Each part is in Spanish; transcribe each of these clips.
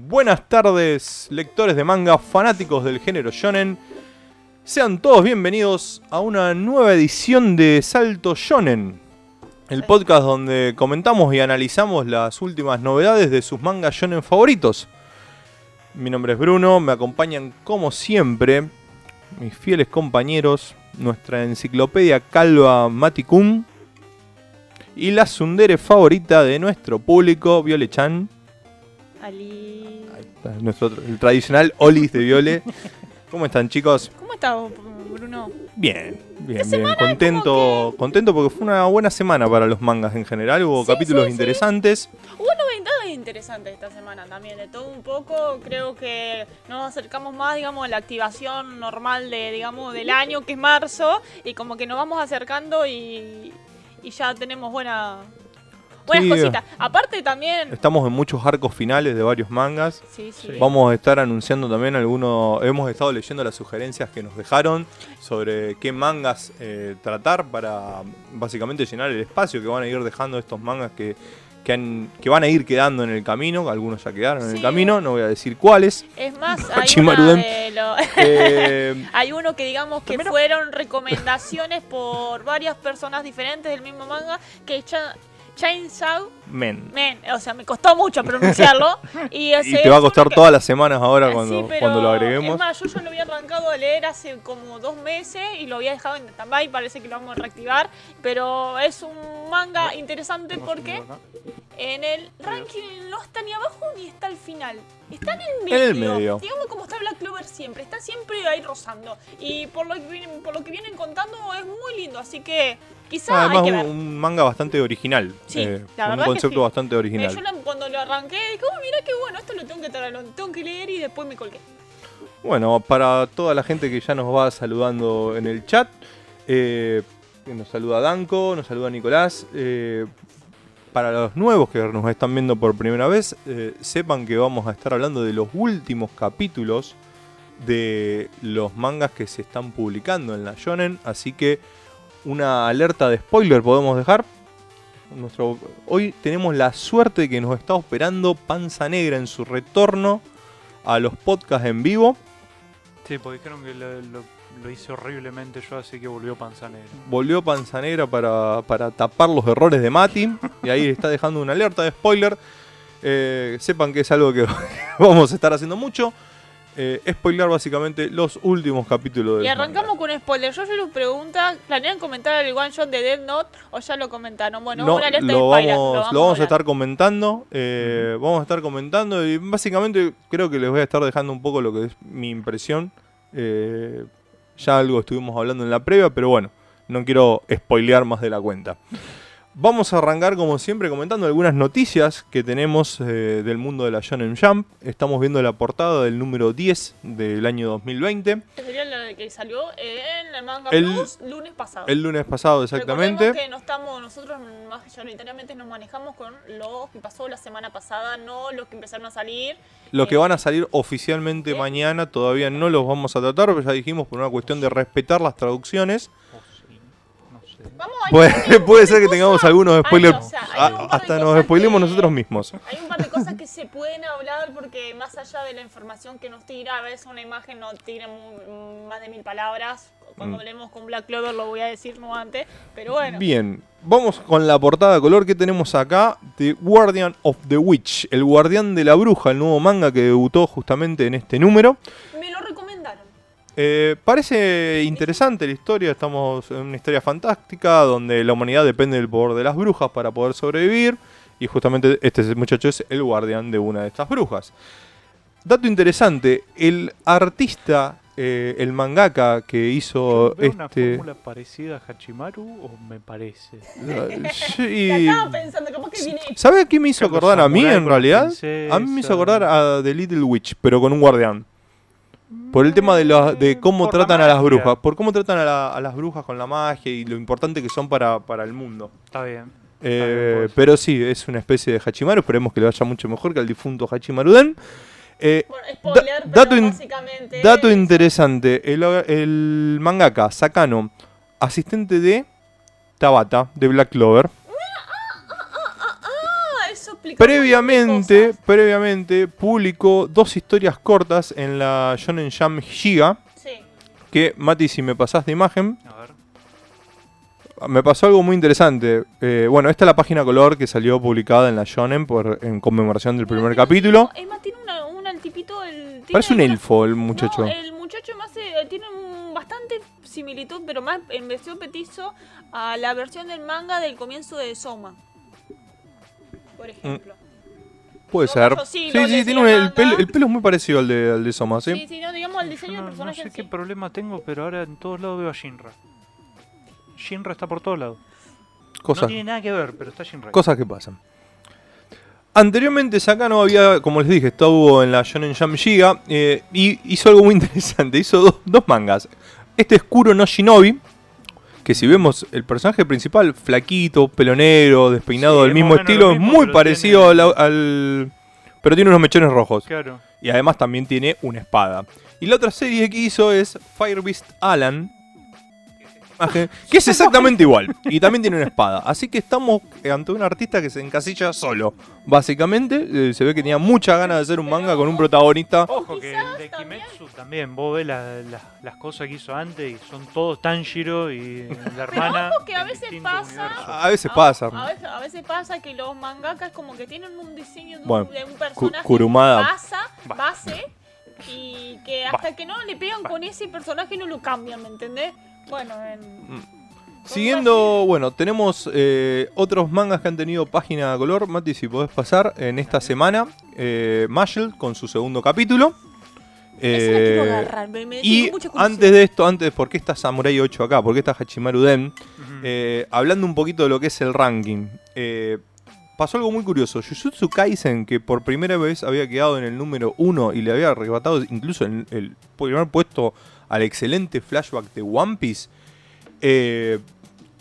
Buenas tardes, lectores de manga, fanáticos del género shonen. Sean todos bienvenidos a una nueva edición de Salto Shonen, el podcast donde comentamos y analizamos las últimas novedades de sus mangas shonen favoritos. Mi nombre es Bruno, me acompañan como siempre mis fieles compañeros, nuestra enciclopedia calva Maticum y la sundere favorita de nuestro público, Viole Chan. Ali. Ahí está, nuestro, el tradicional Olis de Viole. ¿Cómo están chicos? ¿Cómo estás, Bruno? Bien, bien, bien. Contento, contento porque fue una buena semana para los mangas en general. Hubo Sí, capítulos sí, sí. interesantes. Hubo novedades interesantes esta semana también, de todo un poco. Creo que nos acercamos más, digamos, a la activación normal de, digamos, del año, que es marzo, y como que nos vamos acercando y, y ya tenemos buena, buenas Sí. cositas. Aparte también... Estamos en muchos arcos finales de varios mangas. Sí, sí. Vamos a estar anunciando también algunos. Hemos estado leyendo las sugerencias que nos dejaron sobre qué mangas eh, tratar para básicamente llenar el espacio que van a ir dejando estos mangas que, que, han- que van a ir quedando en el camino. Algunos ya quedaron en el camino, no voy a decir cuáles. Es más, hay, de lo- Eh, hay uno que digamos que Primero- fueron recomendaciones por varias personas diferentes del mismo manga, que Cha- Chainsaw men. Man, o sea, me costó mucho pronunciarlo. y, te va a costar que- todas las semanas ahora Sí, cuando, pero cuando lo agreguemos. Es más, yo ya lo había arrancado a leer hace como dos meses y lo había dejado en stand-by, parece que lo vamos a reactivar. Pero es un manga interesante porque en el ranking no está ni abajo ni está al final. Está en el En medio. el medio. Digamos como está Black Clover siempre. Está siempre ahí rozando. Y por lo que vienen, por lo que vienen contando es muy lindo. Así que quizá hay Además, que un, ver. un manga bastante original. Sí, eh, la un verdad que concepto sí. bastante Eh, original. yo la- cuando lo arranqué dije, oh, mira qué bueno, esto lo tengo que, tra- lo tengo que leer y después me colgué. Bueno, para toda la gente que ya nos va saludando en el chat, eh, nos saluda Danko, nos saluda Nicolás. eh, para los nuevos que nos están viendo por primera vez, eh, sepan que vamos a estar hablando de los últimos capítulos de los mangas que se están publicando en la Shonen, así que una alerta de spoiler podemos dejar. Hoy tenemos la suerte de que nos está esperando Panza Negra en su retorno a los podcasts en vivo. Sí, porque dijeron que lo- lo hice horriblemente yo, así que volvió panza negra. Volvió Panza Negra para, para tapar los errores de Mati. Y ahí está dejando una alerta de spoiler. Eh, sepan que es algo que vamos a estar haciendo mucho. Eh, spoiler básicamente los últimos capítulos del Y arrancamos con un spoiler. Yo les pregunta, ¿planean comentar el one shot de Dead Note o ya lo comentaron? Bueno, No, una alerta de lo, vamos, lo vamos a estar comentando. eh, Vamos a estar comentando y básicamente creo que les voy a estar dejando un poco lo que es mi impresión. Eh, ya algo estuvimos hablando en la previa, pero bueno, no quiero spoilear más de la cuenta. Vamos a arrancar como siempre comentando algunas noticias que tenemos eh, del mundo de la Shonen Jump. Estamos viendo la portada del número 10 del año 2020. Que sería la que salió en el manga El- Plus lunes pasado. El lunes pasado exactamente. Recordemos que no estamos, nosotros mayoritariamente nos manejamos con lo que pasó la semana pasada, no los que empezaron a salir. Los que Eh, van a salir oficialmente ¿Qué? mañana todavía no los vamos a tratar, pero ya dijimos por una cuestión de respetar las traducciones. O sí, no sé. Vamos a Puede, puede ser que tengamos algunos spoilers. o sea, de hasta nos spoilemos que- nosotros mismos. Hay un par de cosas que se pueden hablar porque más allá de la información que nos tira, a veces una imagen no tira más de mil palabras. Cuando Mm. hablemos con Black Clover lo voy a decir no antes, pero bueno. Bien, vamos con la portada de color que tenemos acá. The Guardian of the Witch, el guardián de la bruja, el nuevo manga que debutó justamente en este número. Eh, parece interesante la historia, estamos en una historia fantástica donde la humanidad depende del poder de las brujas para poder sobrevivir y justamente este muchacho es el guardián de una de estas brujas. Dato interesante, el artista, eh, el mangaka que hizo ¿Veo una este... fórmula parecida a Hachimaru o me parece? Sí. Estaba pensando, capaz que viene ¿Sabe a qué me hizo acordar a mí en realidad? A mí me hizo acordar a The Little Witch, pero con un guardián. Por el tema de, la- de cómo Por la tratan a las brujas. Por cómo tratan a, la- a las brujas con la magia y lo importante que son para, para el mundo. Está bien. Eh, pero sí, es una especie de Hachimaru. Esperemos que le vaya mucho mejor que al difunto Hachimaruden. Eh, Bueno, spoiler, Da- pero dato in- dato es- interesante. El, el mangaka Sakano, asistente de Tabata, de Black Clover. Ah, eso explicar un montón de previamente, cosas. previamente publicó dos historias cortas en la Shonen Jump Giga. Sí. Que, Mati, si me pasás de imagen, A ver. me pasó algo muy interesante. Eh, bueno, esta es la página color que salió publicada en la Shonen por, en conmemoración del primer capítulo. Emma tiene una, una- el tipito, el, Parece un elfo el muchacho. No, el muchacho más eh, tiene un- bastante similitud, pero más en versión petizo a la versión del manga del comienzo de Soma. Por ejemplo. Puede Yo- ser. sí Sí, tiene un- el, pelo, el pelo es muy parecido al de, al de Soma, ¿sí? Sí, sí, no, digamos el diseño Yo del no, no personaje. sé en qué sí. problema tengo, pero ahora en todos lados veo a Shinra. Shinra está por todos lados. No Cosas, tiene nada que ver, pero está Shinra. cosas que pasan. Anteriormente Sakano había, como les dije, estuvo en la Shonen Jump Giga eh, y hizo algo muy interesante. Hizo dos, dos mangas. Este es Kuro no Shinobi, que si vemos el personaje principal, flaquito, pelo negro, despeinado Sí, del mismo estilo, lo es muy parecido tiene- al, al- Pero tiene unos mechones rojos. Claro. Y además también tiene una espada. Y la otra serie que hizo es Fire Beast Alan. Que es exactamente igual. Y también tiene una espada. Así que estamos ante un artista que se encasilla solo. Básicamente, eh, se ve que tenía muchas ganas de hacer un manga con un protagonista. Ojo que el de también- Kimetsu también, vos ves la- la- las cosas que hizo antes y son todos Tanjiro y la hermana. ojo que a en veces distintos pasa- universos. A veces pasa. A veces, a veces pasa que los mangakas como que tienen un diseño de un, Bueno, de un personaje Kurumada. basa- Va. base y que hasta que no le pegan con ese personaje no lo cambian, ¿me entendés? Bueno, en... Siguiendo, bueno, tenemos eh, otros mangas que han tenido página a color. Mati, si podés pasar en esta semana. Eh, Marshall con su segundo capítulo. Eh, agarrar, me, me Y antes de esto, antes, ¿por qué está Samurai 8 acá? ¿Por qué está Hachimaru Den? Eh, hablando un poquito de lo que es el ranking. eh, pasó algo muy curioso. Jujutsu Kaisen, que por primera vez había quedado en el número 1 y le había arrebatado incluso el, el primer puesto al excelente flashback de One Piece, eh,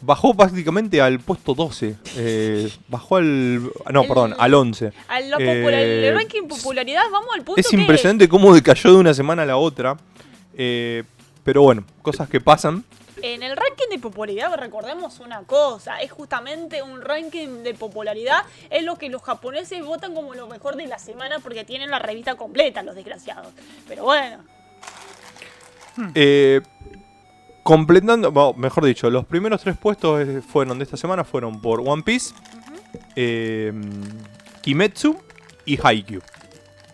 bajó prácticamente al puesto 12. eh, bajó al... No, El- perdón, al 11. A la popular- eh, el ranking popularidad, vamos al punto Es que impresionante cómo decayó de una semana a la otra. eh, pero bueno, cosas que pasan. En el ranking de popularidad, recordemos una cosa, es justamente un ranking de popularidad, es lo que los japoneses votan como lo mejor de la semana porque tienen la revista completa, los desgraciados. Pero bueno, Eh, completando, bueno, mejor dicho, los primeros tres puestos eh, fueron de esta semana fueron por One Piece, eh, Kimetsu y Haikyuu.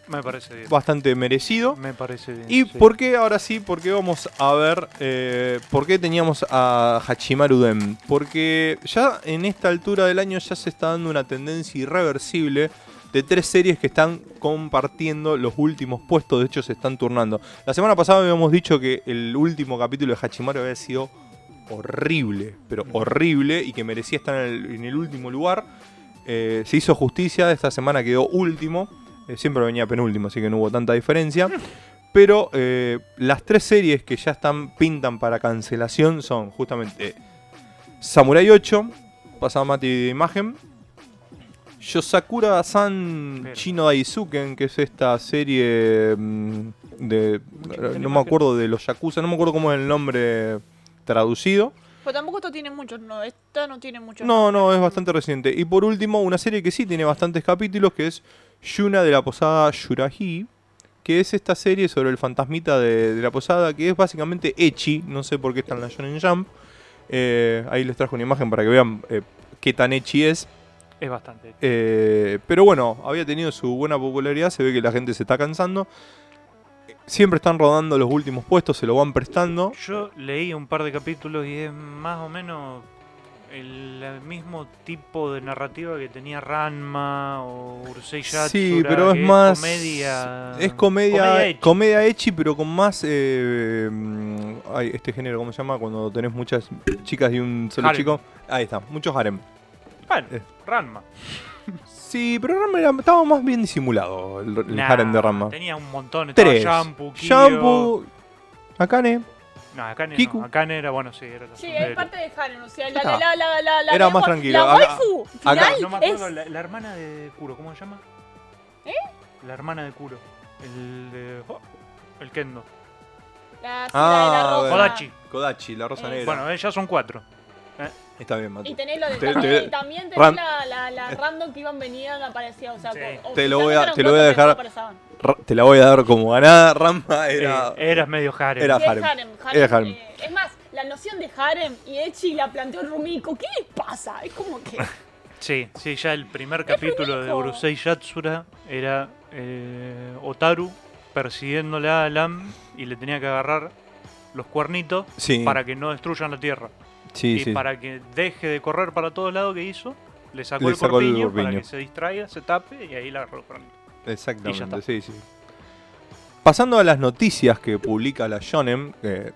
Me parece bien. Bastante merecido. Me parece bien. ¿Y sí. por qué ahora sí? Porque vamos a ver eh, por qué teníamos a Hachimaru Den. Porque ya en esta altura del año ya se está dando una tendencia irreversible de tres series que están compartiendo los últimos puestos. De hecho, se están turnando. La semana pasada habíamos dicho que el último capítulo de Hachimaru había sido horrible, pero horrible y que merecía estar en el, en el último lugar. Eh, se hizo justicia, esta semana quedó último. Eh, siempre venía penúltimo, así que no hubo tanta diferencia. Pero eh, las tres series que ya están pintan para cancelación son justamente Samurai 8, pasaba Mati de imagen. Yosakura-san. Chino Daisuken, que es esta serie mm, de... ¿Tiene No me acuerdo de los Yakuza, no me acuerdo cómo es el nombre traducido. pero tampoco esto tiene muchos, no, esta no tiene muchos. No, no, es bastante reciente. Y por último, una serie que sí tiene bastantes capítulos, que es Yuna de la Posada Yurahi, que es esta serie sobre el fantasmita de, de la posada, que es básicamente Echi, no sé por qué está en la Shonen Jump. Eh, ahí les trajo una imagen para que vean eh, qué tan Echi es. Es bastante. Eh, pero bueno, había tenido su buena popularidad, se ve que la gente se está cansando. Siempre están rodando los últimos puestos, se lo van prestando. Yo leí un par de capítulos y es más o menos el, mismo tipo de narrativa que tenía Ranma o Urusei Yatsura. Sí, pero es más. comedia. Es comedia. ecchi. Comedia ecchi, pero con más. Eh, mm, ay, este género, ¿cómo se llama? Cuando tenés muchas chicas y un solo Harem. chico. Ahí está, muchos harem. Bueno, Eh. Ranma. Sí, pero Ranma era- estaba más bien disimulado el, el Nah, harem de Ranma. Tenía un montón. Tres. Shampoo. Shampoo, Akane. No, Akane, Kiku. no. Akane era, bueno, sí, era la Sí, es parte de Harem, o sea, la, la, la, la, la, Era la- más tranquilo. La waifu acá- final No me acuerdo, es... la, la hermana de Kuro, ¿cómo se llama? ¿Eh? La hermana de Kuro. El de. oh, el Kendo. La, Ah, la de la rosa. Kodachi. Kodachi, la rosa Eh, negra. Bueno, ellas son cuatro. Está bien, Mati. Y tenés lo de Te- también, te- y también tenés la, la, la random que iban venían aparecía, o sea, Sí. con- Te lo voy a- te lo voy a dejar- no Te la voy a dar como ganada. Rampa era. Eh, eras medio harem. Era harem. harem, Era harem, harem. eh, es más, la noción de harem y Echi la planteó Rumiko. ¿Qué les pasa? Es como que. Sí, sí, ya el primer capítulo de. Urusei Yatsura era eh, Otaru persiguiéndola a Lam y le tenía que agarrar los cuernitos Sí, para que no destruyan la tierra. Sí, y sí. para que deje de correr para todos lados que hizo, le sacó, Le el, sacó el corpiño para que se distraiga, se tape y ahí la agarró Exactamente, sí, sí. Pasando a las noticias que publica la Shonen, eh,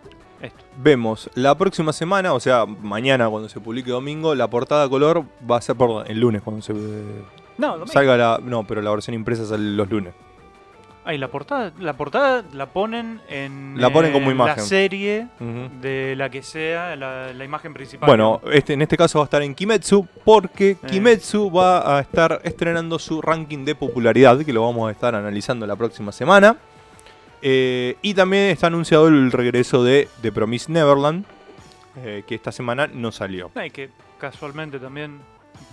vemos la próxima semana, o sea, mañana cuando se publique domingo, la portada color va a ser, perdón, el lunes cuando se eh, No, domingo. salga la... No, pero la versión impresa sale los lunes. Ay, la portada, la portada la ponen en La ponen como eh, imagen. la serie de la que sea la, la imagen principal. Bueno, este, en este caso va a estar en Kimetsu porque Eh. Kimetsu va a estar estrenando su ranking de popularidad, que lo vamos a estar analizando la próxima semana. Eh, y también está anunciado el regreso de The Promise Neverland, que esta semana no salió. No, y que casualmente también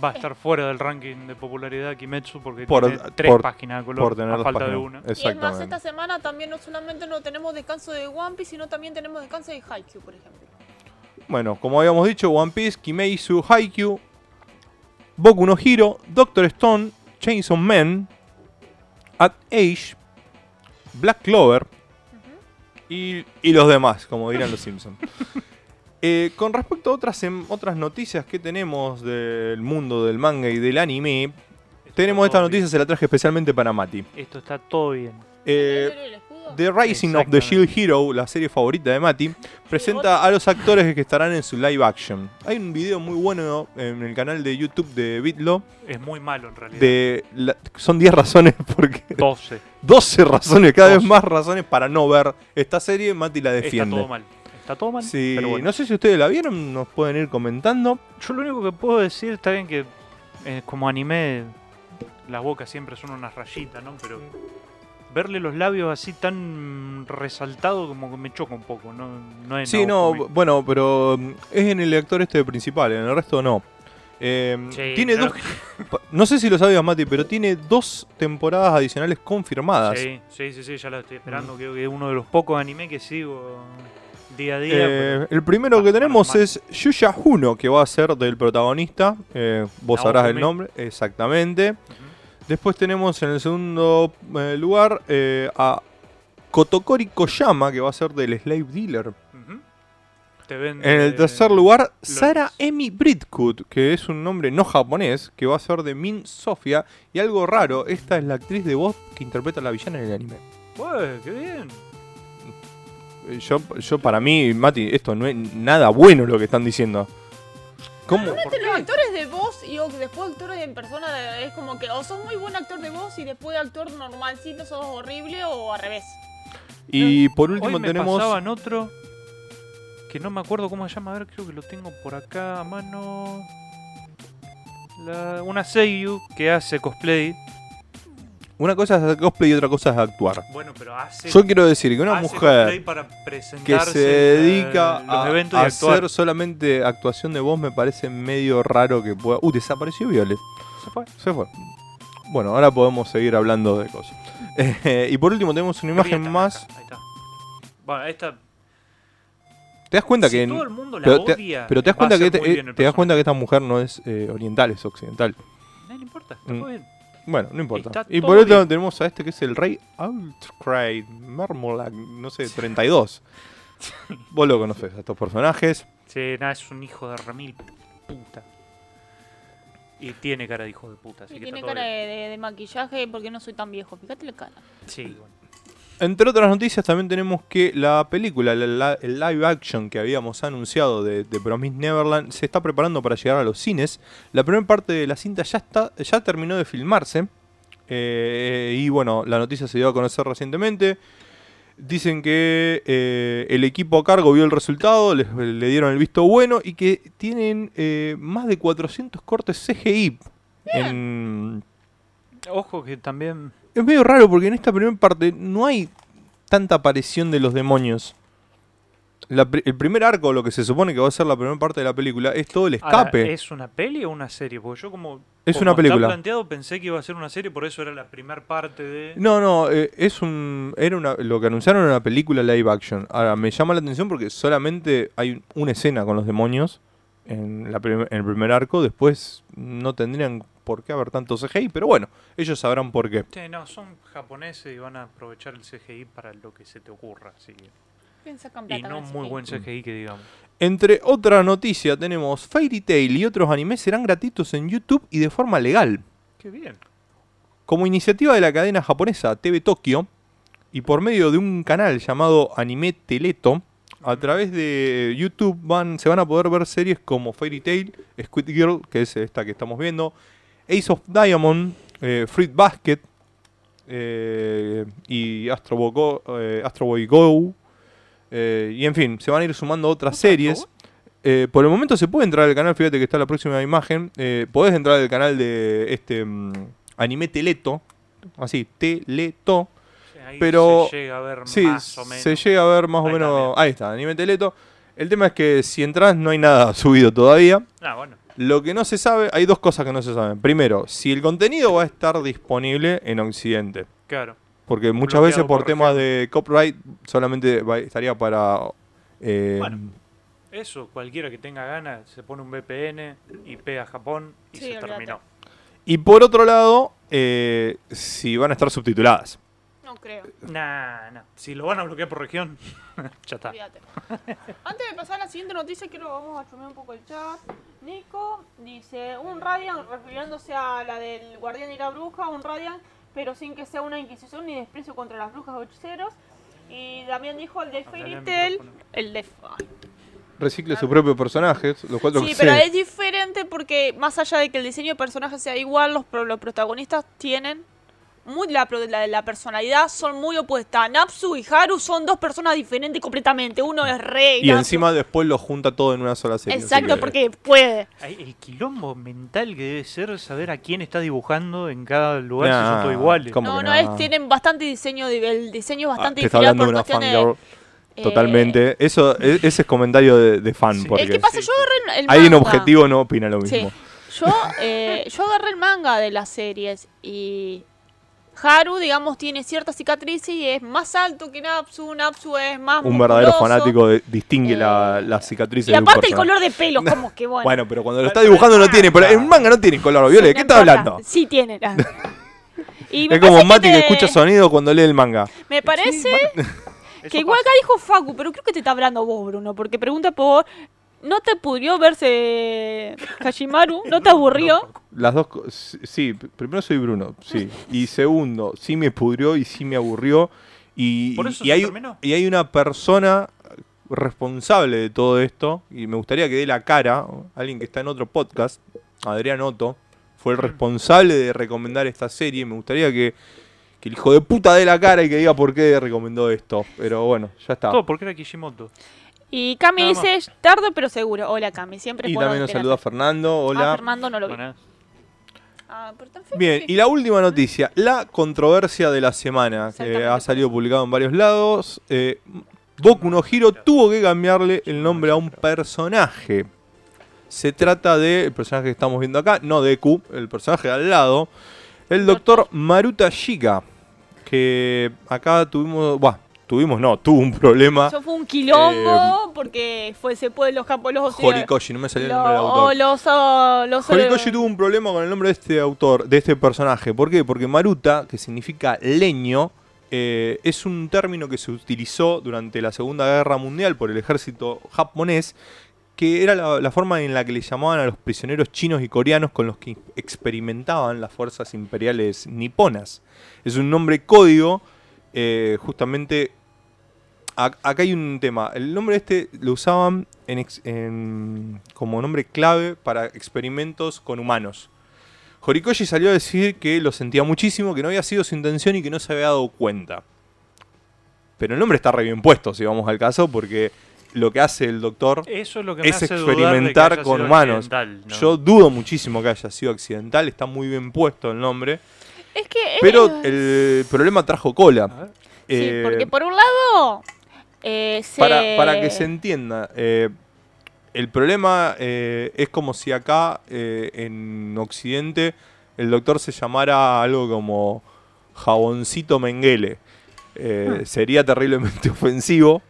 va a estar fuera del ranking de popularidad Kimetsu porque Por- tiene tres por- páginas de color Por tener a falta de una. Y es más, esta semana también no solamente no tenemos descanso de One Piece, sino también tenemos descanso de Haikyuu, por ejemplo. Bueno, como habíamos dicho, One Piece, Kimetsu, Haikyuu, Boku no Hero, Doctor Stone, Chainsaw Man, At Age, Black Clover y, y los demás, como dirán los Simpsons. Eh, con respecto a otras, em- otras noticias que tenemos del mundo del manga y del anime, Esto tenemos está esta noticia, se la traje especialmente para Mati. Esto está todo bien. Eh. The Rising of the Shield Hero, la serie favorita de Mati, presenta a los actores que estarán en su live action. Hay un video muy bueno en el canal de YouTube de Bitlo Es muy malo en realidad. de la- son 10 razones porque 12. 12 razones, cada vez 12. más razones para no ver esta serie, Mati la Está defiende. todo mal. Está todo mal. Sí, pero bueno. no sé si ustedes la vieron, nos pueden ir comentando. Yo lo único que puedo decir está bien que eh, como anime las bocas siempre son unas rayitas, ¿no? Pero verle los labios así tan resaltados como que me choca un poco, ¿no? No es Sí, no, bueno, pero mm, es en el actor este principal, en el resto no. Eh, Sí, tiene dos, no sé si lo sabías, Mati, pero tiene dos temporadas adicionales confirmadas. Sí, sí, sí, sí, ya la estoy esperando. Creo que es uno de los pocos anime que sigo día a día. Eh, el primero que tenemos es Yuya Juno, que va a ser del protagonista. eh, vos sabrás el nombre, exactamente. Después tenemos en el segundo eh, lugar a Kotokori Koyama, que va a ser del Slave Dealer. Ujú. Te vende En el tercer lugar, los- Sara Emi Britkut, que es un nombre no japonés, que va a ser de Min Sofia. Y algo raro, esta es la actriz de voz que interpreta a la villana en el anime. Ué, qué bien. Yo, yo para mí, Mati, esto no es nada bueno lo que están diciendo. ¿Cómo? ¿Por Este, qué? los actores de voz y o, después actores en persona es como que o sos muy buen actor de voz y después actor normalcito sos horrible o al revés. Y por último Hoy me tenemos... pasaban otro que no me acuerdo cómo se llama. A ver, creo que lo tengo por acá a mano. La- una Seiyu que hace cosplay. Una cosa es hacer cosplay y otra cosa es actuar. Bueno, pero hace, Yo quiero decir que una mujer para que se dedica los a, actuar. hacer solamente actuación de voz me parece medio raro que pueda... Uh, desapareció Viole. Se fue. Se fue. Bueno, ahora podemos seguir hablando de cosas. Eh, y por último tenemos una imagen más... acá, Ahí está. Bueno, esta. ¿Te das cuenta si que... todo el mundo la pero te, pero te das cuenta que, te, bien el te das cuenta que esta mujer no es eh, oriental, es occidental. No, no importa, está Mm. bien. Bueno, no importa. Está Y por otro tenemos a este que es el rey Outcry Marmolag, no sé, 32. Vos lo conoces a estos personajes. Sí, nada, es un hijo de remil puta. Y tiene cara de hijo de puta, así Y que tiene está todo cara bien. de, de- de maquillaje porque no soy tan viejo. Fíjate la cara. Sí, bueno. Entre otras noticias también tenemos que la película, la- la- el live action que habíamos anunciado de, de Promise Neverland se está preparando para llegar a los cines. La primera parte de la cinta ya está, ya terminó de filmarse. Eh, y bueno, la noticia se dio a conocer recientemente. Dicen que eh, el equipo a cargo vio el resultado, les- le dieron el visto bueno y que tienen eh, más de 400 cortes CGI. En, Ojo que también. Es medio raro porque en esta primera parte no hay tanta aparición de los demonios. la el primer arco, lo que se supone que va a ser la primera parte de la película, es todo el Ahora, escape. ¿Es una peli o una serie? Porque yo como... Es como una película. Planteado pensé que iba a ser una serie, por eso era la primera parte de... No, no, eh, es un. Era una, lo que anunciaron era una película live action. Ahora, me llama la atención porque solamente hay una escena con los demonios en, la prim- en el primer arco. Después no tendrían por qué haber tanto CGI, pero bueno, ellos sabrán por qué. Sí, no, son japoneses y van a aprovechar el CGI para lo que se te ocurra. Así que- ¿Quién sacan Y no muy buen CGI que digamos. Entre otra noticia, tenemos Fairy Tail y otros animes serán gratuitos en YouTube y de forma legal. Qué bien. Como iniciativa de la cadena japonesa TV Tokyo y por medio de un canal llamado Anime Teleto, a través de YouTube van, se van a poder ver series como Fairy Tail, Squid Girl, que es esta que estamos viendo, Ace of Diamond, eh, Fruit Basket eh, y Astro Boy Go, eh, Astro Boy Go. eh, y en fin, se van a ir sumando otras series. Por el momento se puede entrar al canal, fíjate que está la próxima imagen. Podés entrar al canal de este mm, anime Teleto. Así, Teleto. Ahí Pero- se llega a ver Sí, más o menos. se llega a ver más o Ahí menos. Ahí está, anime Teleto. El tema es que si entras no hay nada subido todavía. Ah, bueno. Lo que no se sabe, hay dos cosas que no se saben. Primero, si el contenido va a estar disponible en Occidente. Claro. Porque muchas Bloqueado veces por por temas de copyright solamente va- estaría para... eh, Bueno. Eso, cualquiera que tenga ganas se pone un VPN y pega a Japón y Sí, se olvídate. terminó. Y por otro lado, eh, si van a estar subtituladas. No creo. Nah, nah. Si lo van a bloquear por región, ya está. Olvídate. Antes de pasar a la siguiente noticia, quiero vamos a chumar un poco el chat. Nico dice, un Radiant, refiriéndose a la del guardián y la bruja, un Radiant, pero sin que sea una inquisición ni desprecio contra las brujas o hechiceros. Y también dijo el de Fairy el Tail, micrófono. el de... ay. Recicle su propio personaje, los cuatro Sí, pero sé. es diferente porque más allá de que el diseño de personajes sea igual, los, pro- los protagonistas tienen muy la, la, la personalidad son muy opuestas. Napsu y Haru son dos personas diferentes completamente. Uno es rey. Y Natsu- encima después lo junta todo en una sola serie. Exacto, que- porque puede. El quilombo mental que debe ser saber a quién está dibujando en cada lugar si Nah, son todos iguales. No, no, es, tienen bastante diseño, el diseño es Ah, bastante te está inspirado hablando de por una cuestiones... fangirl. eh, Totalmente. Eso, e- ese es comentario de, de fan. Sí. Porque Es que pasa, sí, yo agarré el, el alguien manga. objetivo no opina lo Sí. mismo. Yo, eh, yo agarré el manga de las series y Haru, digamos, tiene ciertas cicatrices y es más alto que Napsu. Napsu es más Un verdadero fanático de- distingue la- Eh, las cicatrices Y de un aparte el personaje. color de pelo, como que bueno. Bueno, pero cuando lo está dibujando no tiene. Pero el manga no tiene color, Sí, Viole. no ¿Qué estás hablando? Sí tiene. Y Es como Mati que te- escucha sonido cuando lee el manga. Me parece que igual pasa. acá dijo Facu, pero creo que te está hablando vos, Bruno, porque pregunta por... ¿No te pudrió verse Hashimaru? ¿No te aburrió? Las dos. Sí, primero soy Bruno, sí. Y segundo, sí me pudrió y sí me aburrió. Y, ¿Por eso y se hay, terminó? y hay una persona responsable de todo esto, y me gustaría que dé la cara, alguien que está en otro podcast, Adrián Otto, fue el responsable de recomendar esta serie. Me gustaría que, que el hijo de puta dé la cara y que diga por qué recomendó esto. Pero bueno, ya está. Todo porque era Kishimoto. Y Cami dice, tarde pero seguro. Hola Cami, siempre Y puedo también nos enterarme. saluda Fernando. Ah, Hola. Fernando no lo vi. Ah, pero está feo, Bien, y la última noticia, la controversia de la semana, que Exactamente. ha salido publicado en varios lados. Eh, Boku no Hiro tuvo que cambiarle el nombre a un personaje. Se trata del personaje que estamos viendo acá, no Deku, el personaje de al lado, el doctor Maruta Shika, que acá tuvimos, bah, tuvimos no, tuvo un problema. Eso fue un quilombo porque fue se puede los campos los Horikoshi, no me salió el nombre del autor. los, oh, los Horikoshi tuvo un problema con el nombre de este autor, de este personaje. ¿Por qué? Porque Maruta, que significa leño, eh, es un término que se utilizó durante la Segunda Guerra Mundial por el ejército japonés, que era la, la forma en la que le llamaban a los prisioneros chinos y coreanos con los que experimentaban las fuerzas imperiales niponas. Es un nombre código, eh, justamente... ac- Acá hay un tema. El nombre este lo usaban en ex- en- como nombre clave para experimentos con humanos. Horikoshi salió a decir que lo sentía muchísimo, que no había sido su intención y que no se había dado cuenta. Pero el nombre está re bien puesto, si vamos al caso, porque lo que hace el doctor Eso es lo que me es hace dudar de que experimentar con humanos. Yo dudo muchísimo que haya sido accidental, está muy bien puesto el nombre. Es que Pero el problema trajo cola. Sí, Eh, porque por un lado eh, se... Para, para que se entienda, eh, el problema eh, es como si acá eh, en Occidente el doctor se llamara algo como jaboncito Mengele. Eh, Hmm. Sería terriblemente ofensivo.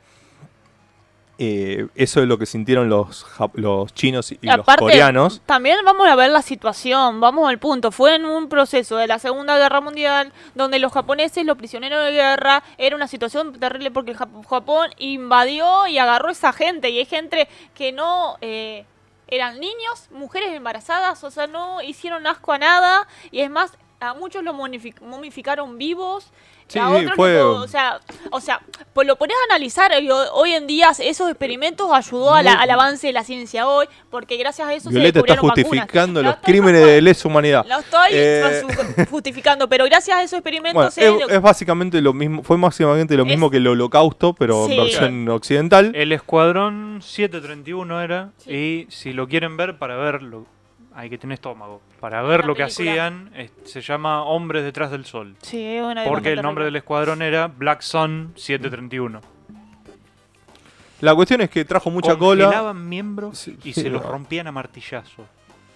Eh, eso es lo que sintieron los, los chinos y los coreanos. También vamos a ver la situación, vamos al punto. Fue en un proceso de la Segunda Guerra Mundial donde los japoneses, los prisioneros de guerra, era una situación terrible porque Japón invadió y agarró a esa gente. Y hay gente que no... eh, eran niños, mujeres embarazadas, o sea, no hicieron asco a nada. Y es más, a muchos lo momific- momificaron vivos. Sí, a otros fue- lo- o sea, o sea, pues lo pones a analizar y ho- hoy en día esos experimentos ayudó a la- al avance de la ciencia hoy, porque gracias a eso Violeta se está descubrieron vacunas. justificando Lo los crímenes de lesa humanidad. Lo estoy Eh, ju- justificando, pero gracias a esos experimentos Bueno, es, es básicamente lo mismo, fue básicamente lo mismo Es- que el holocausto, pero Sí. en versión occidental. El escuadrón 731 era, Sí. y si lo quieren ver, para verlo, hay que tener estómago. Para ver Una lo que hacían, es- se llama Hombres detrás del sol. Sí, es una Porque el nombre del escuadrón era Black Sun 731. La cuestión es que trajo mucha cola. Congelaban miembros Sí, y sí, se los no. rompían a martillazo.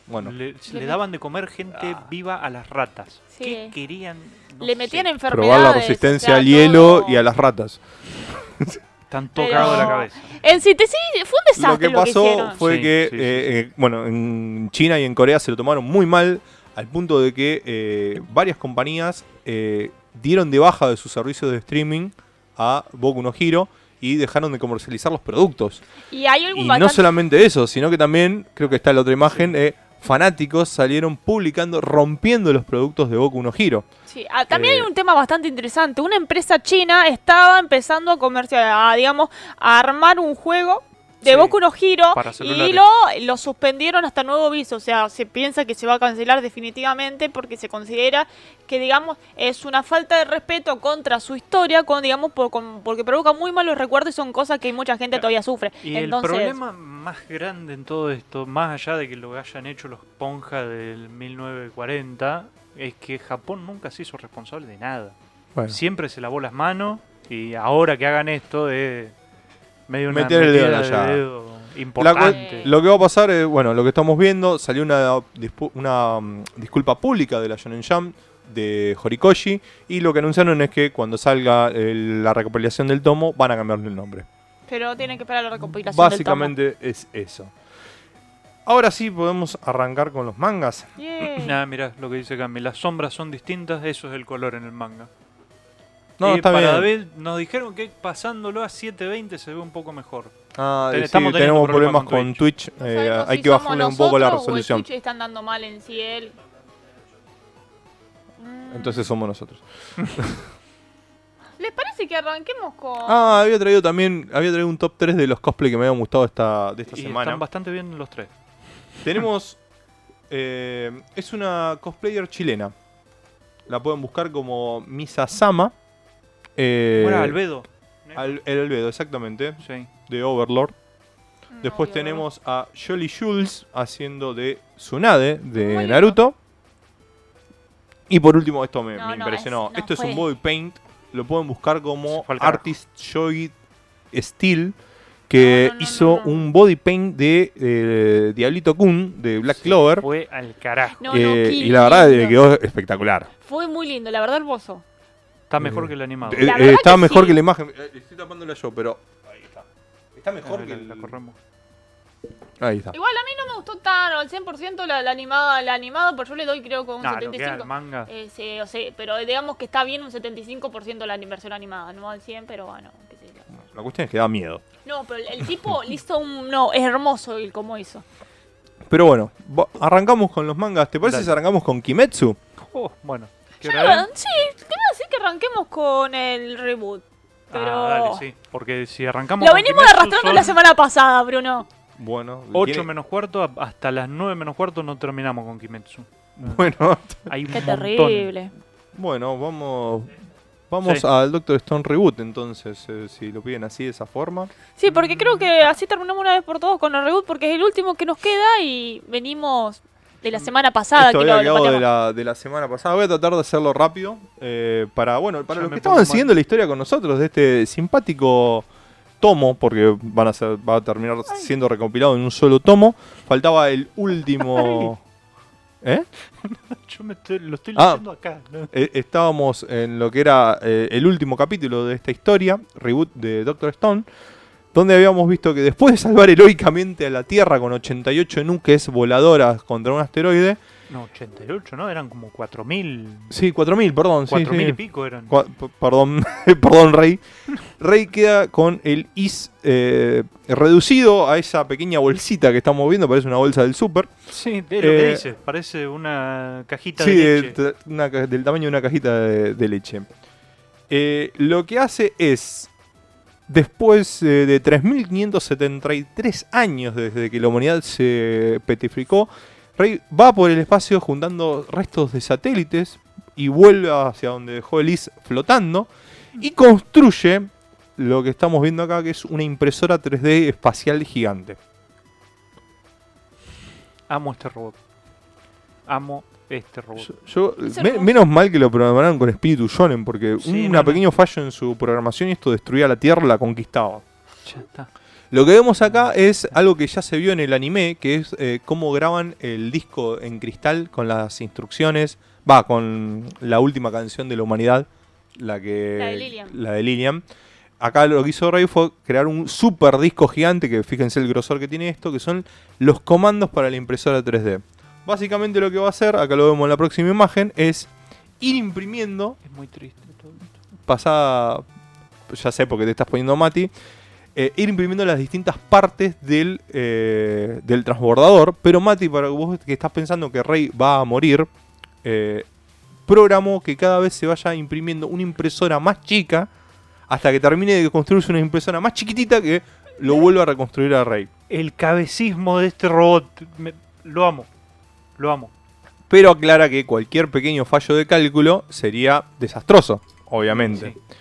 Bueno, Le, Le daban de comer gente viva a las ratas. Sí. ¿Qué querían? No Le metían sé. enfermedades. probar la resistencia o sea, al hielo todo. y a las ratas. Están Pero- tocados de la cabeza. En síntesis, fue un desastre Lo que pasó fue Sí, que, sí, sí, eh, eh, bueno, en China y en Corea se lo tomaron muy mal, al punto de que eh, varias compañías eh, dieron de baja de sus servicios de streaming a Boku no Hero y dejaron de comercializar los productos. Y hay Y no solamente eso, sino que también, creo que está en la otra imagen, eh, fanáticos salieron publicando, rompiendo los productos de Boku no Hero. Sí, ah, también Eh, hay un tema bastante interesante. Una empresa china estaba empezando a comerciar, a, digamos, a armar un juego de Sí, Boku no Hero para y lo, lo suspendieron hasta nuevo aviso. O sea, se piensa que se va a cancelar definitivamente porque se considera que, digamos, es una falta de respeto contra su historia, con, digamos, por- con- porque provoca muy malos recuerdos y son cosas que mucha gente todavía sufre. Y Entonces, el problema más grande en todo esto, más allá de que lo hayan hecho los ponjas del 1940, es que Japón nunca se hizo responsable de nada. Bueno, Siempre se lavó las manos y ahora que hagan esto es medio una Meter el dedo en de dedo La importante. lo que va a pasar es, bueno, lo que estamos viendo, salió una, una mm, disculpa pública de la Shonen Jump de Horikoshi y lo que anunciaron es que cuando salga el- la recopilación del tomo van a cambiarle el nombre. pero tienen que esperar la recopilación del Básicamente es eso. Ahora sí podemos arrancar con los mangas. tomo. Yay. Nada, mirá lo que dice Cami, las sombras son distintas, eso es el color en el manga. No, y está para bien. David nos dijeron que pasándolo a 720 se ve un poco mejor. Ah, Ten- sí, tenemos problemas problemas con con Twitch. Eh, sabemos hay si que bajarle un poco la nosotros o el resolución. Twitch está andando mal en sí él. Mm. Entonces somos nosotros. ¿Les parece que arranquemos con.? Ah, había traído también, había traído un top 3 de los cosplay que me habían gustado esta, de esta Y semana. están bastante bien los tres. Tenemos. eh, es una cosplayer chilena. La pueden buscar como Misa Sama. Eh, Bueno, Albedo. Al- el Albedo, exactamente. Sí. De Overlord. No, Después tenemos a Jolly Jules haciendo de Tsunade de Muy lindo. Naruto. Y por último, esto me, No, me no, impresionó. es- no, esto es un body paint. Lo pueden buscar como. Artist Joy Steel. Que No, no, no, hizo no, no. un body paint de eh, Diablito Kun de Black Clover. Fue al carajo. No, no, Eh, y la verdad lindo. eh, quedó espectacular. Fue muy lindo, la verdad, hermoso. Está mejor que el animado. Eh, La eh, verdad que mejor sí. que la imagen. Eh, estoy tapándola yo, pero. Ahí está. Está mejor que la- el. la corremos. Ahí está. Igual a mí no me gustó tan al 100% la, la animada, la animada, por yo le doy creo que un lo que era 75. el manga. Eh, sí, o sea, pero digamos que está bien un 75% la versión animada, no al 100, pero bueno, qué sé yo. La cuestión es que da miedo. No, pero el, el tipo le hizo un... No, es hermoso el cómo hizo. Pero bueno, arrancamos con los mangas. ¿Te parece Dale. si arrancamos con Kimetsu? Oh, bueno. ¿Qué es? sí, quiero decir que arranquemos con el reboot. Pero... Ah, dale, sí. Porque si arrancamos Lo con venimos Kimetsu arrastrando son la semana pasada, Bruno. Bueno, 8 tiene- menos cuarto, hasta las 9 menos cuarto no terminamos con Kimetsu. Bueno, Hay un Qué montón. terrible. bueno, vamos. Vamos Sí. al Doctor Stone Reboot, entonces, eh, si lo piden así de esa forma. Sí, porque creo que así terminamos una vez por todos con el reboot, porque es el último que nos queda y venimos de la semana pasada Esto que lo, de la, de la semana pasada. Voy a tratar de hacerlo rápido. eh, para, bueno, para Ya los que estaban mal. siguiendo la historia con nosotros de este simpático tomo, porque van a ser, va a terminar siendo recopilado en un solo tomo. Faltaba el último. ¿Eh? Yo me estoy- lo estoy Ah. leyendo acá. ¿no? Eh, estábamos en lo que era eh, el último capítulo de esta historia, reboot de Doctor Stone, donde habíamos visto que después de salvar heroicamente a la Tierra con 88 nuques voladoras contra un asteroide, No, 88, ¿no? Eran como 4.000. sí, 4000, perdón, sí, 4.000 sí. y pico eran. Perdón, perdón, Rey. Rey queda con el is eh, reducido a esa pequeña bolsita que estamos viendo, parece una bolsa del súper. Sí, es lo que Eh, dice. Parece una cajita Sí, de de- leche. de- ca- del tamaño de una cajita de, de leche. Eh, lo que hace es, después eh, de 3.573 años desde que la humanidad se petrificó, Rey va por el espacio juntando restos de satélites y vuelve hacia donde dejó el Is flotando y construye lo que estamos viendo acá, que es una impresora 3D espacial gigante. Amo este robot. Amo este robot. Yo, yo- Es me- hermoso. menos mal que lo programaron con espíritu shonen, porque Sí, un no, no. pequeño fallo en su programación y esto destruía la Tierra, la conquistaba. Ya está. Lo que vemos acá es algo que ya se vio en el anime, que es eh, cómo graban el disco en cristal con las instrucciones, va, con la última canción de la humanidad, la que La de Lilian. la de Lilian. Acá lo que hizo Rey fue crear un super disco gigante, que fíjense el grosor que tiene esto, que son los comandos para la impresora 3D. Básicamente lo que va a hacer, acá lo vemos en la próxima imagen, es ir imprimiendo Es muy triste todo esto. pasada, ya sé porque te estás poniendo Mati, eh, ir imprimiendo las distintas partes del, eh, del transbordador. Pero Mati, para vos que estás pensando que Rey va a morir, eh, programó que cada vez se vaya imprimiendo una impresora más chica hasta que termine de construirse una impresora más chiquitita que lo vuelva a reconstruir a Rey. El cabecismo de este robot. me- lo amo. Lo amo. Pero aclara que cualquier pequeño fallo de cálculo sería desastroso, obviamente. Sí.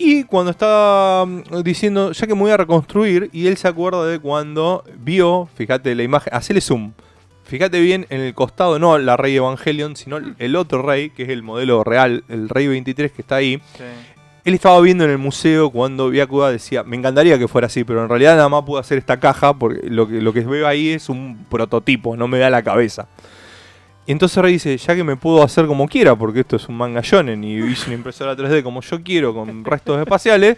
Y cuando está mm, diciendo, ya que me voy a reconstruir, y él se acuerda de cuando vio, fíjate la imagen, hacele zoom. Fíjate bien en el costado, no la Rey Evangelion, sino el otro Rey, que es el modelo real, el Rey 23 que está ahí. Sí. Él estaba viendo en el museo cuando Byakuga decía, me encantaría que fuera así, pero en realidad nada más puedo hacer esta caja porque lo que, lo que veo ahí es un prototipo, no me da la cabeza. Y entonces Rey dice, ya que me puedo hacer como quiera, porque esto es un manga shonen y hice una impresora 3D como yo quiero con restos espaciales,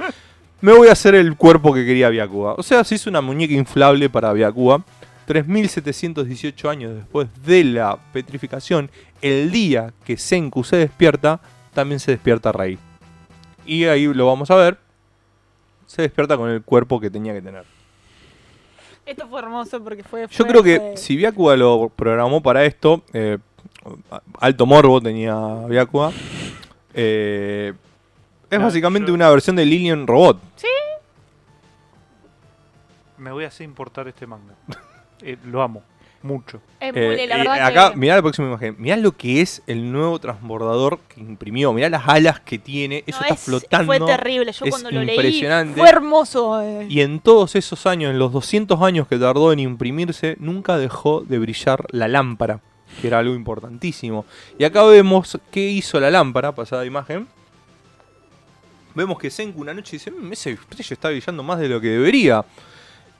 me voy a hacer el cuerpo que quería Byakuga. O sea, se hizo una muñeca inflable para Byakuga. 3718 años después de la petrificación, el día que Senku se despierta, también se despierta Rey. Y ahí lo vamos a ver. Se despierta con el cuerpo que tenía que tener. Esto fue hermoso porque fue. Yo creo que si Byakuga lo programó para esto, eh, alto morbo tenía Byakuga. eh, es básicamente yo- una versión de Lilian Robot. Me voy a hacer importar este manga. Eh, lo amo. Mucho. Es Eh, muy- la y verdad acá, que- mirá la próxima imagen. Mirá lo que es el nuevo transbordador que imprimió. Mirá las alas que tiene. Eso no, está es- flotando. Fue terrible. Yo es cuando lo leí. impresionante. Fue hermoso. eh. Y en todos esos años, en los 200 años que tardó en imprimirse, nunca dejó de brillar la lámpara, que era algo importantísimo. Y acá vemos qué hizo la lámpara, pasada imagen. Vemos que Senku una noche dice, "Mm, ese brillo está brillando más de lo que debería.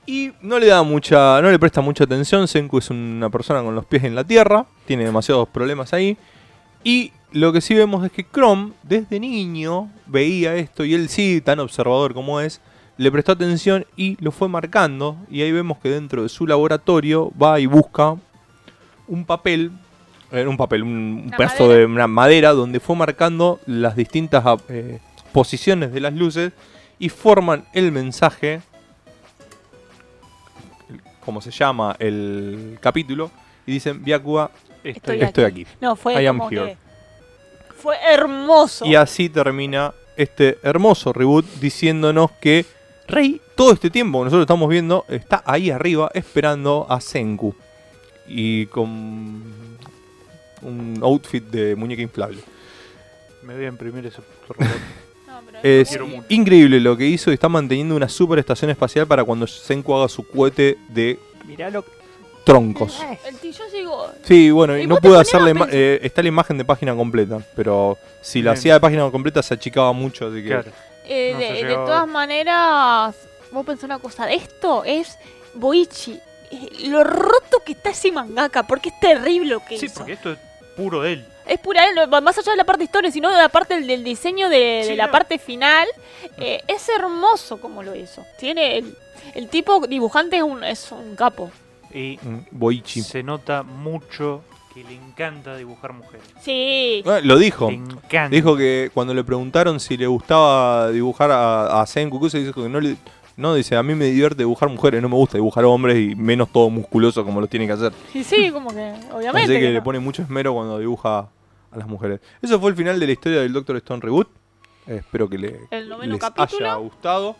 Y no le da mucha, no le presta mucha atención. Senku es una persona con los pies en la tierra, tiene demasiados problemas ahí. Y lo que sí vemos es que Chrome, desde niño, veía esto y él sí, tan observador como es, le prestó atención y lo fue marcando. Y ahí vemos que dentro de su laboratorio va y busca un papel, eh, un papel, un, Una pedazo madera. de una madera donde fue marcando las distintas eh, posiciones de las luces y forman el mensaje, como se llama el capítulo, y dicen, Byakuga, Estoy Estoy estoy aquí. No, fue I am como here. que. Fue hermoso. Y así termina este hermoso reboot diciéndonos que Rey, todo este tiempo que nosotros estamos viendo, está ahí arriba esperando a Senku. Y con un outfit de muñeca inflable. Me voy a imprimir ese robot. Es increíble lo que hizo y está manteniendo una super estación espacial para cuando Senku haga su cohete de Mirá lo troncos. Yo digo. Sí, bueno, y no pude ponías hacer la a ima- pensar- eh, está la imagen de página completa, pero si la Bien. hacía de página completa se achicaba mucho, así que Claro. eh, No de, de todas maneras, vos pensás una cosa, esto es Boichi. Eh, Lo roto que está ese mangaka, porque es terrible lo que Sí, hizo. porque esto es puro de él. Es pura, él, no- más allá de la parte historia, sino de la parte del, del diseño de, la no. parte final. eh, es hermoso como lo hizo. Tiene el, el tipo dibujante es un, es un capo. Y Boichi. se nota mucho que le encanta dibujar mujeres. Sí. Ah, lo dijo. Le encanta. Dijo que cuando le preguntaron si le gustaba dibujar a, a Zen Kukuse, dijo que no le. No, dice, a mí me divierte dibujar mujeres, no me gusta dibujar hombres y menos todo musculoso como lo tiene que hacer. Sí, sí, como que, obviamente. Así que, que le no. pone mucho esmero cuando dibuja a las mujeres. Eso fue el final de la historia del Doctor Stone Reboot. Espero que le, El noveno les capítulo. haya gustado.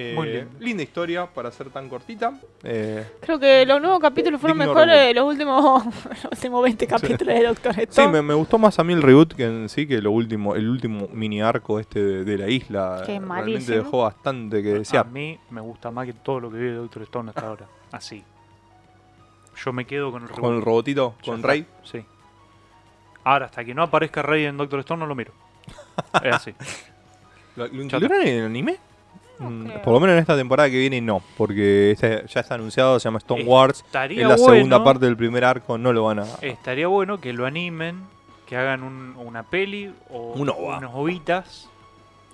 Eh, Muy lindo. linda historia para ser tan cortita. Eh, Creo que los nuevos capítulos fueron Digno mejores de los últimos, los últimos 20 capítulos de Doctor sí, Stone. me, me gustó más a mí el reboot que en sí que lo último, el último mini arco este de, de la isla. Que es Realmente malísimo. dejó bastante que A desear. mí me gusta más que todo lo que vi de Doctor Stone hasta ahora. Así. Yo me quedo con el Con el robotito, con está. Rey. Sí. Ahora, hasta que no aparezca Rey en Doctor Stone, no lo miro. Es así. ¿Lo, lo incluyeron en el anime? Mm, por lo menos en esta temporada que viene no, porque este ya está anunciado, se llama Stone Wars. Estaría Es la bueno, segunda parte del primer arco, no lo van a... Estaría bueno que lo animen, que hagan un- una peli o Un OVA. unos ovitas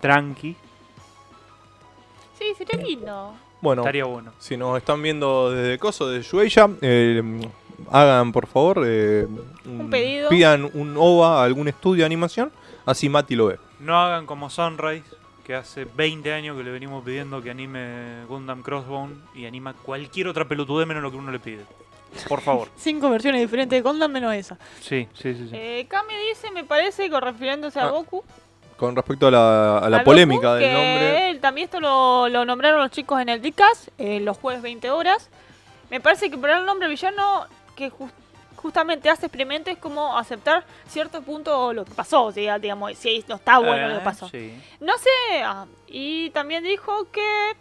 tranqui. Sí, sería lindo. Bueno, Estaría bueno. si nos están viendo desde Coso, de Shueisha, eh, hagan por favor, eh, Un pedido. pidan un OVA a algún estudio de animación, así Mati lo ve. No hagan como Sunrise, que hace 20 años que le venimos pidiendo que anime Gundam Crossbone y anima cualquier otra pelotudez menos lo que uno le pide. Por favor. Cinco versiones diferentes de Gundam menos esa. Sí, sí, sí. sí. Eh, Kami dice, me parece, con refiriéndose a Ah, Goku. Con respecto a la, a la a polémica Goku, del que nombre, él- también esto lo, lo nombraron los chicos en el Dicas, eh, los jueves 20 horas. Me parece que poner el nombre villano que jus- justamente hace experimento es como aceptar cierto punto lo que pasó, o sea, digamos, si no está bueno lo Eh, que pasó. Sí. No sé, ah, y también dijo que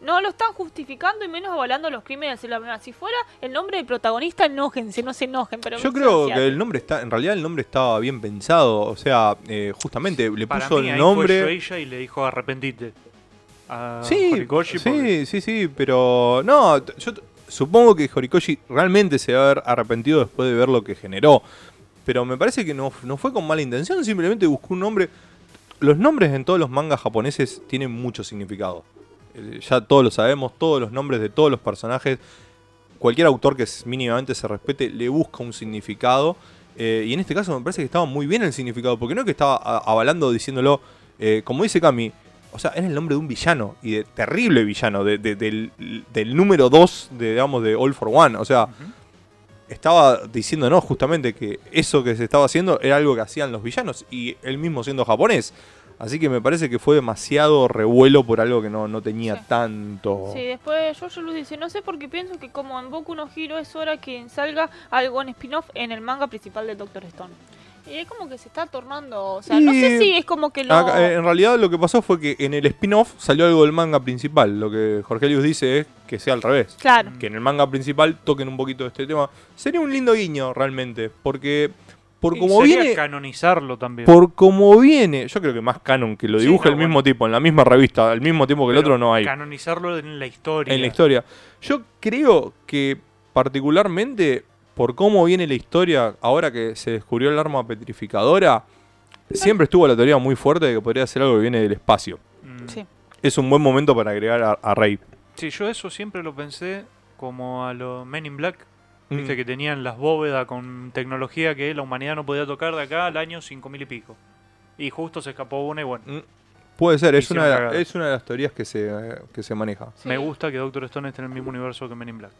no lo están justificando y menos avalando los crímenes de la primera. Si fuera el nombre del protagonista, enójense, no se enojen, pero yo creo que el nombre está, en realidad el nombre estaba bien pensado, o sea, eh, justamente le Para puso mí, el ahí nombre... Fue Shueisha y le dijo arrepentite. A Sí, porque- sí, sí, sí, pero no, yo supongo que Horikoshi realmente se va a haber arrepentido después de ver lo que generó. Pero me parece que no, fue con mala intención, simplemente buscó un nombre. Los nombres en todos los mangas japoneses tienen mucho significado. Eh, Ya todos lo sabemos, todos los nombres de todos los personajes, cualquier autor que mínimamente se respete le busca un significado. eh, y en este caso me parece que estaba muy bien el significado, porque no es que estaba avalando diciéndolo, eh, como dice Kami, o sea, era el nombre de un villano, y de terrible villano, de- de- del, del número 2 de, digamos, de All for One. O sea, Ujú. estaba diciendo, no, justamente que eso que se estaba haciendo era algo que hacían los villanos, y él mismo siendo japonés. Así que me parece que fue demasiado revuelo por algo que no, no tenía Sí. tanto. Sí, después Jojo Luz dice, no sé por qué pienso que como en Boku no Hero es hora que salga algo en spin-off en el manga principal de Doctor Stone. Y es como que se está tornando, o sea, no sé si es como que lo... Acá, eh, en realidad lo que pasó fue que en el spin-off salió algo del manga principal. Lo que Jorge Elius dice es que sea al revés. Claro. Que en el manga principal toquen un poquito de este tema. Sería un lindo guiño realmente. Porque por como sería viene. canonizarlo también. Por como viene. Yo creo que más canon que lo Sí, dibuje no, el mismo bueno. tipo, en la misma revista, al mismo tiempo que el otro no hay. Canonizarlo en la historia. En la historia. Yo creo que particularmente por cómo viene la historia, ahora que se descubrió el arma petrificadora, siempre estuvo la teoría muy fuerte de que podría ser algo que viene del espacio. Mm. Sí. Es un buen momento para agregar a, a Rey. Sí, yo eso siempre lo pensé como a los Men in Black. Mm. Viste que tenían las bóvedas con tecnología que la humanidad no podía tocar de acá al año 5000 y pico. Y justo se escapó una y bueno. Mm. Puede ser, es una, la- es una de las teorías que se, eh, que se maneja. Sí. Me gusta que Doctor Stone esté en el mismo universo que Men in Black.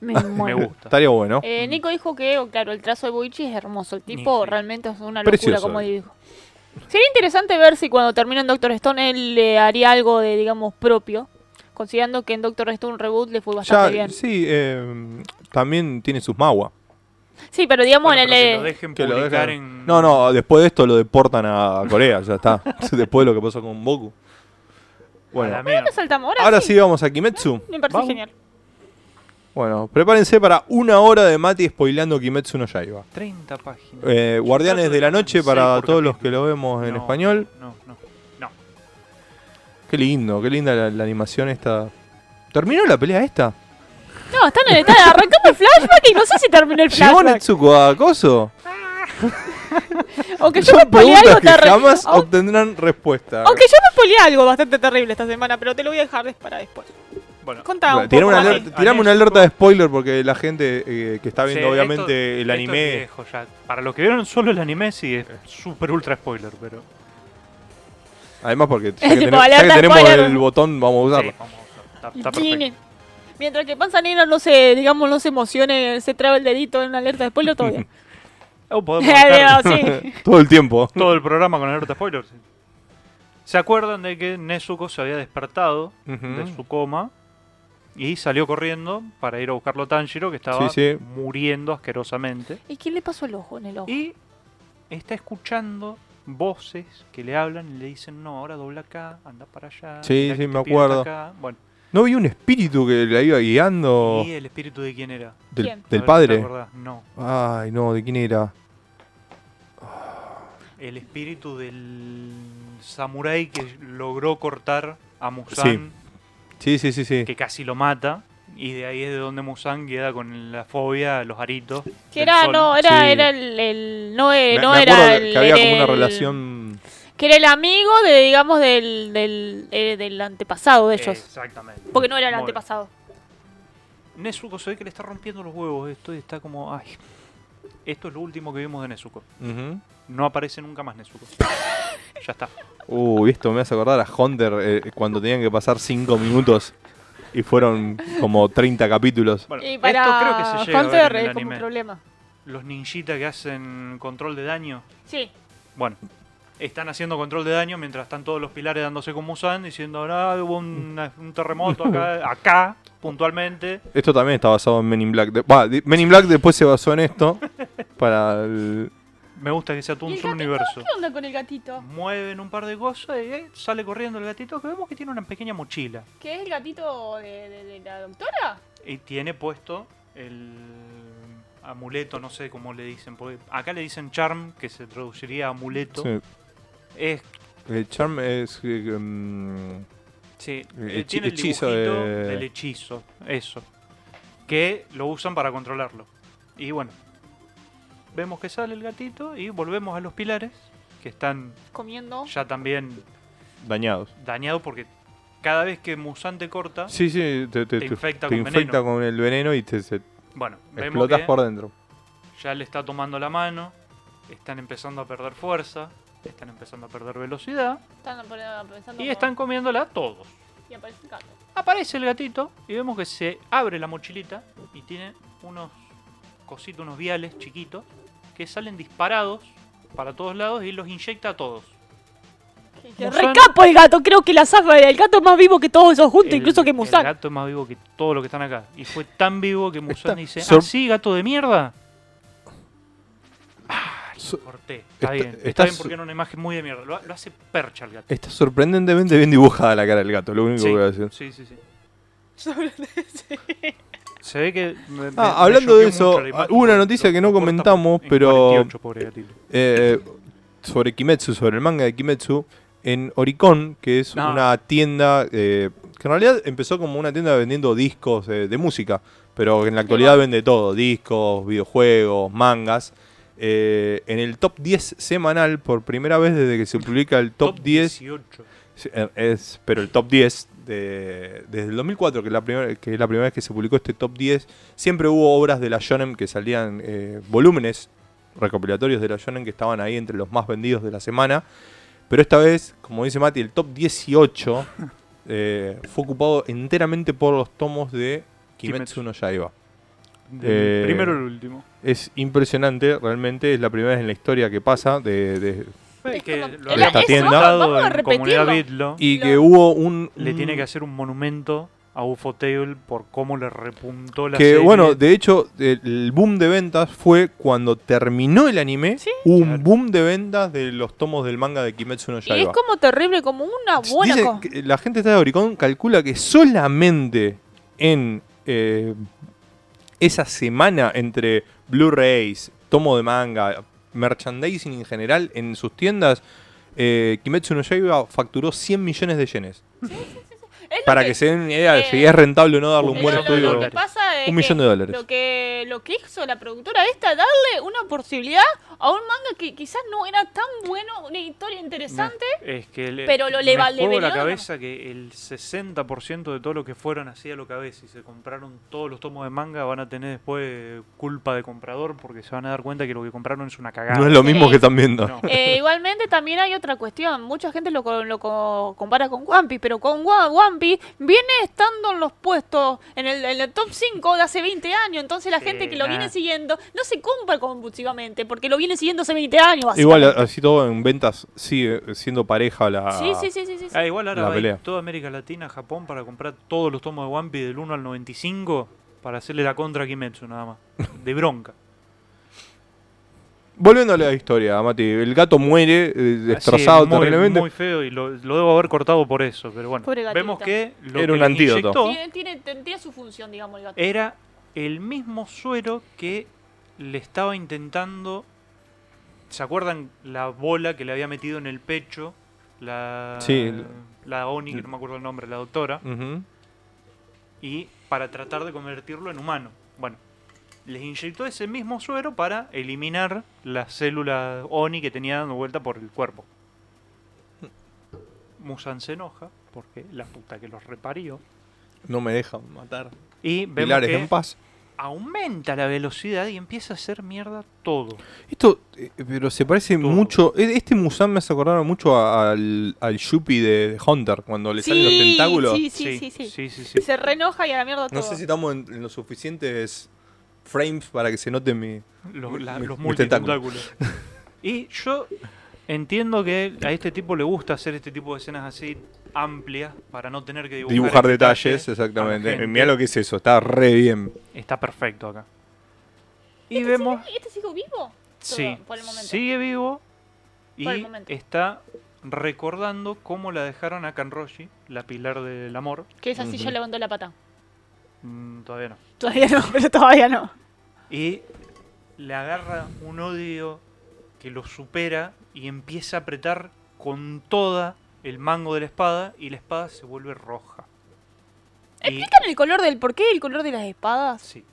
Me gusta. Estaría bueno. Eh, Nico dijo que, claro, el trazo de Boichi es hermoso. El tipo Sí. realmente es una locura Precioso. como dijo. Sería interesante ver si cuando termine en Doctor Stone él le haría algo de, digamos, propio. Considerando que en Doctor Stone Reboot le fue bastante Ya, bien. sí, eh, también tiene sus magua. Sí, pero digamos Bueno, en pero el... que lo eh, dejen Que lo publicar dejan- en. No, no, después de esto lo deportan a Corea, ya está. después de lo que pasó con Boku. A Bueno. Ahora, ahora sí. sí vamos a Kimetsu. Me parece Vamos. genial. Bueno, prepárense para una hora de Mati spoileando Kimetsu no Yaiba. 30 páginas. Eh, Guardianes de la Noche para todos los que lo vemos en No, español. No, no, no. Qué lindo, qué linda la, la animación esta. ¿Terminó la pelea esta? No, están en están arrancando el flashback y no sé si terminó el ¿Llegó flashback. Netsuko a Coso? Aunque yo me Son preguntas algo terrible. jamás Aunque obtendrán respuesta. aunque yo me spoileé algo bastante terrible esta semana, pero te lo voy a dejar para después. Bueno, Contá un Bueno, tirame poco una, alerta, de- tirame una Netsuko- alerta de spoiler porque la gente eh, que está viendo sí, obviamente esto- el esto es anime... viejo ya. Para los que vieron solo el anime, sí, es super ultra spoiler, pero. Además porque ya que, tipo tenemos- ya que alerta de tenemos spoiler. el botón vamos a usarlo. Sí, vamos a usar. Está, Y está tiene- perfecto. Mientras que Panza Negra no se, digamos, no se emocione, se trabe el dedito en una alerta de spoiler, todo bien. O podemos dejar sí. Todo el tiempo. todo el programa con alerta spoiler. sí. ¿Se acuerdan de que Nezuko se había despertado Ujú. de su coma y salió corriendo para ir a buscarlo a Tanjiro, que estaba Sí, sí. muriendo asquerosamente? ¿Y quién le pasó el ojo en el ojo? Y está escuchando voces que le hablan y le dicen, no, ahora dobla acá, anda para allá. Sí, sí, me acuerdo. acá". Bueno, ¿No había un espíritu que la iba guiando ¿y el espíritu de quién era? del, ¿Quién? del padre? No, Ay, no, ¿de quién era? el espíritu del samurái que logró cortar a Musan, Sí, sí, sí, sí. que casi lo mata. Y de ahí es de donde Musan queda con la fobia a los aritos. Que era, sol. no, era, Sí. era el, el- no, eh, Me- no me era el, que había como una el- relación... Que era el amigo de, digamos, del, del, eh, del antepasado de ellos. Exactamente. Porque no era el Muy antepasado. Nezuko se ve que le está rompiendo los huevos esto y está como, ay, esto es lo último que vimos de Nezuko. No aparece nunca más Nezuko. ya está. Uy, esto me hace acordar a Hunter eh, cuando tenían que pasar 5 minutos y fueron como 30 capítulos. Bueno, Y esto para creo que se llega a ver en el es como un problema. Los ninjitas que hacen control de daño, Sí. bueno, están haciendo control de daño mientras están todos los pilares dándose con Musan diciendo, ahora hubo una- un terremoto acá, acá, puntualmente. Esto también está basado en Men in Black. De- bah, Men in Black después se basó en esto para el... Me gusta que sea todo ¿Y un universo. ¿Qué onda con el gatito? Mueven un par de cosas y eh, sale corriendo el gatito que vemos que tiene una pequeña mochila. ¿Qué es el gatito de, de- de la doctora? Y tiene puesto el amuleto, no sé cómo le dicen. Porque acá le dicen charm, que se traduciría a amuleto. sí. Es, El charm es... eh, mm, sí, El eh, tiene el hechizo dibujito de- del hechizo, eso. Que lo usan para controlarlo. Y bueno, vemos que sale el gatito y volvemos a los pilares, que están Comiendo. ya también dañados. dañados porque cada vez que Musan te corta, Sí, sí, te, te- Te te- infecta te con infecta veneno. con el veneno y te, se- bueno, vemos explotas que por dentro. ya le está tomando la mano, están empezando a perder fuerza, están empezando a perder velocidad Están y como- están comiéndola todos. Y aparece el gato. Aparece el gatito y vemos que se abre la mochilita y tiene unos cositos, unos viales chiquitos que salen disparados para todos lados y los inyecta a todos. Musan- Recapo el gato, creo que la zafa el gato es más vivo que todos esos juntos, El- incluso que El Musan. gato es más vivo que todos los que están acá. Y fue tan vivo que Musan Está dice, ¿ah, sí, gato de mierda? So- corté. Está, está- bien. Está, está bien porque era una imagen muy de mierda. Lo, lo hace percha el gato. Está sorprendentemente bien dibujada la cara del gato, lo único Sí, que voy a decir. sí, sí, sí. Se ve que. me- me- Ah, me hablando choqueó de eso, hubo una noticia lo- que no comentamos, en pero- 48, pobre gatito. Eh, sobre Kimetsu, sobre el manga de Kimetsu, en Oricon, que es No. una tienda eh, que en realidad empezó como una tienda vendiendo discos eh, de música, pero en la actualidad vende todo, discos, videojuegos, mangas. Eh, en el top 10 semanal, por primera vez desde que se publica el top, 10, 18. Sí, eh, Es, pero el top 10 de- desde el 2004, que es, la primera, que es la primera vez que se publicó este top 10, siempre hubo obras de la Shonen que salían, eh, volúmenes recopilatorios de la Shonen que estaban ahí entre los más vendidos de la semana. Pero esta vez, como dice Mati, el top 18 eh, fue ocupado enteramente por los tomos de Kimetsu Kimetsu. no Yaiba. Eh, primero al último. Es impresionante, realmente es la primera vez en la historia que pasa de, de- que como- lo tienda- en comunidad. Bitlo. y Lo- que hubo un... Le tiene que hacer un monumento a UFO Table por cómo le repuntó la que serie. bueno, de hecho, el, boom de ventas fue cuando terminó el anime. Sí. un Claro. boom de ventas de los tomos del manga de Kimetsu no Y es Yaiba. como terrible, como una buena Dice cosa. que la gente está de Oricon calcula que solamente en eh, esa semana entre Blu-rays, tomo de manga, merchandising en general en sus tiendas, eh, Kimetsu no Yaiba facturó 100 millones de yenes. Es lo Para que se den idea de eh, si es rentable o no darle un buen estudio. lo que dólares. pasa es Un millón de dólares. Lo que, lo que hizo la productora esta, darle una posibilidad a un manga que quizás no era tan bueno, una historia interesante. Es que le, Pero lo le la cabeza que el 60% de todo lo que fueron así a lo cabeza y se compraron todos los tomos de manga van a tener después culpa de comprador porque se van a dar cuenta que lo que compraron es una cagada. No es lo mismo que están viendo. No. Eh, igualmente también hay otra cuestión. Mucha gente lo, co- lo co- compara con One Piece, pero con One Piece viene estando en los puestos, en el, en el top 5 de hace 20 años. Entonces la Sí, gente que lo nah. viene siguiendo no se compra compulsivamente, porque lo viene siguiendo hace 20 años. Igual, así todo en ventas sigue siendo pareja la. Sí, sí, sí, sí, sí, sí. Ah, igual ahora La va a ir pelea. toda América Latina, Japón para comprar todos los tomos de One Piece del 1 al 95 para hacerle la contra a Kimetsu nada más. De bronca. Volviendo a la historia, Mati. El gato muere eh, destrozado Sí, muy, terriblemente. muy feo y lo, lo debo haber cortado por eso, pero bueno. Vemos que lo Era que un antídoto. inyectó Tiene, tiene, tiene- tiene su función, digamos, el gato. era el mismo suero que le estaba intentando. ¿Se acuerdan la bola que le había metido en el pecho? La, Sí. la Oni, que no me acuerdo el nombre, la doctora. Ujú. y para tratar de convertirlo en humano. Bueno, les inyectó ese mismo suero para eliminar las células ONI que tenía dando vuelta por el cuerpo. Musan se enoja porque la puta que los reparió. No me dejan matar. Y vemos Pilares que en paz. aumenta la velocidad y empieza a hacer mierda todo. Esto, eh, pero se parece Todo. mucho. e- Este Musan me hace acordar mucho a- al, al Yuppie de, de Hunter, cuando le salen los Sí, tentáculos. Sí, sí, sí, sí. sí, sí, sí. Se reenoja y a la mierda todo. No sé si estamos en, en los suficientes frames para que se note mi. Los, la- mi- los mis multitentáculos. y yo entiendo que a este tipo le gusta hacer este tipo de escenas así amplias para no tener que dibujar, Dibujar detalles, exactamente. Mira lo que es eso, está re bien. Está perfecto acá. Y ¿Este vemos, sigue- ¿Y este sigue vivo? sí, Todo, por el momento. sigue vivo y Por el momento. está recordando cómo la dejaron a Kanroshi, la pilar del amor. Que esa sí Ujú. ya levantó la pata. Mm, todavía no. Todavía no, pero todavía no. Y le agarra un odio que lo supera y empieza a apretar con toda el mango de la espada y la espada se vuelve roja. Y, ¿Explican el color del por qué el color de las espadas? sí.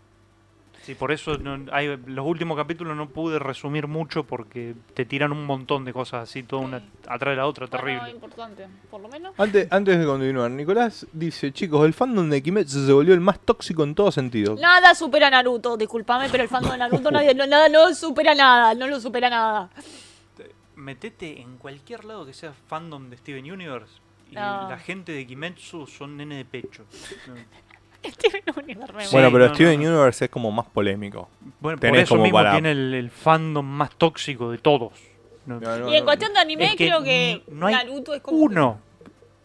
Sí, por eso no- hay, los últimos capítulos no pude resumir mucho porque te tiran un montón de cosas así, toda una atrás de la otra, Bueno, terrible. importante, por lo menos. Antes, antes de continuar, Nicolás dice: Chicos, el fandom de Kimetsu se volvió el más tóxico en todo sentido. Nada supera a Naruto, discúlpame, pero el fandom de Naruto nadie, no, nada, no supera nada, no lo supera nada. Metete en cualquier lado que sea fandom de Steven Universe y No. la gente de Kimetsu son nene de pecho. Steven Universe bueno, pero no, Steven no. Universe es como más polémico. Bueno, por Tenés eso como mismo para- tiene el, el fandom más tóxico de todos. No- No, Y en no, cuestión de anime, Es que creo que no hay Naruto es como. Uno.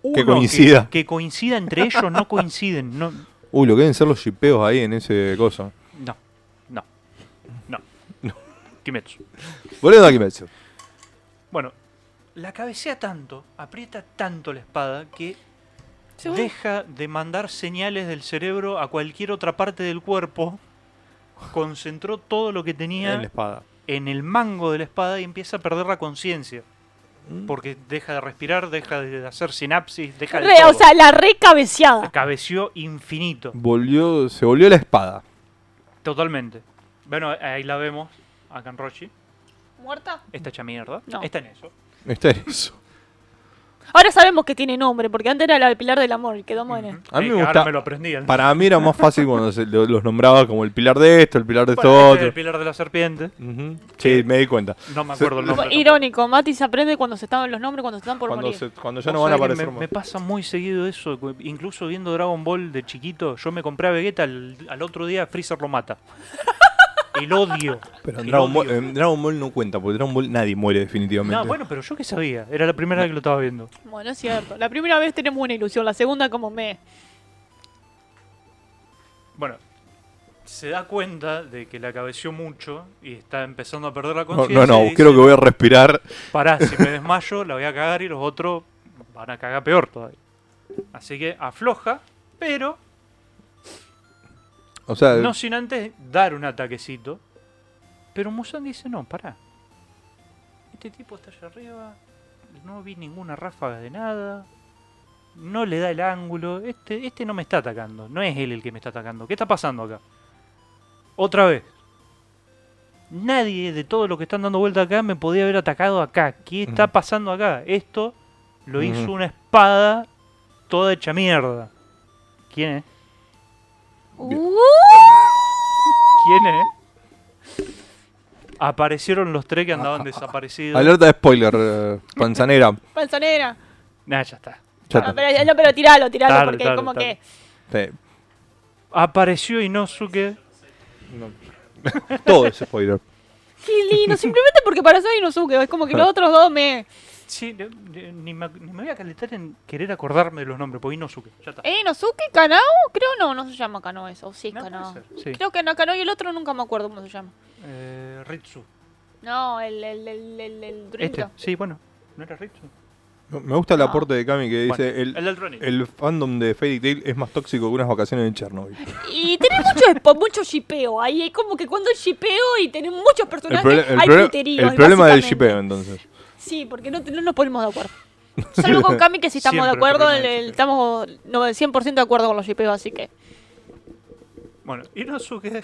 Que uno coincida. Que, coincida entre ellos, no coinciden. No, Uy, lo que deben ser los shipeos ahí en ese coso. no, no, no. No. Kimetsu. Volviendo a Kimetsu. Bueno, la cabecea tanto, aprieta tanto la espada que Deja de mandar señales del cerebro a cualquier otra parte del cuerpo. Concentró todo lo que tenía En la espada. en el mango de la espada y empieza a perder la conciencia. Mm. Porque deja de respirar, deja de hacer sinapsis, deja de Re, todo. o sea, la recabeceada. Cabeció infinito. Volvió, se volvió la espada. Totalmente. Bueno, ahí la vemos, a Kanroshi. ¿Muerta? Está hecha mierda. No. Está en eso. Está en eso. Ahora sabemos que tiene nombre, porque antes era la del pilar del amor y quedó. Ujú. A mí me gusta- Ahora me lo aprendían. Para mí era más fácil cuando se lo- los nombraba como el pilar de esto, el pilar de Bueno, esto este otro. el pilar de la serpiente. Ujú. Sí, me di cuenta. No me Se- acuerdo el nombre. Irónico, Mati se aprende cuando se estaban los nombres, cuando se están por Cuando, morir. se- cuando ya Vos no van a sabés que aparecer me, más. me pasa muy seguido eso. cu- Incluso viendo Dragon Ball de chiquito, yo me compré a Vegeta al, al otro día Freezer lo mata. El odio. Pero en el Dragon, Ball, odio. en Dragon Ball no cuenta, porque Dragon Ball nadie muere definitivamente. No, bueno, pero yo qué sabía. Era la primera vez que lo estaba viendo. Bueno, es cierto. La primera vez tenemos una ilusión, la segunda como me. Bueno, se da cuenta de que la cabeció mucho y está empezando a perder la no, conciencia. no, no, y dice, creo que voy a respirar. Pará, si me desmayo, la voy a cagar y los otros van a cagar peor todavía. Así que afloja, pero O sea, no sin antes dar un ataquecito. Pero Musan dice, no, pará. Este tipo está allá arriba, no vi ninguna ráfaga de nada. No le da el ángulo. Este, este no me está atacando. No es él el que me está atacando. ¿Qué está pasando acá? Otra vez. Nadie de todo lo que están dando vuelta acá me podía haber atacado acá. ¿Qué está pasando acá? Esto lo hizo una espada toda hecha mierda. ¿Quién es? Uh, ¿Quién es? Aparecieron los tres que andaban desaparecidos. Alerta de spoiler, eh, panzanera. panzanera. Nah, ya está. Ya Ah, está. pero, no, pero tiralo, tiralo, porque dale, como que. Sí. Apareció Inosuke. No. Todo es spoiler. Qué lindo, simplemente porque para eso Inosuke. Es como que los otros dos me. Sí, ni, me, ni me voy a calentar en querer acordarme de los nombres, porque Inosuke. Ya está. ¿Eh, Inosuke? ¿Kanao? Creo no, no se llama Kanao eso. Sí, No, Kanao. sí. Creo que no, Kanao y el otro nunca me acuerdo cómo se llama. Eh, Ritsu. No, el, el, el, el, el Este, sí, bueno. ¿No era Ritsu? Me gusta el Ah. aporte de Cami que dice: Bueno, el, el el fandom de Fairy Tail es más tóxico que unas vacaciones en Chernobyl. Y tenés mucho, mucho shipeo ahí. Es como que cuando hay shipeo y tenés muchos personajes, el hay el problema del shipeo, entonces. Sí, porque no, no nos ponemos de acuerdo. Salvo con Cami que si estamos de acuerdo, el- estamos no, 100% de acuerdo con los shipeos, así que... Bueno, Inosuke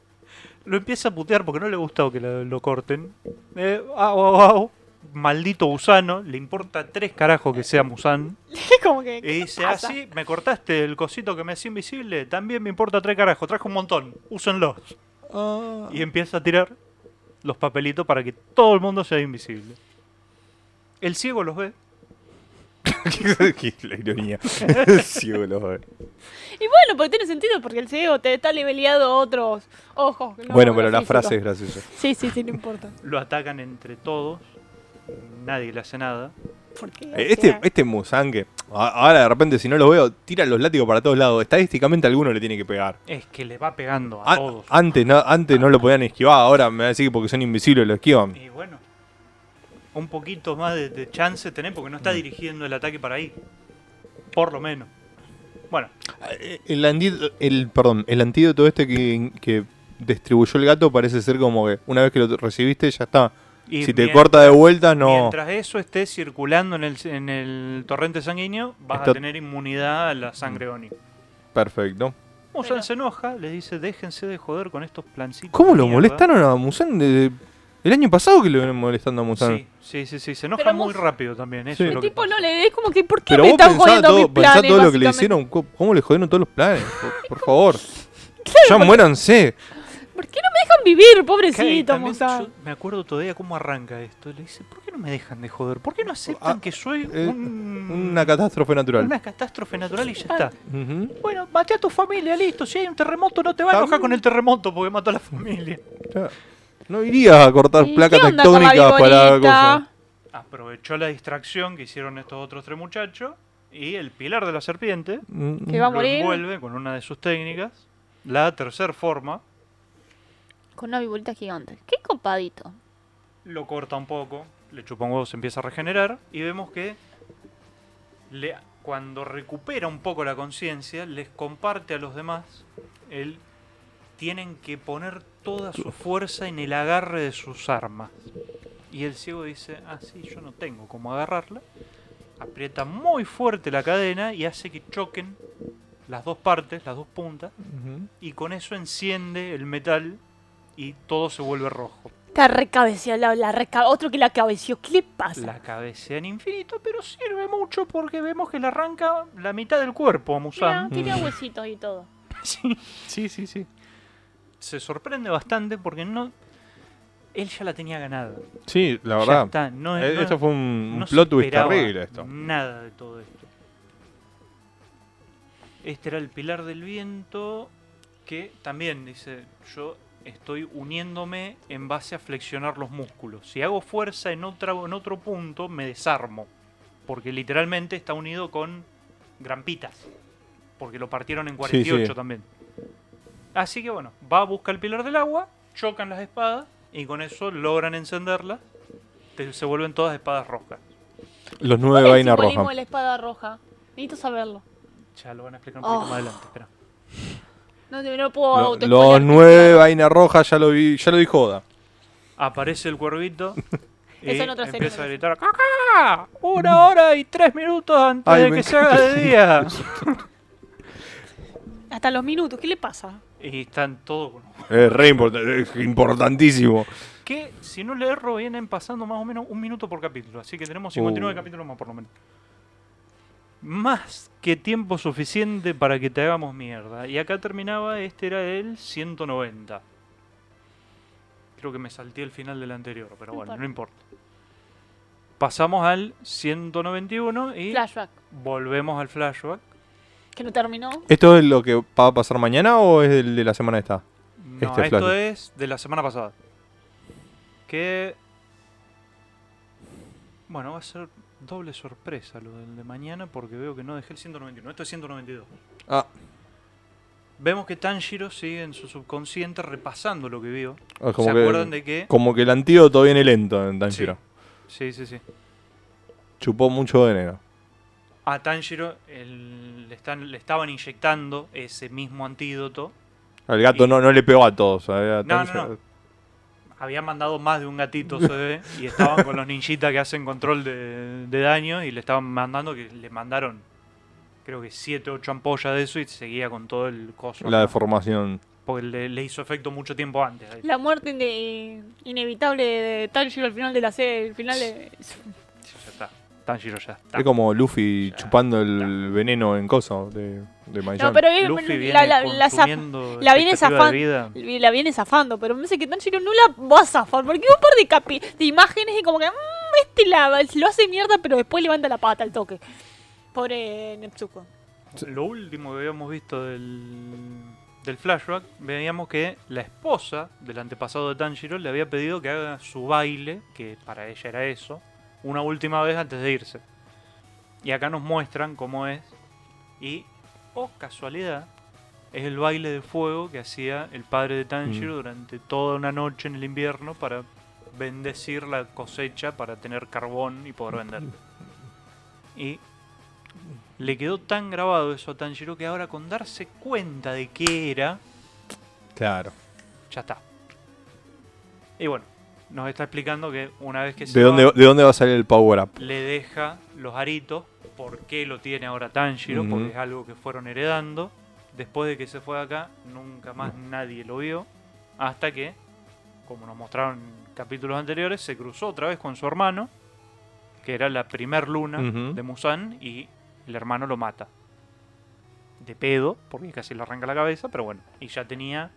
lo empieza a putear porque no le gustó que lo, lo corten. Eh, au, au, au. Maldito gusano, le importa tres carajos que sea Musan. como que... Y ¿qué te dice, pasa? así, me cortaste el cosito que me hacía invisible, también me importa tres carajos, traje un montón, úsenlos. Y empieza a tirar los papelitos para que todo el mundo sea invisible. El ciego los ve. Qué la ironía. El ciego lo ve. Y bueno, porque tiene sentido, porque el ciego te está leveleado a otros ojos. no bueno, pero la físico. frase es graciosa. Sí, sí, sí, no importa. Lo atacan entre todos. Nadie le hace nada. Porque, Eh, Este, este Musan que a- ahora de repente si no lo veo, tira los látigos para todos lados. Estadísticamente alguno le tiene que pegar. Es que le va pegando a A- todos. antes, no, antes no lo podían esquivar, ahora me va a decir que porque son invisibles lo esquivan. Y bueno, un poquito más de, de chance tenés porque no está Mm. dirigiendo el ataque para ahí. Por lo menos. Bueno, Eh, El, antídoto- el, perdón, el antídoto este que, que distribuyó el gato parece ser como que una vez que lo recibiste ya está. y si te corta de vuelta, no. Mientras eso esté circulando en el, en el torrente sanguíneo, vas Está- a tener inmunidad a la sangre Oni. Perfecto. Musan Pero- se enoja, le dice, déjense de joder con estos plancitos. ¿Cómo lo mierda". molestaron a Musan? de- el año pasado que lo vienen molestando a Musan. Sí, sí, sí, sí, se enoja Pero muy Mus- rápido también. Eso Sí. es El lo tipo no le... Es como que, ¿por qué Pero me vos están pensá jodiendo todo, mis pensá planes, todo lo que le hicieron. ¿Cómo, le jodieron todos los planes? Por, por favor. ya muéranse. ¿Por qué no me dejan vivir, pobrecito, me acuerdo todavía cómo arranca esto. Le dice, ¿por qué no me dejan de joder? ¿Por qué no aceptan Ah, que soy eh, un- Una catástrofe natural. una catástrofe natural y ya está? Bueno, maté a tu familia, listo. Si hay un terremoto, no te va a enojar con el terremoto porque mató a la familia. Ya. No irías a cortar ¿Y placas qué onda con la tectónicas para cosas. Aprovechó la distracción que hicieron estos otros tres muchachos y el pilar de la serpiente Mm, Que va a lo morir envuelve con una de sus técnicas. La tercera forma con una viborita gigante. Qué copadito. lo corta un poco, le chupa un huevo, se empieza a regenerar y vemos que le, cuando recupera un poco la conciencia, les comparte a los demás el tienen que poner toda su fuerza en el agarre de sus armas. Y el ciego dice, ah, sí, yo no tengo cómo agarrarla. Aprieta muy fuerte la cadena y hace que choquen las dos partes, las dos puntas, y con eso enciende el metal y todo se vuelve rojo. Está recabeceado, la, la reca- otro que la cabeció. ¿Qué le pasa? La cabecea en infinito, pero sirve mucho porque vemos que le arranca la mitad del cuerpo a Mira, Musan. tiene Mm. huesitos y todo. Sí, sí, sí, sí. Se sorprende bastante porque no. Él ya la tenía ganada. Sí, la Ya verdad. está. No, Eh, no- Esto fue un, no plot twist terrible esto. Nada de todo esto. Este era el pilar del viento que también dice, yo estoy uniéndome en base a flexionar los músculos. Si hago fuerza en, otra, en otro punto, me desarmo. Porque literalmente está unido con grampitas. Porque lo partieron en 48 sí. también. Así que bueno, va a buscar el pilar del agua, chocan las espadas y con eso logran encenderlas. Se vuelven todas espadas rojas. Los ¿Cuál nueve vainas simbolismo rojas. de la espada roja? Necesito saberlo. Ya lo van a explicar un poquito Oh. más adelante. Espera. No, te- no puedo Lo- autoespoilear. los nueve vainas rojas ya lo vi, ya lo vi joda. Aparece el cuervito Y Eso en otra serie empieza a no gritar ¡Caca! Una hora y tres minutos antes Ay, de que se haga de día. Hasta los minutos, ¿qué le pasa? Y están todos con Es re importante, es importantísimo. Que, si no le erro, vienen pasando más o menos un minuto por capítulo. Así que tenemos 59 Uh. capítulos más, por lo menos. Más que tiempo suficiente para que te hagamos mierda. Y acá terminaba, este era el 190. Creo que me salté el final del anterior, pero No bueno, importa. no importa. Pasamos al 191 y Flashback. volvemos al flashback. Que no terminó. ¿Esto es lo que va a pasar mañana o es el de la semana esta? No, Este esto es de la semana pasada. Que. Bueno, va a ser doble sorpresa lo del de mañana porque veo que no dejé el 191. Esto es 192. Ah, Vemos que Tanjiro sigue en su subconsciente repasando lo que vio. es ¿Se acuerdan de que.? como que el antídoto viene lento en Tanjiro. Sí, sí, sí. Chupó mucho veneno. A Tanjiro el- le, están, le estaban inyectando ese mismo antídoto. Al gato Y- no, no le pegó a todos. ¿sabes? A No, no, no. Habían mandado más de un gatito, se ve, y estaban con los ninjitas que hacen control de, de daño y le estaban mandando que le mandaron, creo que 7 8 ampollas de eso y seguía con todo el coso. La deformación. Porque le, le hizo efecto mucho tiempo antes. La muerte ine- inevitable de Tanjiro al final de la serie. El final de. Tanjiro ya está. Es como Luffy Ya, chupando el veneno en coso de, de No, pero es- Luffy viene la, la, la, zaf- consumiendo la viene expectativa de zafan- vida. la viene zafando, pero me parece que Tanjiro no la va a zafar. Porque un par de, capi de imágenes y como que. "Mm, este la, lo hace mierda, pero después levanta la pata al toque. Pobre Netsuko. Lo último que habíamos visto del, del flashback, veíamos que la esposa del antepasado de Tanjiro le había pedido que haga su baile, que para ella era eso, una última vez antes de irse. Y acá nos muestran cómo es. Y, oh casualidad, es el baile de fuego que hacía el padre de Tanjiro Mm. durante toda una noche en el invierno para bendecir la cosecha, para tener carbón y poder vender. Y le quedó tan grabado eso a Tanjiro que ahora con darse cuenta de qué era, Claro. ya está. Y bueno, nos está explicando que una vez que se ¿De dónde, va, ¿De dónde va a salir el power up? le deja los aritos, por qué lo tiene ahora Tanjiro, Ujú. porque es algo que fueron heredando. Después de que se fue de acá, nunca más nadie lo vio, hasta que, como nos mostraron en capítulos anteriores, se cruzó otra vez con su hermano, que era la primer luna de Musan, y el hermano lo mata. De pedo, porque casi le arranca la cabeza, pero bueno, y ya tenía,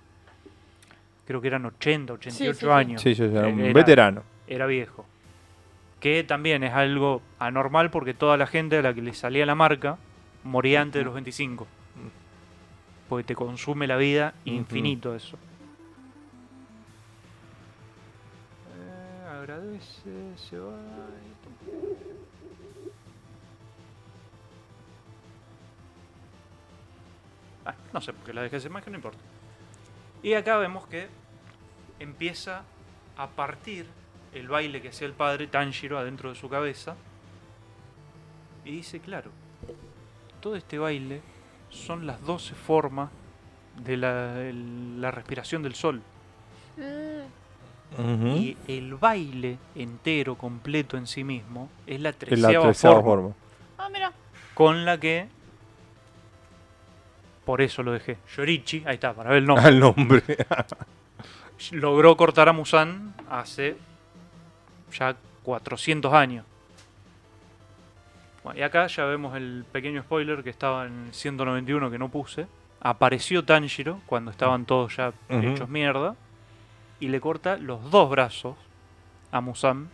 creo que eran 80, 88 sí, sí. años Sí, sí, sí, era un Era- veterano. era viejo. Que también es algo anormal porque toda la gente a la que le salía la marca moría antes de los 25. Porque te consume la vida infinito eso. Eh, agradece, se va. Ah, no sé por qué la dejé esa imagen, no importa. Y acá vemos que empieza a partir el baile que hacía el padre Tanjiro adentro de su cabeza. Y dice, claro, todo este baile son las 12 formas de la, el- la respiración del sol. Y el baile entero, completo en sí mismo, es la Es la treceava treceava forma, forma. Ah, mira. con la que... Por eso lo dejé. Yorichi, ahí está, para ver el nombre. Al nombre. logró cortar a Musan hace ya 400 años. Bueno, y acá ya vemos el pequeño spoiler que estaba en el 191 que no puse. Apareció Tanjiro cuando estaban todos ya hechos mierda y le corta los dos brazos a Musan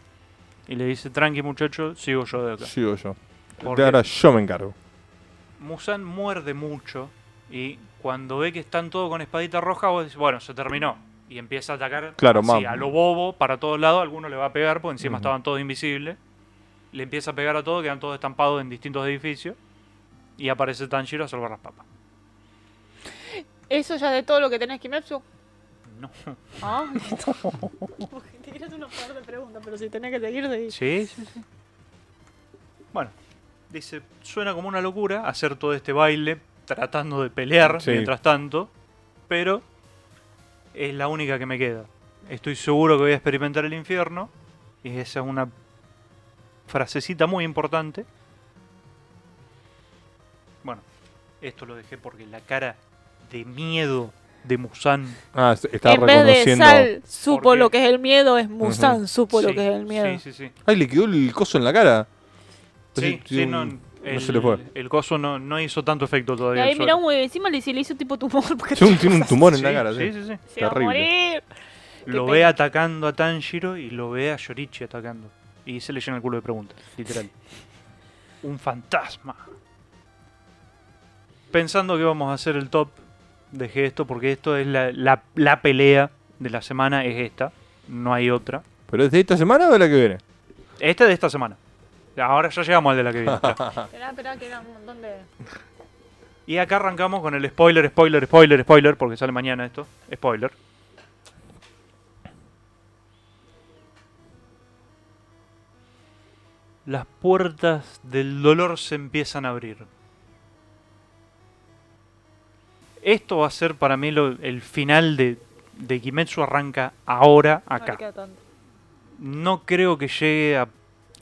y le dice, tranqui muchacho, sigo yo de acá. Sigo yo. Porque- De ahora yo me encargo. Musan muerde mucho y cuando ve que están todos con espadita roja, vos decís, bueno, se terminó. Y empieza a atacar Claro, así, a lo bobo, para todos lados, alguno le va a pegar, porque encima estaban todos invisibles. Le empieza a pegar a todos, quedan todos estampados en distintos edificios. Y aparece Tanjiro a salvar las papas. Eso ya de todo lo que tenés, Kimetsu. No. Ah, listo. Porque te querías una par de preguntas, pero si tenés que seguir, seguí. Sí, sí, sí. Bueno, dice, suena como una locura hacer todo este baile tratando de pelear Sí. mientras tanto, pero es la única que me queda. Estoy seguro que voy a experimentar el infierno Y esa es una frasecita muy importante. Bueno, esto lo dejé porque la cara de miedo de Musan. Ah, está en vez de reconociendo. Sal supo Porque- lo que es el miedo, es Musan supo lo Sí, que es el miedo. Sí, sí, sí. Ay, le quedó el coso en la cara. Sí, sí, tiene no, el, se le fue. el coso no, no hizo tanto efecto Y todavía. ahí mira encima le, le hizo tipo tumor porque Tiene un, tiene un tumor en Sí, la cara, sí, sí. sí, sí. se va a terrible. morir. Lo ve atacando a Tanjiro y lo ve a Yorichi atacando. Y se le llena el culo de preguntas, literal. Un fantasma. Pensando que vamos a hacer el top, dejé esto porque esto es la, la- la pelea de la semana, es esta. No hay otra. ¿Pero es de esta semana o de la que viene? Este de esta semana. Ahora ya llegamos al de la que viene. Esperá, esperá, que era un montón de. Y acá arrancamos con el spoiler, spoiler, spoiler, spoiler, porque sale mañana esto. Spoiler. Las puertas del dolor se empiezan a abrir. Esto va a ser para mí lo- el final de, de Kimetsu arranca ahora acá. No creo que llegue a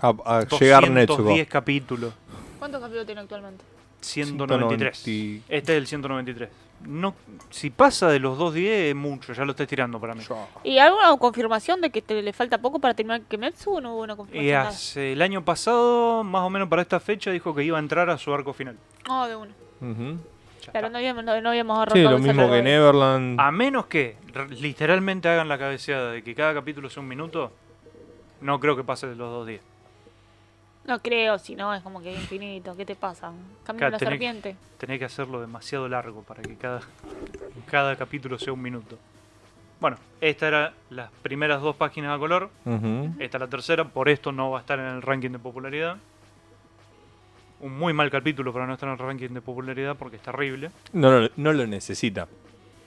A, a llegar Netsuko. 210 capítulos. ¿Cuántos capítulos tiene actualmente? 193. 190. Este es el 193. No, si pasa de los 210 es mucho, ya lo está tirando para mí. ¿Y alguna confirmación de que te le falta poco para terminar Kimetsu o no hubo una confirmación? Y hace el año pasado, más o menos para esta fecha, dijo que iba a entrar a su arco final. No, de una. Ujú. Ya Claro, no habíamos, no, no habíamos Sí, lo mismo que Neverland. A menos que literalmente hagan la cabeceada de que cada capítulo sea un minuto, no creo que pase de los 210. No creo, si no, es como que infinito. ¿Qué te pasa? Camino Claro, de la tenés- serpiente. Tenés que hacerlo demasiado largo para que cada, cada capítulo sea un minuto. Bueno, esta era las primeras dos páginas a color. Esta es la tercera, por esto no va a estar en el ranking de popularidad. Un muy mal capítulo para no estar en el ranking de popularidad porque es terrible. No, no, no lo necesita.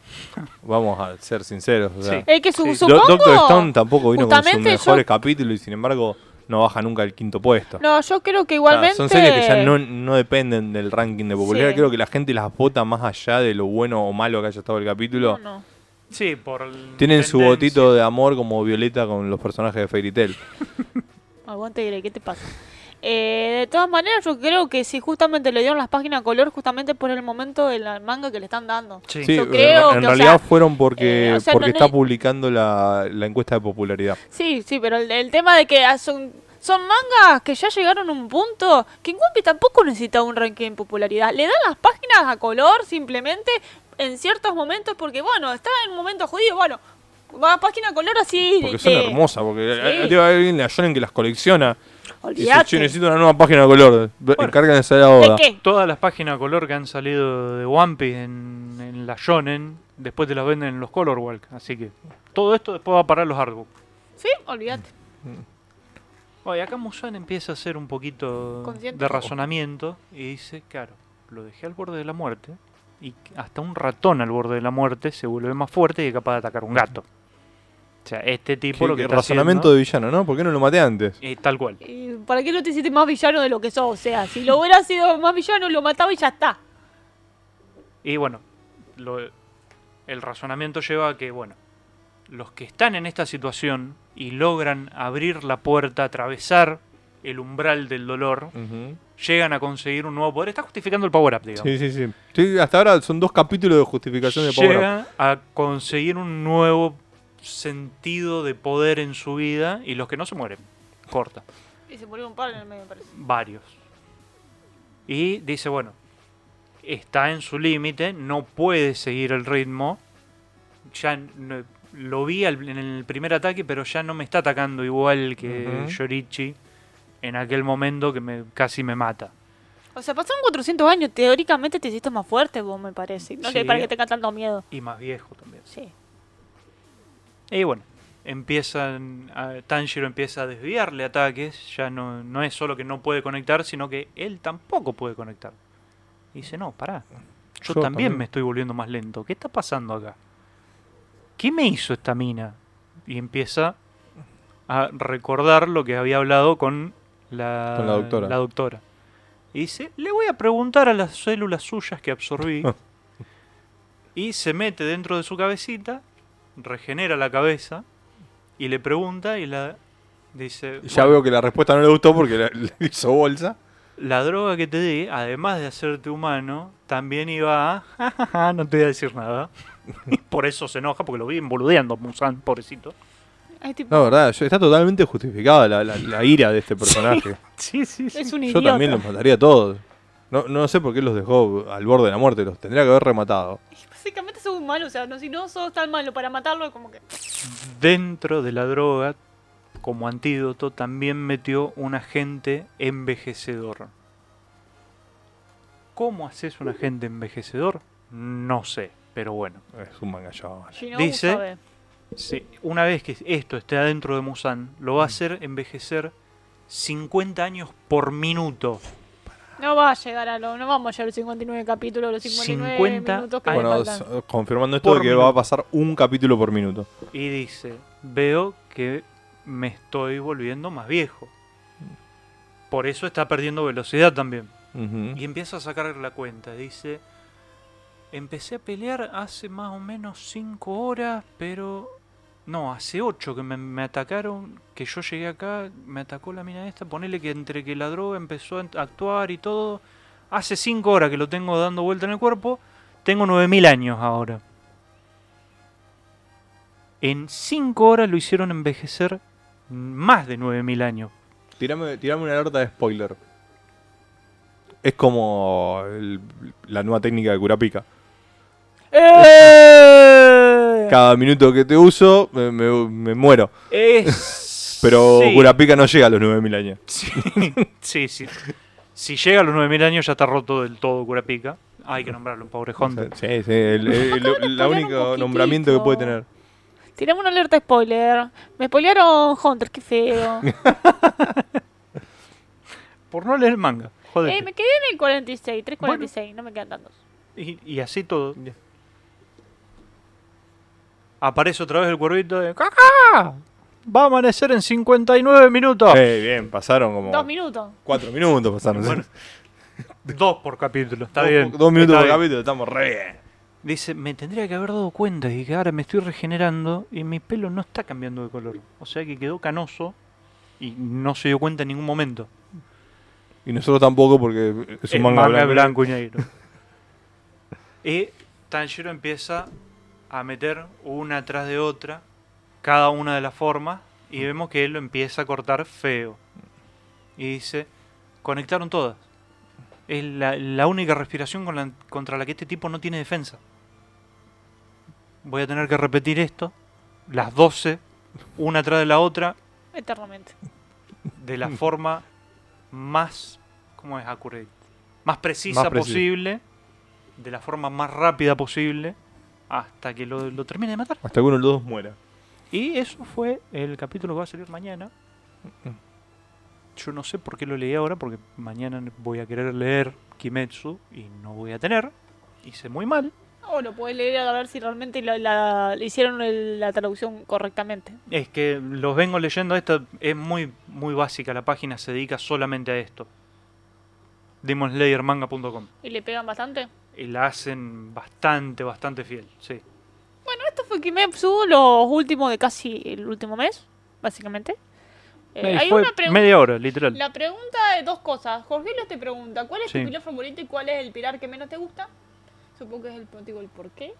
Vamos a ser sinceros. o sea. Sí. Es que su, Sí. Do- supongo... Doctor Stone tampoco vino con sus yo- mejores capítulos y sin embargo no baja nunca al quinto puesto. No, yo creo que O sea, igualmente... son series que ya no, no dependen del ranking de popularidad. Sí. Creo que la gente las vota más allá de lo bueno o malo que haya estado el capítulo. No, no. Sí, por el Tienen su botito de amor como Violeta con los personajes de Fairy Tail. Aguante, ¿qué te pasa? Eh, de todas maneras, yo creo que si justamente le dieron las páginas a color, justamente por el momento del manga que le están dando. Sí. Sí, Yo en- creo en que, o realidad sea, fueron porque, eh, o sea, porque no está publicando la, la encuesta de popularidad. Sí, sí, pero el, el tema de que ah, son, son mangas que ya llegaron a un punto que en Piece tampoco necesita un ranking en popularidad. Le dan las páginas a color simplemente en ciertos momentos porque, bueno, está en un momento jodido, bueno, va a página a color así. Porque son eh, hermosas, porque sí. debe haber alguien en la Shonen que las colecciona. Y dice, che, necesito una nueva página de color. Encárguense de ¿De qué? Todas las páginas a color que han salido de One Piece en, en la Shonen, después te las venden en los Color Walk. Así que todo esto después va a parar los artbooks. Sí, olvídate. Oye, acá Musan empieza a hacer un poquito Consciente. de razonamiento y dice, claro, lo dejé al borde de la muerte y hasta un ratón al borde de la muerte se vuelve más fuerte y es capaz de atacar un gato. O sea, este tipo Qué- lo que qué está razonamiento haciendo- de villano, ¿no? ¿Por qué no lo maté antes? eh, tal cual. ¿Y ¿Para qué no te hiciste más villano de lo que sos? O sea, si lo hubiera sido más villano, lo mataba y ya está. Y bueno, lo- el razonamiento lleva a que, bueno, los que están en esta situación y logran abrir la puerta, atravesar el umbral del dolor, llegan a conseguir un nuevo poder. Está justificando el power up, digamos. Sí, sí, sí, Sí, Hasta ahora son dos capítulos de justificación de Power Up. llega a conseguir un nuevo sentido de poder en su vida y los que no se mueren. Corta. Y se murió un par en el medio, me parece. Varios. Y dice, bueno, está en su límite, no puede seguir el ritmo. Ya no- lo vi al- en el primer ataque, pero ya no me está atacando igual que. Yorichi en aquel momento que me, casi me mata. O sea, pasaron 400 años. Teóricamente te hiciste más fuerte vos, me parece. No sé, Sí. para que tenga tanto miedo. Y más viejo también. Sí. Y bueno, empiezan a- Tanjiro empieza a desviarle ataques, ya no, no es solo que no puede conectar, sino que él tampoco puede conectar. Y dice, no, pará, yo, Yo también, también. me estoy volviendo más lento, ¿qué está pasando acá? ¿Qué me hizo esta mina? Y empieza a recordar lo que había hablado con la, Con la doctora. la doctora. Y dice, le voy a preguntar a las células suyas que absorbí. y se mete dentro de su cabecita, regenera la cabeza y le pregunta y la Dice, Ya bueno, veo que la respuesta no le gustó porque le, le hizo bolsa. la droga que te dé, además de hacerte humano, también iba a... "Ja, ja, ja, no te voy a decir nada. Y por eso se enoja, porque lo vi boludeando, Musan, pobrecito. No, verdad, está totalmente justificada la, la- la ira de este personaje. Sí, sí, sí. es un Yo también los mataría a todos. No, no sé por qué los dejó al borde de la muerte, los tendría que haber rematado. Básicamente sos un malo, o sea, no, si no sos tan malo para matarlo, como que. Dentro de la droga, como antídoto, también metió un agente envejecedor. ¿Cómo haces un agente envejecedor? No sé, pero bueno. Es un manga. Shinobu Dice- sabe. Sí, una vez que esto esté adentro de Musan, lo va a hacer envejecer 50 años por minuto. No va a llegar a lo. No vamos a llegar a los 59 capítulos, los 59 50 minutos que le Bueno, faltan. confirmando esto Por de que minuto. va a pasar un capítulo por minuto. Y dice, veo que me estoy volviendo más viejo. Por eso está perdiendo velocidad también. Ujú. Y empieza a sacar la cuenta. Dice, empecé a pelear hace más o menos 5 horas, pero... No, hace 8 que me, me atacaron, que yo llegué acá, me atacó la mina esta, ponele que entre que la droga empezó a actuar y todo, hace 5 horas que lo tengo dando vuelta en el cuerpo, tengo 9000 años ahora. En 5 horas lo hicieron envejecer más de 9000 años. Tirame, tirame una alerta de spoiler. Es como el- la nueva técnica de Curapica. ¡Eh! Cada minuto que te uso, me, me- me muero. Es... Pero sí. Curapica no llega a los 9000 años. Sí, sí, sí. Si llega a los 9000 años ya está roto del todo Curapica. Hay que nombrarlo, un pobre Hunter. Sí, sí, el, un único nombramiento que puede tener. Tirame una alerta spoiler. Me spoilearon Hunter, qué feo. Por no leer el manga. Joder. eh, me quedé en el 46, 346, no me quedan tantos. y, y así todo. Aparece otra vez el cuervito de ¡Caca! Va a amanecer en 59 minutos. Sí, bien, pasaron como Dos minutos. cuatro minutos pasaron. Bueno, Dos por capítulo, está dos, bien. dos minutos está por bien. capítulo, estamos re bien. Dice, me tendría que haber dado cuenta de que ahora me estoy regenerando y mi pelo no está cambiando de color. O sea que quedó canoso y no se dio cuenta en ningún momento. Y nosotros tampoco porque es un manga, manga blanco. blanco y negro. y Tanjiro empieza a meter una atrás de otra cada una de las formas y vemos que él lo empieza a cortar feo. Y dice, conectaron todas. Es la, la única respiración con la- contra la que este tipo no tiene defensa. Voy a tener que repetir esto, las 12, una atrás de la otra, Eternamente. de la forma más, ¿cómo es accurate? Más precisa Más precisa. posible, de la forma más rápida posible, hasta que lo, lo termine de matar. Hasta que uno de los dos muera. Y eso fue el capítulo que va a salir mañana. Yo no sé por qué lo leí ahora, porque mañana voy a querer leer Kimetsu y no voy a tener. Hice muy mal. O lo puedes leer a ver si realmente la, la- le hicieron el- la traducción correctamente. Es que los vengo leyendo, esto es muy, muy básica, la página se dedica solamente a esto. DemonSlayerManga.com. ¿Y le pegan bastante? Y la hacen bastante, bastante fiel, sí. Bueno, esto fue Kimetsu, los últimos de casi el último mes, básicamente. Eh, hay fue una media hora, literal. La pregunta es dos cosas. Jorge te pregunta, ¿cuál es Sí. tu pilar favorito y cuál es el pilar que menos te gusta? Supongo que es el motivo el por qué.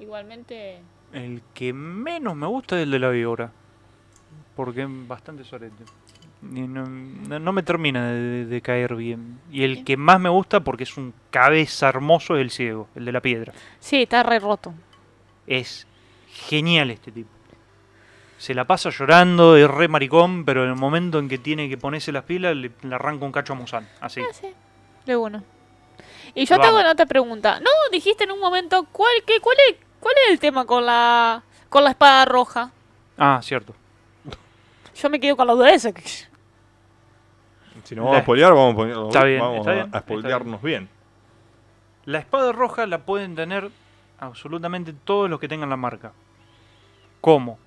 Igualmente, El que menos me gusta es el de la víbora. Porque es bastante sorete. No, no- no me termina de, de caer bien. Y el que más me gusta, porque es un cabeza hermoso, es el ciego, el de la piedra. sí, está re roto. Es genial este tipo. Se la pasa llorando, es re maricón, pero en el momento en que tiene que ponerse las pilas, le, le arranca un cacho a Musan. Así. Ah, sí. De uno. Y yo te hago otra pregunta. No, dijiste en un momento, ¿cuál, qué, cuál, es, ¿cuál es el tema con la, con la espada roja? Ah, cierto. Yo me quedo con la duda de esa. Si nos vamos La- a spoilear, vamos a, poner- Está bien, vamos está a- bien, a está spoilearnos bien. La espada roja la pueden tener absolutamente todos los que tengan la marca. ¿Cómo?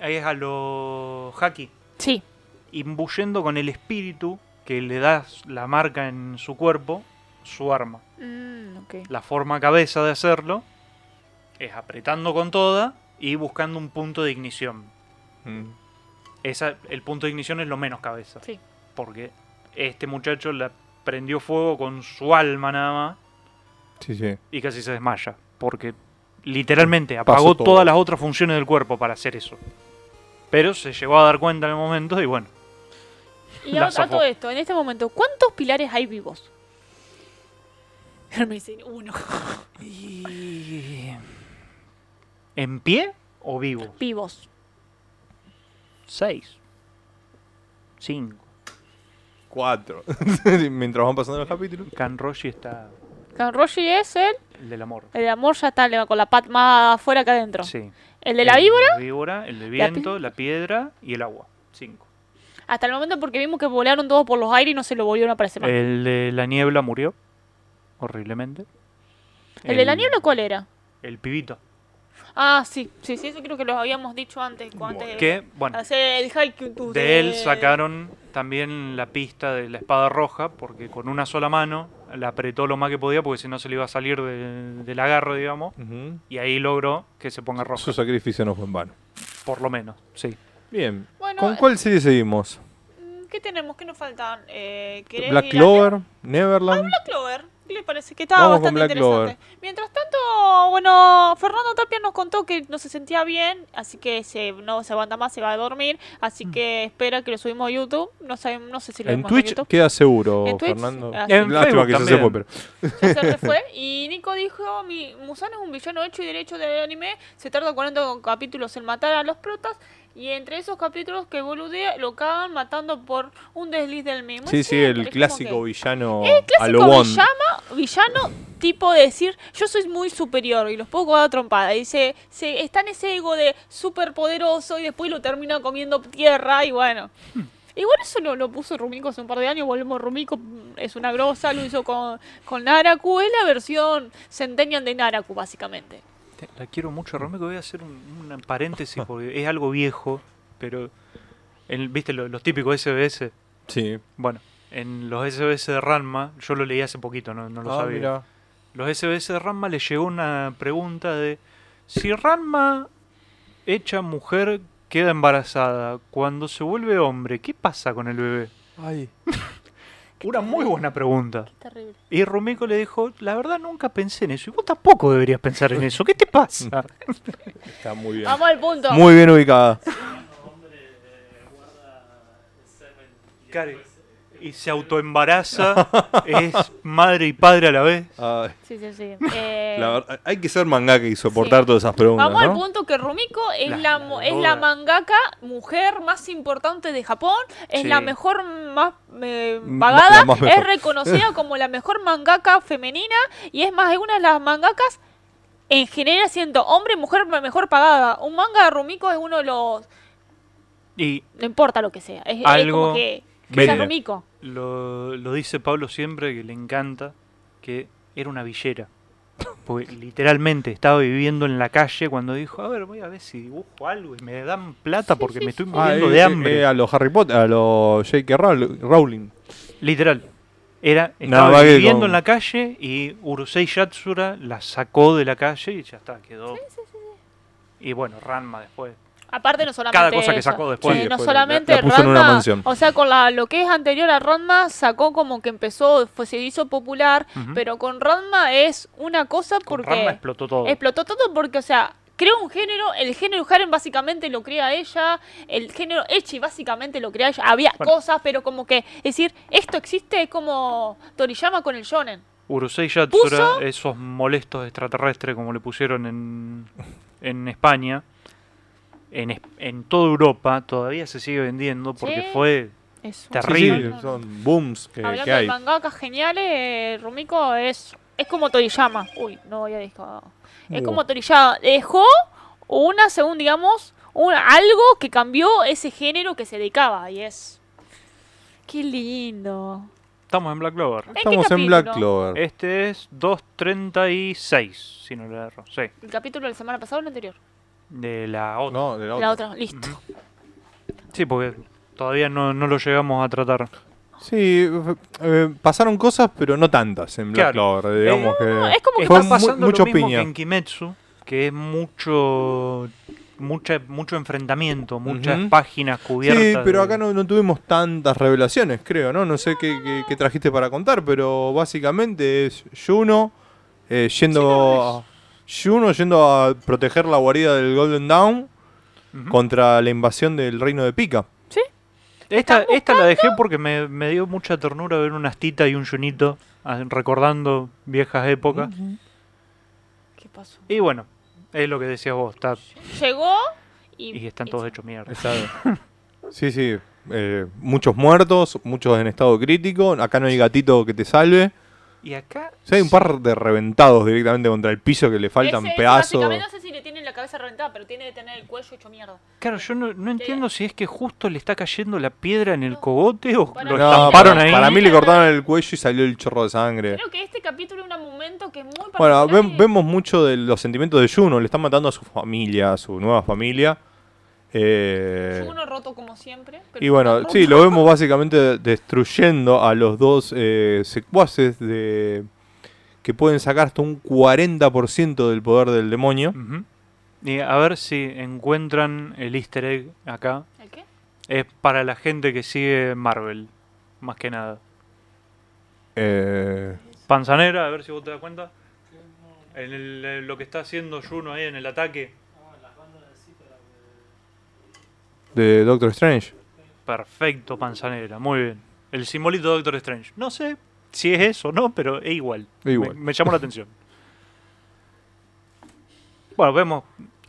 Ahí es a lo haki, Sí. imbuyendo con el espíritu que le da la marca en su cuerpo, su arma. Mm. La forma cabeza de hacerlo es apretando con toda y buscando un punto de ignición. Mm. esa, el punto de ignición es lo menos cabeza. Sí. Porque este muchacho la prendió fuego con su alma nada más Sí, sí. y casi se desmaya. Porque literalmente apagó todas las otras funciones del cuerpo para hacer eso. Pero se llegó a dar cuenta en el momento y bueno. Y a, a todo esto, en este momento, ¿cuántos pilares hay vivos? Él me dice uno. Y... ¿En pie o vivo? Vivos. Seis. Cinco. Cuatro. Mientras van pasando los capítulos. Kanroshi está Kanroshi es el, el del amor. el de amor, ya está, le va con la pat más afuera que adentro. Sí. El de la víbora, La víbora, el de La viento, la piedra y el agua. Cinco. hasta el momento porque vimos que volaron todos por los aires y no se lo volvieron a aparecer más. El de la niebla murió. Horriblemente. ¿El de la niebla cuál era? El pibito. Ah, sí, sí, sí, eso creo que lo habíamos dicho antes. antes de Que, bueno, hacer el Haikyuu de él sacaron también la pista de la espada roja, porque con una sola mano la apretó lo más que podía, porque si no se le iba a salir de- del agarro, digamos. Y ahí logró que se ponga roja. Su sacrificio no fue en vano. Por lo menos, sí. Bien. Bueno, ¿Con cuál serie seguimos? Mm, ¿Qué tenemos? ¿Qué nos faltan? Eh, ¿querés Black a- Clover, Neverland. Black Clover. ¿Qué les parece? Que está Vamos bastante interesante. Mientras tanto, bueno, Fernando Tapia nos contó que no se sentía bien, así que se, no se aguanta más, se va a dormir. Así que espera que lo subimos a YouTube. No, sabemos, no sé si lo En Twitch YouTube. queda seguro, En Twitch, Fernando. En Lástima que ya se fue, también. pero. Ya se le fue. Y Nico dijo, mi Musan es un villano hecho y derecho del anime, se tarda 40 capítulos en matar a los protas. Y entre esos capítulos que boludea, lo cagan matando por un desliz del mismo. Sí, sí, el clásico que- villano El a lo clásico Bond. villano, villano tipo de decir yo soy muy superior y los puedo coger a trompada. Y se, se está en ese ego de súper poderoso y después lo termina comiendo tierra y bueno. Igual eso lo, lo puso Rumiko hace un par de años, volvemos Rumiko, mm, es una grosa, lo hizo con, con Naraku, es la versión Centennial de Naraku básicamente. La quiero mucho, Romeo, voy a hacer un, un paréntesis porque es algo viejo, pero el- viste lo- los típicos SBS. Sí. Bueno, en los SBS de Ranma, yo lo leí hace poquito, no, no lo Ah, sabía. mira. Los SBS de Ranma le llegó una pregunta de si Ranma hecha mujer queda embarazada, cuando se vuelve hombre, ¿qué pasa con el bebé? Ay. Una muy buena pregunta. Terrible. Y Rumiko le dijo, la verdad nunca pensé en eso. Y vos tampoco deberías pensar en eso. ¿Qué te pasa? Está muy bien. Vamos al punto. Muy bien ubicada. Claro, y se autoembaraza, es madre y padre a la vez. Ay, Sí, sí, sí. Eh, la verdad, hay que ser mangaka y soportar Sí. todas esas preguntas, Vamos al punto que Rumiko es La- la, es la mangaka mujer más importante de Japón, es Sí. la mejor más eh, pagada, más es reconocida como la mejor mangaka femenina y es más, es una de las mangakas en general siendo hombre y mujer mejor pagada. Un manga de Rumiko es uno de los Y no importa lo que sea, es, es Algo como que lo, lo dice Pablo siempre, que le encanta, que era una villera. Porque literalmente estaba viviendo en la calle cuando dijo, a ver, voy a ver si dibujo algo y me dan plata porque me estoy Ah, muriendo eh, de eh, hambre. eh, a los Harry Potter, a los J.K. Rowl- Rowling. Literal. Era, estaba que viviendo con- en la calle y Urusei Yatsura la sacó de la calle y ya está, quedó. Y bueno, Ranma después. Aparte no solamente Cada cosa que eso, sacó después. Sí, no después solamente la- la puso en una Ranma, mansión. o sea, con la, lo que es anterior a Ranma sacó como que empezó, fue, se hizo popular, pero con Ranma es una cosa Con porque Ranma explotó todo. explotó todo porque, o sea, creó un género, el género Harem básicamente lo crea ella, el género Echi básicamente lo crea ella, había Bueno. cosas, pero como que, es decir, esto existe es como Toriyama con el shonen. Urusei Yatsura, puso- esos molestos extraterrestres como le pusieron en, en España, en, en toda Europa, todavía se sigue vendiendo porque Sí. fue Terrible. Sí, sí, son booms que, Hablando que de hay. mangakas geniales, Rumiko es, es como Toriyama. Uy, no había dejado. Es Uh. como Toriyama. Dejó una, según digamos, un, algo que cambió ese género que se dedicaba. Y es. Qué lindo. Estamos en Black Clover. ¿En Estamos en Black? Clover. Este es 2.36, si no le erro. Sí, ¿El capítulo de la semana pasada o el anterior? De la otra. No, de la La otra. listo. Sí, porque todavía no, no lo llegamos a tratar. Sí, eh, pasaron cosas, pero no tantas en Black Claro. Clover. Digamos No, que es como que fue Está pasando mucho lo mismo piña. que en Kimetsu, que es mucho mucha, mucho enfrentamiento, muchas páginas cubiertas. Sí, pero de- acá no, no tuvimos tantas revelaciones, creo, ¿no? No sé qué, qué- qué trajiste para contar, pero básicamente es Juno eh, yendo, a, Juno yendo a proteger la guarida del Golden Dawn contra la invasión del reino de Pica. Esta, ¿Están esta la dejé porque me, me dio mucha ternura ver una astita y un yunito ah, recordando viejas épocas. ¿Qué pasó? Y bueno, es lo que decías vos, está, Llegó y. y están todos hechos mierda. Sí, sí. eh, muchos muertos, muchos en estado crítico. Acá no hay gatito que te salve. Y acá Sí, hay un par de reventados directamente contra el piso que le faltan Ese, pedazos. básicamente, no sé si le tiene la cabeza reventada, pero tiene que tener el cuello hecho mierda. Claro, yo no, no entiendo si es que justo le está cayendo la piedra en el cogote o Para lo No, estamparon para, ahí. para mí le cortaron el cuello y salió el chorro de sangre. Creo que este capítulo es un momento que es muy Bueno, particular ve- y- vemos mucho de los sentimientos de Juno. Le están matando a su familia, a su nueva familia. Eh, Uno roto como siempre. pero y bueno, sí, lo vemos básicamente destruyendo a los dos eh, secuaces de que pueden sacar hasta un 40% del poder del demonio. Y a ver si encuentran el easter egg acá. ¿El qué? Es para la gente que sigue Marvel, más que nada. Eh, Panzanera, a ver si vos te das cuenta. En el- eh, lo que está haciendo Juno ahí en el ataque. De Doctor Strange. Perfecto, Panzanera, muy bien. El simbolito de Doctor Strange. No sé si es eso o no, pero es igual. Es igual. Me, me llamó la atención. Bueno, vemos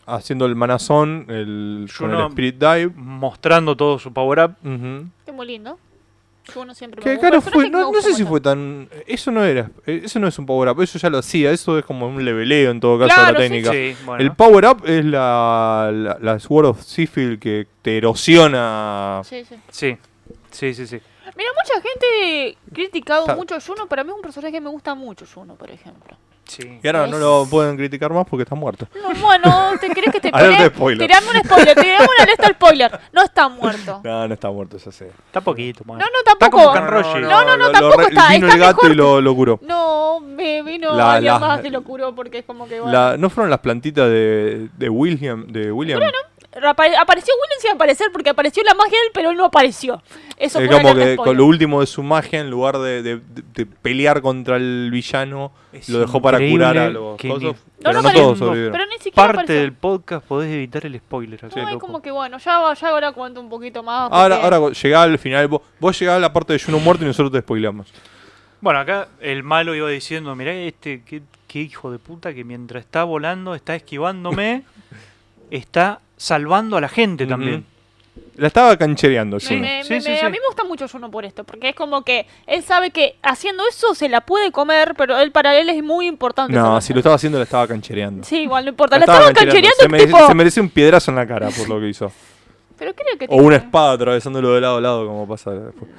Haciendo el manazón, el, con el Spirit Dive. mostrando todo su power up. Ujú. Es muy lindo. Uno siempre Que me claro gusta. fue, que me no, no sé si fue tan. Eso no era. eh, Eso no es un power up, eso ya lo hacía. Eso es como un leveleo en todo caso Claro, de la sí, técnica. Sí, bueno. El power up es la, la, la Sword of Sifil que te erosiona. Sí, sí. Sí, sí, sí, sí. Mira, mucha gente ha criticado Está- mucho a Juno. Para mí es un personaje que me gusta mucho, Juno, por ejemplo. Sí. Y ahora no lo pueden criticar más porque está muerto. No, bueno, ¿te crees que te de spoiler. Tirame un spoiler, tirame una alerta spoiler. No está muerto. No, no está muerto, ya sé. Está poquito, man. No, no, Está tampoco. como Canroshi. No, no, no, lo- tampoco lo está- Vino está el gato mejor y lo, lo curó. No, me vino La- alguien la- más y lo curó porque es como que bueno. La- ¿No fueron las plantitas de, de William? De William? Apare- apareció William sin aparecer porque apareció la magia de él, pero él no apareció. Eso es fue como que con lo último de su magia, en lugar de, de- de- de pelear contra el villano, Es lo dejó para curar a los que cosos. ni- No, Pero no no, apareció. todos sobrevivieron. Pero ni siquiera Parte apareció. del podcast podés evitar el spoiler. acá, No, es loco. como que bueno, ya, va- ya ahora cuento un poquito más. Ahora, porque- ahora llegá al final, vos, vos llegás a la parte de Juno muerto y nosotros te spoileamos. Bueno, acá el malo iba diciendo, mirá este, qué, qué hijo de puta que mientras está volando, está esquivándome, está salvando a la gente también. La estaba canchereando, Me- Juno. me- Sí, me- sí, me- sí. A mí me gusta mucho Juno por esto, porque es como que él sabe que haciendo eso se la puede comer, pero él para él es muy importante. No, si lo estaba haciendo, la estaba canchereando. Sí, igual no importa. La La estaba canchereando. canchereando Se merece, tipo... se merece un piedrazo en la cara por lo que hizo. Pero creo que... O una espada atravesándolo de lado a lado, como pasa después.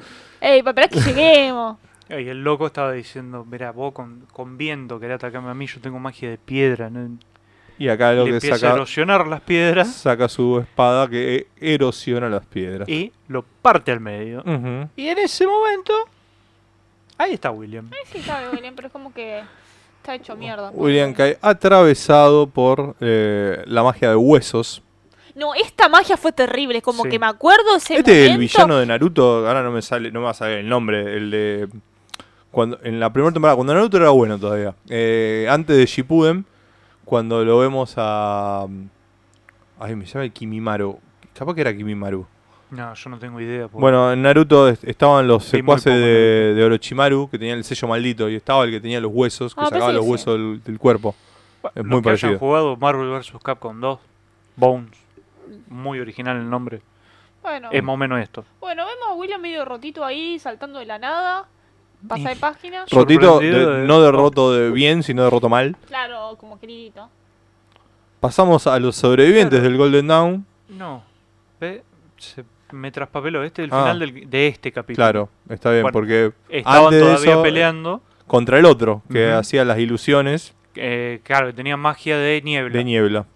Ey, pero que lleguemos. Y el loco estaba diciendo, mirá, vos con, con viento querés atacarme a mí, yo tengo magia de piedra. ¿no? Y acá lo Le que empieza a saca, erosionar las piedras saca su espada que e- erosiona las piedras. y lo parte al medio. Y en ese momento, ahí está William. Ay, sí, sabe, William, pero es como que está hecho mierda. William cae atravesado por eh, la magia de huesos. No, esta magia fue terrible, como Sí. que me acuerdo ese Este es el momento. villano de Naruto, ahora no me sale, no me va a salir el nombre, el de cuando en la primera temporada, cuando Naruto era bueno todavía, eh, antes de Shippuden, cuando lo vemos a ay me llama el Kimimaru, capaz que era Kimimaru. No, yo no tengo idea. porque- Bueno, en Naruto est- estaban los secuaces de, de Orochimaru que tenían el sello maldito y estaba el que tenía los huesos, que Ah, sacaba los sí. huesos del, del cuerpo. Bueno, es los muy que hayan parecido. jugado Marvel vs. Capcom 2, Bones, muy original el nombre. Bueno, Es más o menos esto. bueno, vemos a William medio rotito ahí, saltando de la nada. Pasa de página. Rotito, de- de- no derroto de bien, sino derroto mal. Claro, como queridito. Pasamos a los sobrevivientes Claro. del Golden Dawn. No, ve, se me traspapeló. Este es el Ah. final del- de este capítulo. Claro, está bien, Bueno, porque Estaban Antes de todavía eso- peleando. contra el otro, que Ujú. hacía las ilusiones eh, claro, que tenía magia de niebla. de niebla.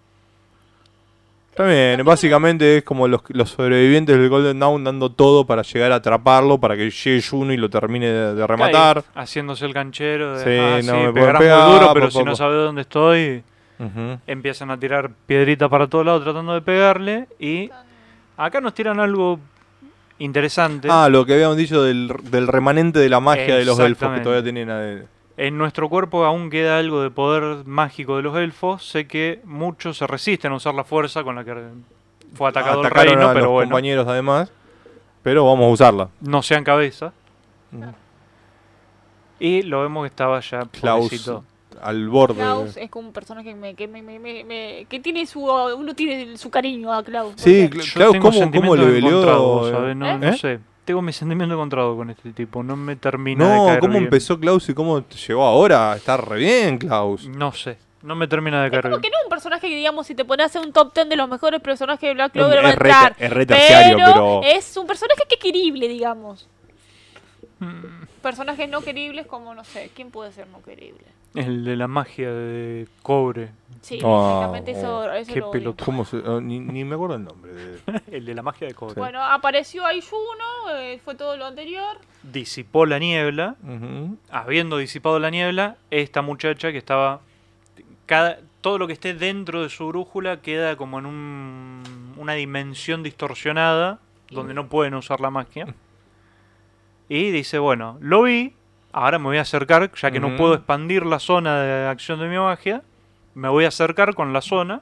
También, básicamente es como los, los sobrevivientes del Golden Dawn dando todo para llegar a atraparlo, para que llegue Juno y lo termine de, de rematar. Haciéndose el canchero. De, Sí, "Ah, no me pegar, muy duro, pero si no pa". sabes dónde estoy. Empiezan a tirar piedritas para todos lados tratando de pegarle y acá nos tiran algo interesante. Ah, lo que habíamos dicho del, del remanente de la magia de los elfos que todavía tenían. eh, En nuestro cuerpo aún queda algo de poder mágico de los elfos. Sé que muchos se resisten a usar la fuerza con la que fue atacado el reino, a pero los bueno, compañeros además. Pero vamos a usarla. no sean cabeza. Ujú. Y lo vemos que estaba ya Klaus pobrecito. al borde. Klaus es como un personaje que, me, que, me, me- me- me- que tiene su. Uno tiene su cariño a Klaus. Sí, Klaus, ¿cómo, cómo le eh? ¿sabes? No, ¿Eh? no ¿Eh? sé. Tengo mi sentimiento encontrado con este tipo. No me termina de No, caer ¿cómo bien. empezó Klaus y cómo llegó ahora? Está re bien, Klaus. No sé. No me termina de Es caer como bien. que no es un personaje que, digamos, si te pones a hacer un top 10 de los mejores personajes de Black Clover, va a es, entrar. es re terciario, pero. es un personaje que es querible, digamos. Mm, Personajes no queribles como, no sé, ¿quién puede ser no querible? El de la magia de cobre. Sí, Oh, exactamente eso, eso qué lo odio. pelotudo. ¿Cómo se- oh, ni, ni me acuerdo el nombre. de- El de la magia de cobre. Bueno, apareció Ayuno, eh, fue todo lo anterior. Disipó la niebla. Habiendo disipado la niebla, esta muchacha que estaba. Cada, todo lo que esté dentro de su brújula queda como en un- una dimensión distorsionada donde no pueden usar la magia. Y dice, bueno, lo vi, ahora me voy a acercar, ya que no puedo expandir la zona de acción de mi magia, me voy a acercar con la zona,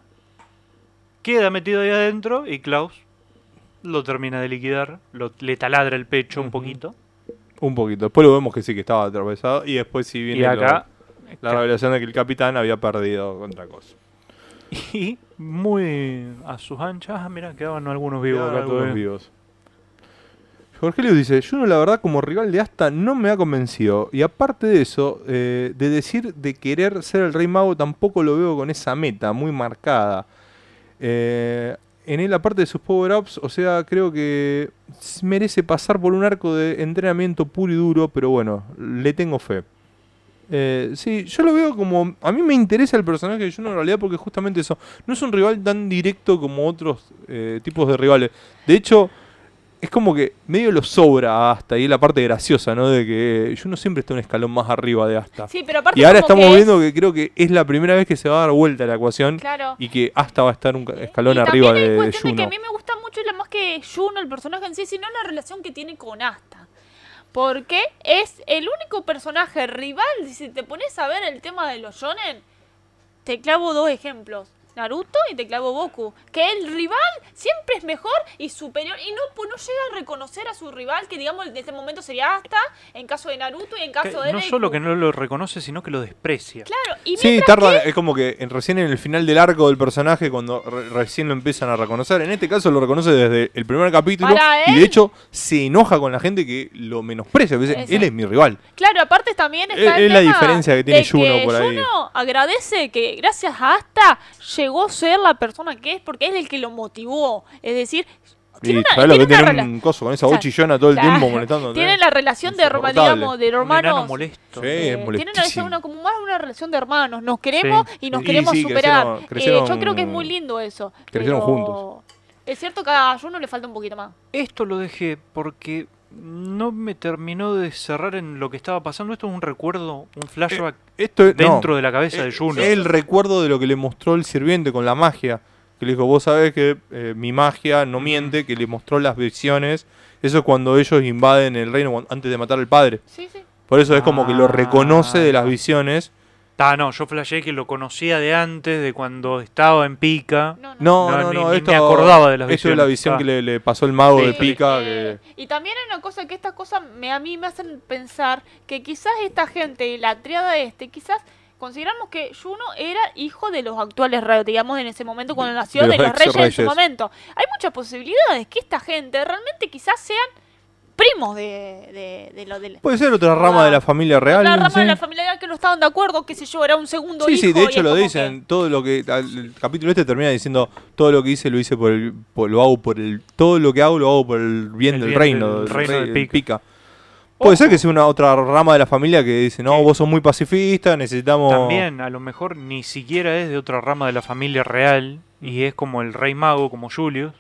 queda metido ahí adentro y Klaus lo termina de liquidar, lo- le taladra el pecho un poquito. Un poquito. Después lo vemos que sí que estaba atravesado. Y después sí viene Y acá... lo- la revelación de que el capitán había perdido contra cosa. Y muy a sus anchas, ah, mira, quedaban algunos vivos acá algunos todavía. vivos. Jorgelio dice, Juno la verdad como rival de Asta no me ha convencido. Y aparte de eso, eh, de decir de querer ser el rey mago tampoco lo veo con esa meta muy marcada. Eh, en él, aparte de sus power-ups, o sea, creo que merece pasar por un arco de entrenamiento puro y duro, pero bueno, le tengo fe. Eh, sí, yo lo veo como... A mí me interesa el personaje de Juno en realidad porque justamente eso, no es un rival tan directo como otros tipos de rivales. De hecho, es como que medio lo sobra a Asta y es la parte graciosa, ¿no? De que Juno siempre está un escalón más arriba de Asta. Sí, pero aparte y ahora estamos que es- viendo que creo que es la primera vez que se va a dar vuelta la ecuación Claro. y que Asta va a estar un ca- escalón Y arriba de, de Juno. que a mí me gusta mucho la más que Juno, el personaje en sí, sino la relación que tiene con Asta. Porque es el único personaje rival, si te pones a ver el tema de los shonen, te clavo dos ejemplos. Naruto y te clavo Goku. Que el rival siempre es mejor y superior. Y no, pues no llega a reconocer a su rival, que digamos en este momento sería Asta, en caso de Naruto y en caso Que de no Deku. solo que no lo reconoce, sino que lo desprecia. Claro, y Sí, tarda, es como que en- recién en el final del arco del personaje, cuando re- recién lo empiezan a reconocer. En este caso lo reconoce desde el primer capítulo. Para Y de hecho se enoja con la gente que lo menosprecia. Él es mi rival. Claro, aparte también está Es- el es la diferencia que tiene Juno por ahí. Juno agradece que gracias a Asta llegó a ser la persona que es porque es el que lo motivó. Es decir, tiene Y una, tiene que una tiene un coso con esa o sea, voz chillona todo el claro, tiempo molestando. Tienen la relación de digamos, de hermanos. molesto. Sí. eh, es tienen molestísimo. una, como más una relación de hermanos. Nos queremos y nos Y queremos sí, superar. crecieron- Eh, crecieron- yo creo que es muy lindo eso. crecieron pero juntos. Es cierto que a Juno le falta un poquito más. Esto lo dejé porque no me terminó de cerrar en lo que estaba pasando. Esto es un recuerdo, un flashback Esto es, no, dentro de la cabeza de Eh, Juno. El recuerdo de lo que le mostró el sirviente con la magia. Que le dijo, vos sabés que eh, mi magia no miente, que le mostró las visiones. Eso es cuando ellos invaden el reino antes de matar al padre. Sí, sí. Por eso es como que lo Ah. reconoce de las visiones. Ah, no, yo flashé que lo conocía de antes, de cuando estaba en pica. No, no. No, No, no, ni- no, ni esto, me acordaba de las Esto es la visiones. visión Ah. que le, le pasó el mago Sí, de pica. Eh, que- Y también hay una cosa que estas cosas me, a mí me hacen pensar que quizás esta gente, la triada este, quizás consideramos que Juno era hijo de los actuales reyes, digamos en ese momento cuando nació, de de, los los reyes, en su momento. Hay muchas posibilidades que esta gente realmente quizás sean primos de, de, de lo del... Puede ser otra rama Ah. de la familia real. La rama sí. de la familia que no estaban de acuerdo, qué sé yo, era un segundo Sí, hijo. sí, de y hecho lo dicen. Todo lo que. al- El capítulo este termina diciendo: Todo lo que hice lo hice por el. por- lo hago por el. Todo lo que hago lo hago por el bien El del bien reino. del reino rey- del Pica. Puede Ojo. ser que sea una otra rama de la familia que dice: No, Sí. vos sos muy pacifista, necesitamos. También, a lo mejor ni siquiera es de otra rama de la familia real y es como el rey mago, como Julius.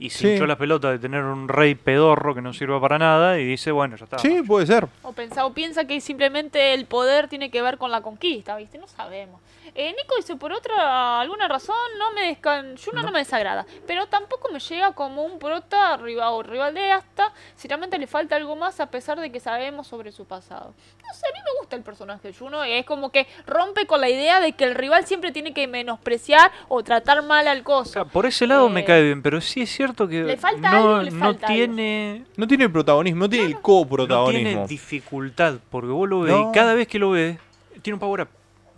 Y se Sí. hinchó las pelotas de tener un rey pedorro que no sirva para nada y dice, bueno, ya está. Sí, puede ser. O, pensa, o piensa que simplemente el poder tiene que ver con la conquista, ¿viste? No sabemos. Eh, Nico dice, por otra alguna razón, no me descan... Yuno no. me desagrada, pero tampoco me llega como un prota rival, o rival de Asta, si realmente le falta algo más a pesar de que sabemos sobre su pasado. No sé, a mí me gusta el personaje de Juno, y es como que rompe con la idea de que el rival siempre tiene que menospreciar o tratar mal al coso. por ese lado me Eh, cae bien, pero sí es cierto que le falta no, algo, le no falta algo. tiene No tiene protagonismo, no tiene el no coprotagonismo. tiene dificultad, porque vos lo ves No. y cada vez que lo ves tiene un power up.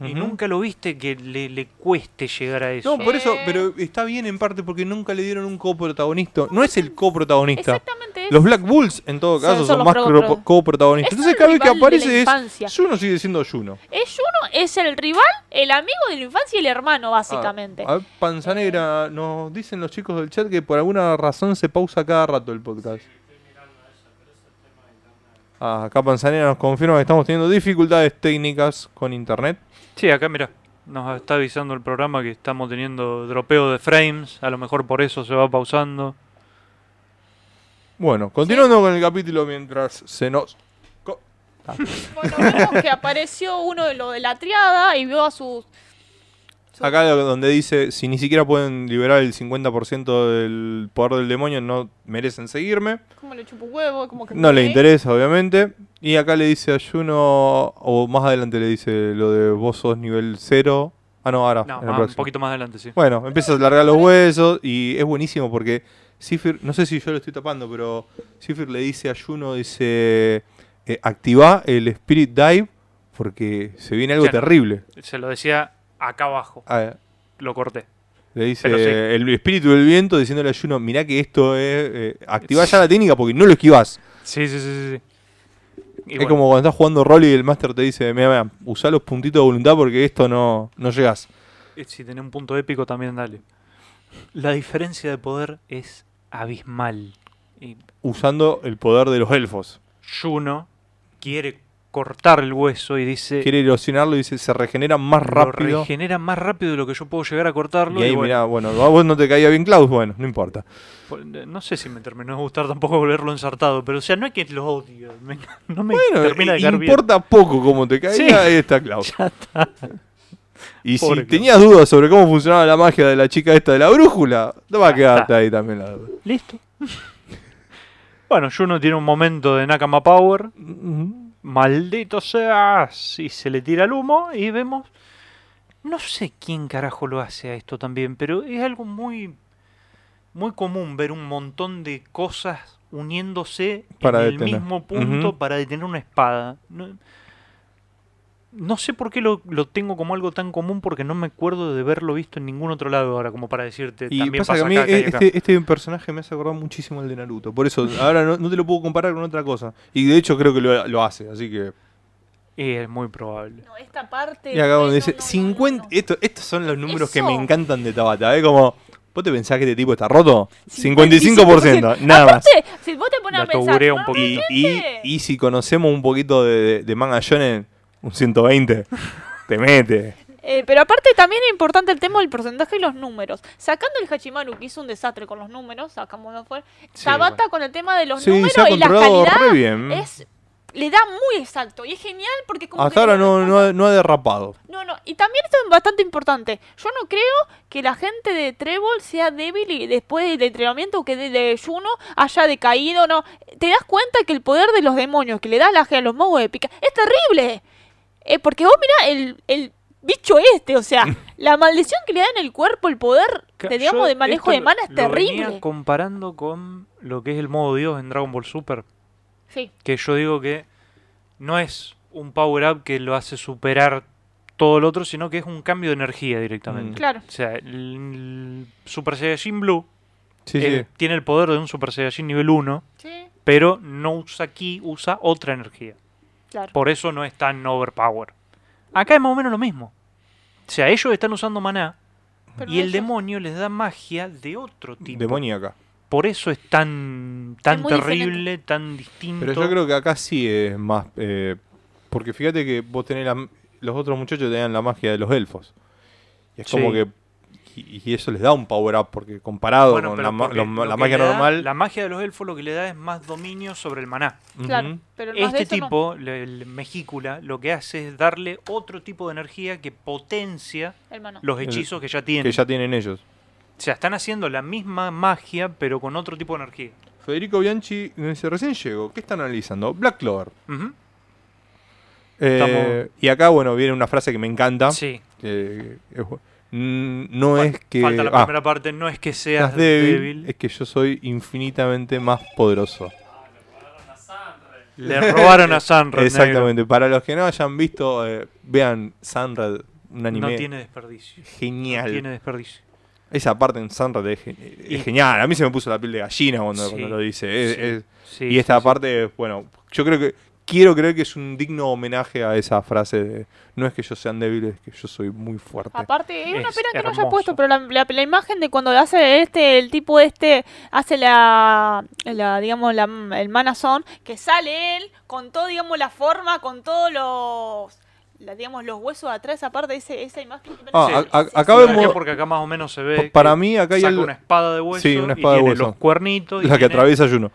Y nunca lo viste que le, le cueste llegar a eso. No, por eso, pero está bien en parte porque nunca le dieron un coprotagonista. No es el coprotagonista. Exactamente eso. Los Black Bulls, en todo caso, son son, los más coprotagonistas. Es Entonces, cada vez que aparece es. infancia. Juno sigue siendo Juno. Es Juno, es el rival, el amigo de la infancia y el hermano, básicamente. Ah, a ver, Panza Negra, nos dicen los chicos del chat que por alguna razón se pausa cada rato el podcast. Ah, acá Panza Negra nos confirma que estamos teniendo dificultades técnicas con internet. Sí, acá mira, nos está avisando el programa que estamos teniendo dropeo de frames, a lo mejor por eso se va pausando. Bueno, continuando con el capítulo mientras se nos... co- Bueno, vemos que apareció uno de los de la triada y vio a sus. su- Acá lo- donde dice, si ni siquiera pueden liberar el 50% del poder del demonio, no merecen seguirme. Como le chupa un huevo, como que. No le interesa, obviamente. Y acá le dice a Juno, o más adelante le dice lo de vos sos nivel 0. Ah, no, ahora. No, en el más- un poquito más adelante, sí. Bueno, empieza a largar los huesos y es buenísimo porque Sifir, no sé si yo lo estoy tapando, pero Sifir le dice a Juno, dice, eh, activa el Spirit Dive porque se viene algo terrible. Se lo decía acá abajo, Ah, lo corté. le dice sí. el espíritu del viento diciéndole a Juno, mirá que esto es... Eh, activá ya la técnica porque no lo esquivás. Sí, sí, sí, sí. Y es bueno, como cuando estás jugando rol y el máster te dice, mira, mira, usá los puntitos de voluntad porque esto no, no llegas. eh, si tenés un punto épico también dale. La diferencia de poder es abismal. Y Usando el poder de los elfos. Juno quiere cortar el hueso y dice Quiere erosionarlo y dice, se regenera más rápido. regenera más rápido de lo que yo puedo llegar a cortarlo. Y ahí, bueno, mirá, bueno, a vos no te caía bien Klaus, bueno, no importa. pues, eh, no sé si me terminó de gustar tampoco volverlo ensartado, pero o sea, no es que lo odio, me- no me Bueno, termina de caer bien. importa poco cómo te caía, Sí. ahí está Klaus. Ya está. Y si Klaus. tenías dudas sobre cómo funcionaba la magia de la chica esta de la brújula, te va a quedarte ahí también la duda. Listo. bueno, Juno tiene un momento de Nakama Power. Ujú. Maldito seas. Y se le tira el humo y vemos. No sé quién carajo lo hace a esto también, pero es algo muy. Muy común ver un montón de cosas uniéndose Para en el mismo punto para detener una espada. No, no sé por qué lo, lo tengo como algo tan común porque no me acuerdo de haberlo visto en ningún otro lado ahora como para decirte Y también pasa pasa que a mí acá, acá y eh, acá". este, este personaje me hace acordar muchísimo al de Naruto. Por eso, ahora no, no te lo puedo comparar con otra cosa. Y de hecho creo que lo, lo hace, así que... Es muy probable. No, esta parte. Y acá donde dice no, no, 50... no. Esto, estos son los números que me encantan de Tabata. ¿eh? Como, ¿vos te pensás que este tipo está roto? 55%. 55%, nada más. Aparte, si vos te pones a pensar. un Y, poquito. y, y si conocemos un poquito de, de, de manga shonen, un 120, te mete. Eh, pero aparte también es importante el tema del porcentaje y los números. Sacando el Hachimaru, que hizo un desastre con los números, sacámoslo fuera. Sí, Tabata bueno. con el tema de los Sí, números y la calidad bien. es le da muy exacto y es genial porque como Hasta que ahora no, no, ha, no ha derrapado. No, no, y también esto es bastante importante. Yo no creo que la gente de Trébol sea débil y después del entrenamiento que de, de Juno haya decaído, no. Te das cuenta que el poder de los demonios que le da la a los magos épicas es terrible. Eh, porque vos mirá el, el bicho este, o sea, la maldición que le da en el cuerpo, el poder, de, digamos, yo de manejo de mana es lo venía terrible. comparando con lo que es el modo Dios en Dragon Ball Super. Sí, Que yo digo que no es un power up que lo hace superar todo lo otro, sino que es un cambio de energía directamente. Mm. claro. O sea, el, el Super Saiyajin Blue Sí, eh, sí. tiene el poder de un Super Saiyajin nivel 1, Sí, pero no usa ki, usa otra energía. Claro. Por eso no es tan overpower. Acá es más o menos lo mismo. O sea, ellos están usando maná Pero y el eso- demonio les da magia de otro tipo. Demoníaca. Por eso es tan, tan muy terrible, tan distinto. Pero yo creo que acá sí es más. eh, porque fíjate que vos tenés la- los otros muchachos tenían la magia de los elfos. Y es como que. Y- y eso les da un power up, porque comparado Bueno, con pero la, ma- porque los- lo la que magia da- normal. La magia de los elfos lo que le da es más dominio sobre el maná. Claro, ujú, pero más de Este no. tipo, el Mejicula, lo que hace es darle otro tipo de energía que potencia los El- hechizos que ya tienen. que ya tienen ellos. O sea, están haciendo la misma magia, pero con otro tipo de energía. Federico Bianchi dice, recién llego, ¿qué están analizando? Black Clover. Eh, y acá, bueno, viene una frase que me encanta. Sí. que Mm, no Fal- es que... Falta la ah, primera parte, no es que seas seas débil, débil. es que yo soy infinitamente más poderoso. Le robaron a Sunred. Exactamente. Para los que no hayan visto, eh, vean Sunred, un anime No tiene desperdicio. genial. No tiene desperdicio. Esa parte en Sunred es, gen- es Y- genial. A mí se me puso la piel de gallina cuando, Sí, cuando lo dice. Es- sí, es- Sí, y esta parte, bueno, yo creo que quiero creer que es un digno homenaje a esa frase de no es que ellos sean débiles, es que yo soy muy fuerte. Aparte, es una pena que no haya puesto, pero la, la- la imagen de cuando hace este, el tipo este, hace la, la digamos, la, el manazón, que sale él con todo, digamos, la forma, con todos los, la- digamos, los huesos de atrás, aparte ese, esa imagen. que Ah, parece- a- a- sí, acá sí, vemos- sí. Porque acá más o menos se ve. Pa- para que mí acá hay saca algo- una espada de hueso. Sí, una y espada de tiene hueso. los cuernitos. y la que tiene- atraviesa Juno.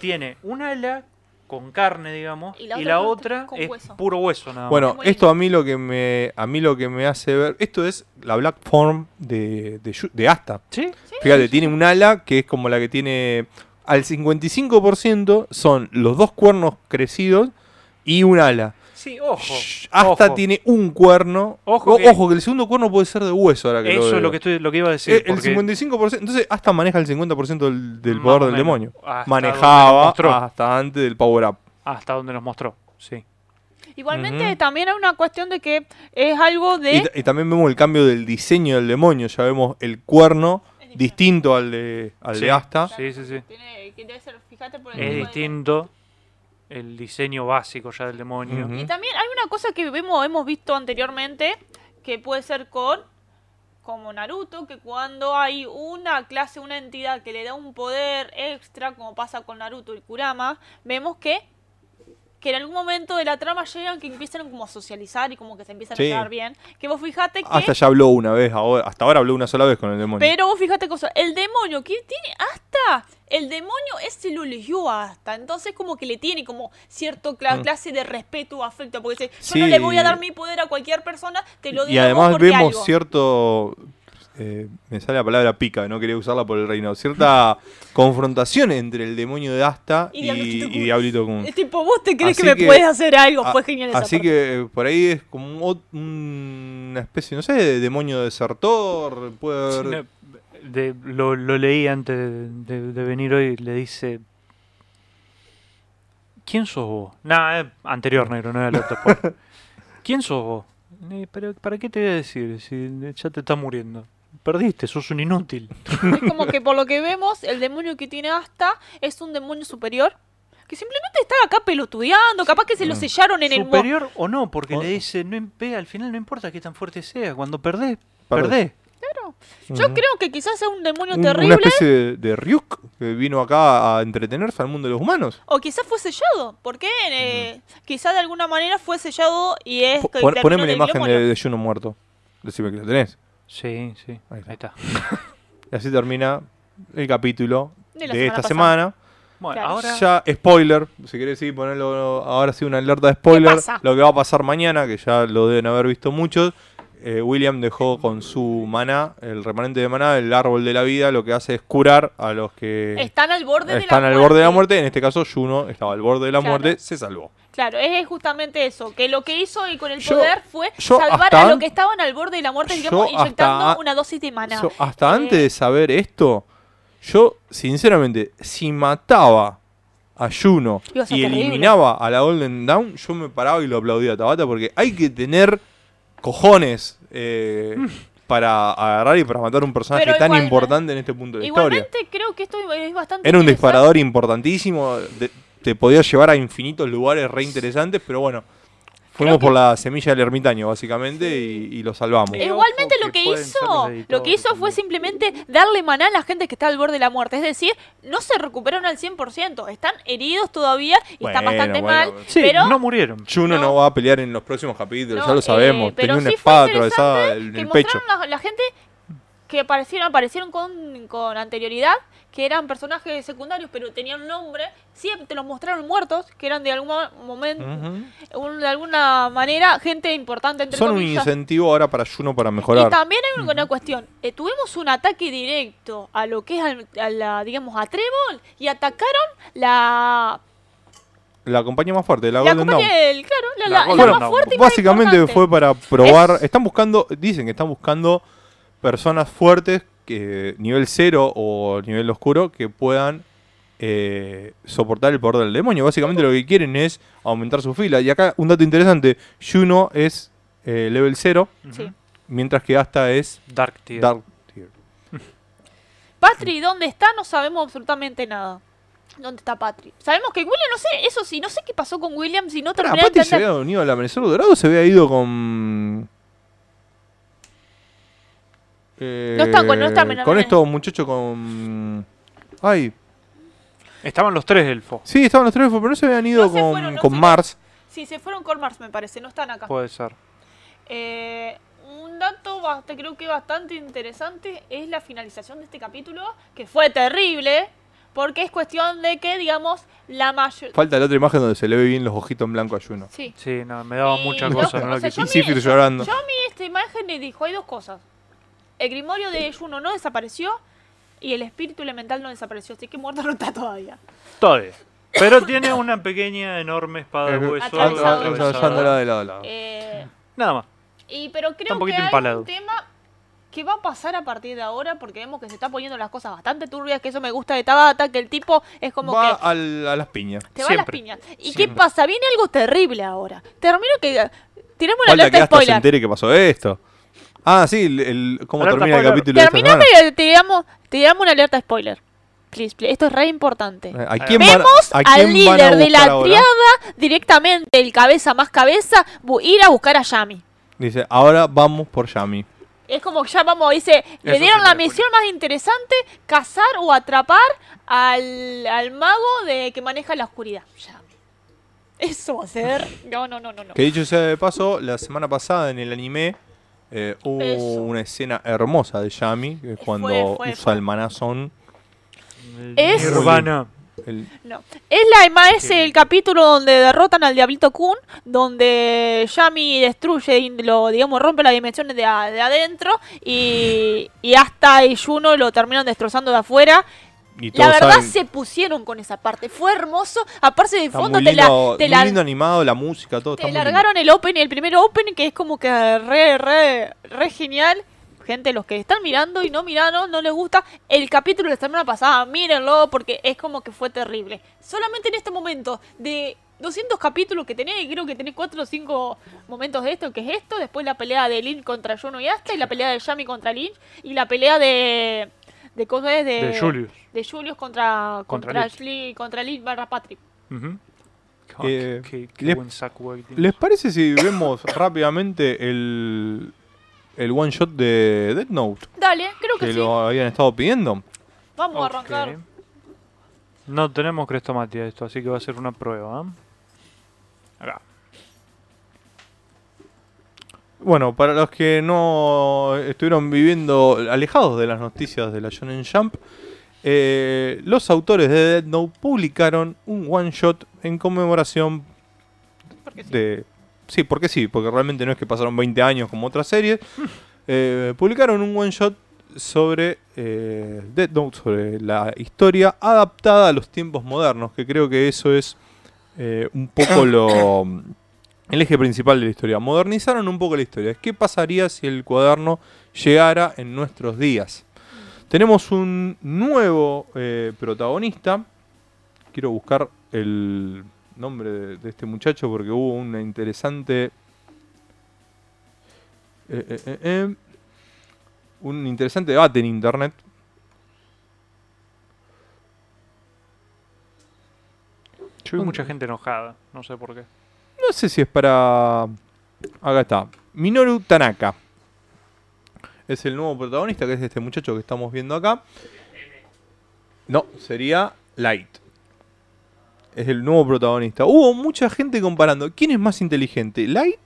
Tiene un ala con carne, digamos, Y y la otra es hueso. puro hueso nada más. Bueno, esto a mí lo que me a mí lo que me hace ver, esto es la Black Form de de, de Asta. ¿Sí? Fíjate, tiene un ala que es como la que tiene al 55% son los dos cuernos crecidos y un ala. Sí, ojo. Shh, Asta ojo. tiene un cuerno. Ojo O- que- ojo que el segundo cuerno puede ser de hueso ahora que Eso veo. es lo que, estoy, lo que iba a decir. Eh, el porque 55%, entonces Asta maneja el 50% del, poder del menos. demonio. Hasta Manejaba hasta antes del power up. Hasta donde nos mostró, sí. Igualmente también hay una cuestión de que es algo de... Y, ta- y también vemos el cambio del diseño del demonio. Ya vemos el cuerno Es distinto al de, al de Sí. Asta. Sí, sí, sí. Tiene, que debe ser, fíjate por el Es de- distinto el diseño básico ya del demonio. Y también hay una cosa que vemos, hemos visto anteriormente, que puede ser con, como Naruto, que cuando hay una clase, una entidad que le da un poder extra, como pasa con Naruto y Kurama, vemos que que en algún momento de la trama llegan que empiezan como a socializar y como que se empiezan Sí. a llevar bien. Que vos fijate que... Hasta ya habló una vez, ahora, hasta ahora habló una sola vez con el demonio. Pero vos fíjate cosa, el demonio que tiene hasta, el demonio es se lo eligió hasta, entonces como que le tiene como cierto Mm. clase de respeto o afecto, porque dice, yo Sí. no le voy a dar mi poder a cualquier persona, te lo doy y además porque vemos algo. cierto. eh, me sale la palabra pica, no quería usarla por el reino. Cierta confrontación entre el demonio de Asta Y y, Diablito Kun. Es tipo, vos te crees Así que me que- puedes hacer algo, A- fue genial esa Así parte. que eh, por ahí es como una especie, no sé, de demonio desertor. Puede haber- No, de- lo, lo leí antes de, de- de venir hoy. Le dice: ¿Quién sos vos? Nah, es anterior, negro, no era el otro. ¿Quién sos vos? "Eh, pero, ¿Para qué te voy a decir si ya te estás muriendo? Perdiste, sos un inútil. Es como que por lo que vemos, el demonio que tiene hasta es un demonio superior. Que simplemente está acá pelotudeando, capaz que se lo Mm. sellaron en el Superior o no, porque O- le dice: no, al final no importa qué tan fuerte sea, cuando perdés, Perdés. perdés. Yo Ujú. creo que quizás sea un demonio Un- terrible. Una especie de, de Ryuk que vino acá a entretenerse al mundo de los humanos. O quizás fue sellado, porque eh, quizás de alguna manera fue sellado y es Po- que poneme la imagen de, de Juno muerto. Decime que la tenés. Sí, sí, Ahí ahí está. está. Y así termina el capítulo De de, esta pasada. semana. Bueno, Claro. ahora. Ya, spoiler, si querés sí, ponerlo ahora sí una alerta de spoiler. pasa? Lo que va a pasar mañana, que ya lo deben haber visto muchos. Eh, William dejó con su maná, el remanente de maná, el árbol de la vida, lo que hace es curar a los que Están al borde de están la al muerte. borde de la muerte. En este caso, Juno estaba al borde de la Claro. muerte, se salvó. Claro, es justamente eso, que lo que hizo y con el Yo- poder fue salvar a los que estaban al borde de la muerte, digamos, inyectando una dosis de maná. Hasta Eh, antes de saber esto, yo, sinceramente, si mataba a Juno y terrible. eliminaba a la Golden Dawn, yo me paraba y lo aplaudía a Tabata porque hay que tener cojones eh, para agarrar y para matar a un personaje Pero tan igual- importante en este punto de la historia. Igualmente creo que esto es bastante Era un disparador importantísimo, de- te podía llevar a infinitos lugares re interesantes, pero bueno, fuimos que- por la semilla del ermitaño, básicamente, y, y lo salvamos. Eh, Igualmente lo que hizo, lo que hizo fue simplemente darle maná a la gente que está al borde de la muerte. Es decir, no se recuperaron al 100%. Están heridos todavía y están bastante bueno. mal. Sí, pero no murieron. Juno no. No. va a pelear en los próximos capítulos, No, ya lo sabemos. eh, pero Tenía una sí fue espada atravesada interesante en que el pecho. mostraron la, la gente que aparecieron, aparecieron con, con anterioridad, que eran personajes secundarios, pero tenían un nombre, siempre te los mostraron muertos, que eran de algún momento, de alguna manera, gente importante entre Son un incentivo ahora para Juno para Y mejorar. también hay una, cuestión. eh, tuvimos un ataque directo a lo que es, al- a la, digamos, a Trébol y atacaron la... La compañía más fuerte, la, La Golden Dawn. claro, la, La la- la Golden más fuerte y Básicamente fue para probar. Es- Están buscando, dicen que están buscando personas fuertes, que nivel cero o nivel oscuro, que puedan eh, soportar el poder del demonio. Básicamente lo que quieren es aumentar su fila. Y acá un dato interesante: Juno es eh, level 0, Sí. mientras que Asta es Dark Tier. Dark Tier. Patri, ¿dónde está? No sabemos absolutamente nada. ¿Dónde está Patri? Sabemos que William, no sé, eso sí, no sé qué pasó con William, si no Pará, terminé de Patty se había unido al Amanecer Dorado o se había ido con. Eh, No está con- no está en- con estos muchachos con. Ay, Estaban los tres elfos. sí, estaban los tres, pero no se habían ido No con, fueron, no con Mars. Sí, se fueron con Mars, me parece, no están acá. Puede ser. Eh, un dato bast- creo que bastante interesante es la finalización de este capítulo, que fue terrible, porque es cuestión de que, digamos, la mayor... Falta la otra imagen donde se le ve bien los ojitos en blanco a Juno. Sí. Sí, no, me daba Y mucha no, cosa. o no sea, Y llorando. Yo a mí esta imagen le dijo, hay dos cosas. El grimorio de Juno no desapareció y el espíritu elemental no desapareció, así que muerto no está todavía. Todavía. Pero tiene una pequeña, enorme espada de Eh, hueso. Atravesado. atravesándola de lado a lado. Eh, Nada más. y pero un creo que poquito hay empalado. un tema que va a pasar a partir de ahora porque vemos que se está poniendo las cosas bastante turbias, que eso me gusta de Tabata, que el tipo es como Va que al- a las piñas. te va a las piñas. ¿Y qué pasa? Viene algo terrible ahora. Termino que tiramos una que alerta hasta se spoiler. entere que pasó esto. Ah, sí, el, el- cómo Alerta termina el capítulo de esta Terminando semana. y te damos, te damos una alerta spoiler. Please, please. Esto es re importante. Eh, ¿A quién van, Vemos a al quién van a líder de la ahora? triada directamente, el cabeza más cabeza, ir a buscar a Yami. Dice, ahora vamos por Yami. Es como que ya vamos, dice, le dieron sí la misión más interesante, cazar o atrapar al, al mago de que maneja la oscuridad. Yami. Eso va a ser... No, no, no, no. no. Que dicho sea de paso, la semana pasada en el anime eh, hubo Eso. una escena hermosa de Yami, que es Fue, cuando fue, usa fue. el manazón. Es- Nirvana. el- No. Es la es el capítulo donde derrotan al Diablito Kun, donde Yami destruye, y lo, digamos, rompe las dimensiones de, a- de adentro y, y hasta y Juno lo terminan destrozando de afuera. Y La verdad saben- se pusieron con esa parte, fue hermoso. Aparte de está fondo muy te, la- te muy la- lindo animado, la música, todo te está muy lindo. largaron el open, el primer open, que es como que re, re, re genial. Gente, los que están mirando y no miraron, no les gusta el capítulo de la semana pasada, mírenlo porque es como que fue terrible. Solamente en este momento de 200 capítulos que tenés, y creo que tenés 4 o 5 momentos de esto, que es esto, después la pelea de Lin contra Juno y Asta, y la pelea de Yami contra Lin, y la pelea de... de cosas de... De Julius. De Julius contra... Contra contra, contra Lin barra Patrick. Eh, qué, qué le- buen saco. que tiene. ¿Les parece si vemos rápidamente el, el one shot de Death Note? Dale, creo que, Que sí. lo habían estado pidiendo. Vamos a arrancar. No tenemos crestomatía esto, así que va a ser una prueba. ¿eh? Acá. Bueno, para los que no estuvieron viviendo alejados de las noticias de la Shonen Jump, eh, los autores de Death Note publicaron un one shot en conmemoración Porque sí. de... Sí, porque sí, porque realmente no es que pasaron 20 años como otras series. Eh, publicaron un one shot sobre eh, Death Note, sobre la historia adaptada a los tiempos modernos, que creo que eso es eh, un poco lo el eje principal de la historia. Modernizaron un poco la historia. ¿Qué pasaría si el cuaderno llegara en nuestros días? Tenemos un nuevo eh, protagonista. Quiero buscar el nombre de, de este muchacho porque hubo una interesante... eh, eh, eh, eh, un interesante debate en internet. Yo vi mucha gente enojada, no sé por qué. No sé si es para... Acá está. Minoru Tanaka. Es el nuevo protagonista, que es este muchacho que estamos viendo acá. No, sería Light. Es el nuevo protagonista. Hubo mucha gente comparando. ¿Quién es más inteligente, Light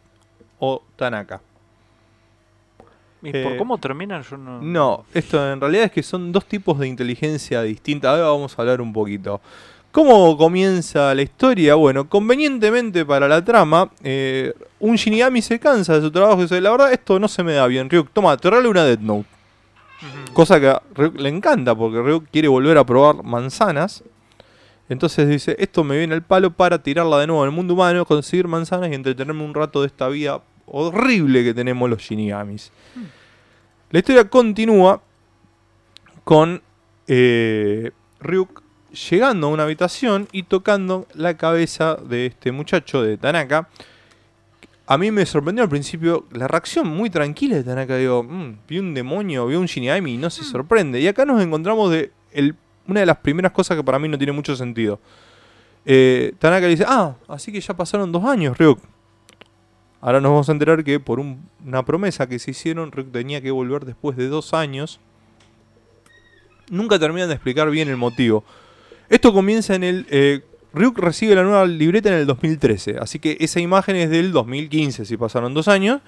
o Tanaka? ¿Y Eh, por cómo terminan? Yo no. No, esto en realidad es que son dos tipos de inteligencia distinta. Ahora vamos a hablar un poquito. ¿Cómo comienza la historia? Bueno, convenientemente para la trama, eh, un Shinigami se cansa de su trabajo y dice, la verdad, esto no se me da bien, Ryuk, toma, te regalo una Death Note. Cosa que a Ryuk le encanta, porque Ryuk quiere volver a probar manzanas. Entonces dice, esto me viene al palo para tirarla de nuevo en el mundo humano, conseguir manzanas y entretenerme un rato de esta vida horrible que tenemos los Shinigamis. La historia continúa con eh, Ryuk llegando a una habitación y tocando la cabeza de este muchacho de Tanaka. A mí me sorprendió al principio la reacción muy tranquila de Tanaka. Digo, "Mm, vi un demonio, vi un Shinigami y no se sorprende. Y acá nos encontramos de el- una de las primeras cosas que para mí no tiene mucho sentido. Eh, Tanaka le dice, ah, así que ya pasaron dos años, Ryuk. Ahora nos vamos a enterar que por un- una promesa que se hicieron, Ryuk tenía que volver después de dos años. Nunca terminan de explicar bien el motivo. Esto comienza en el... eh, Ryuk recibe la nueva libreta en el 2013, así que esa imagen es del 2015, si pasaron dos años.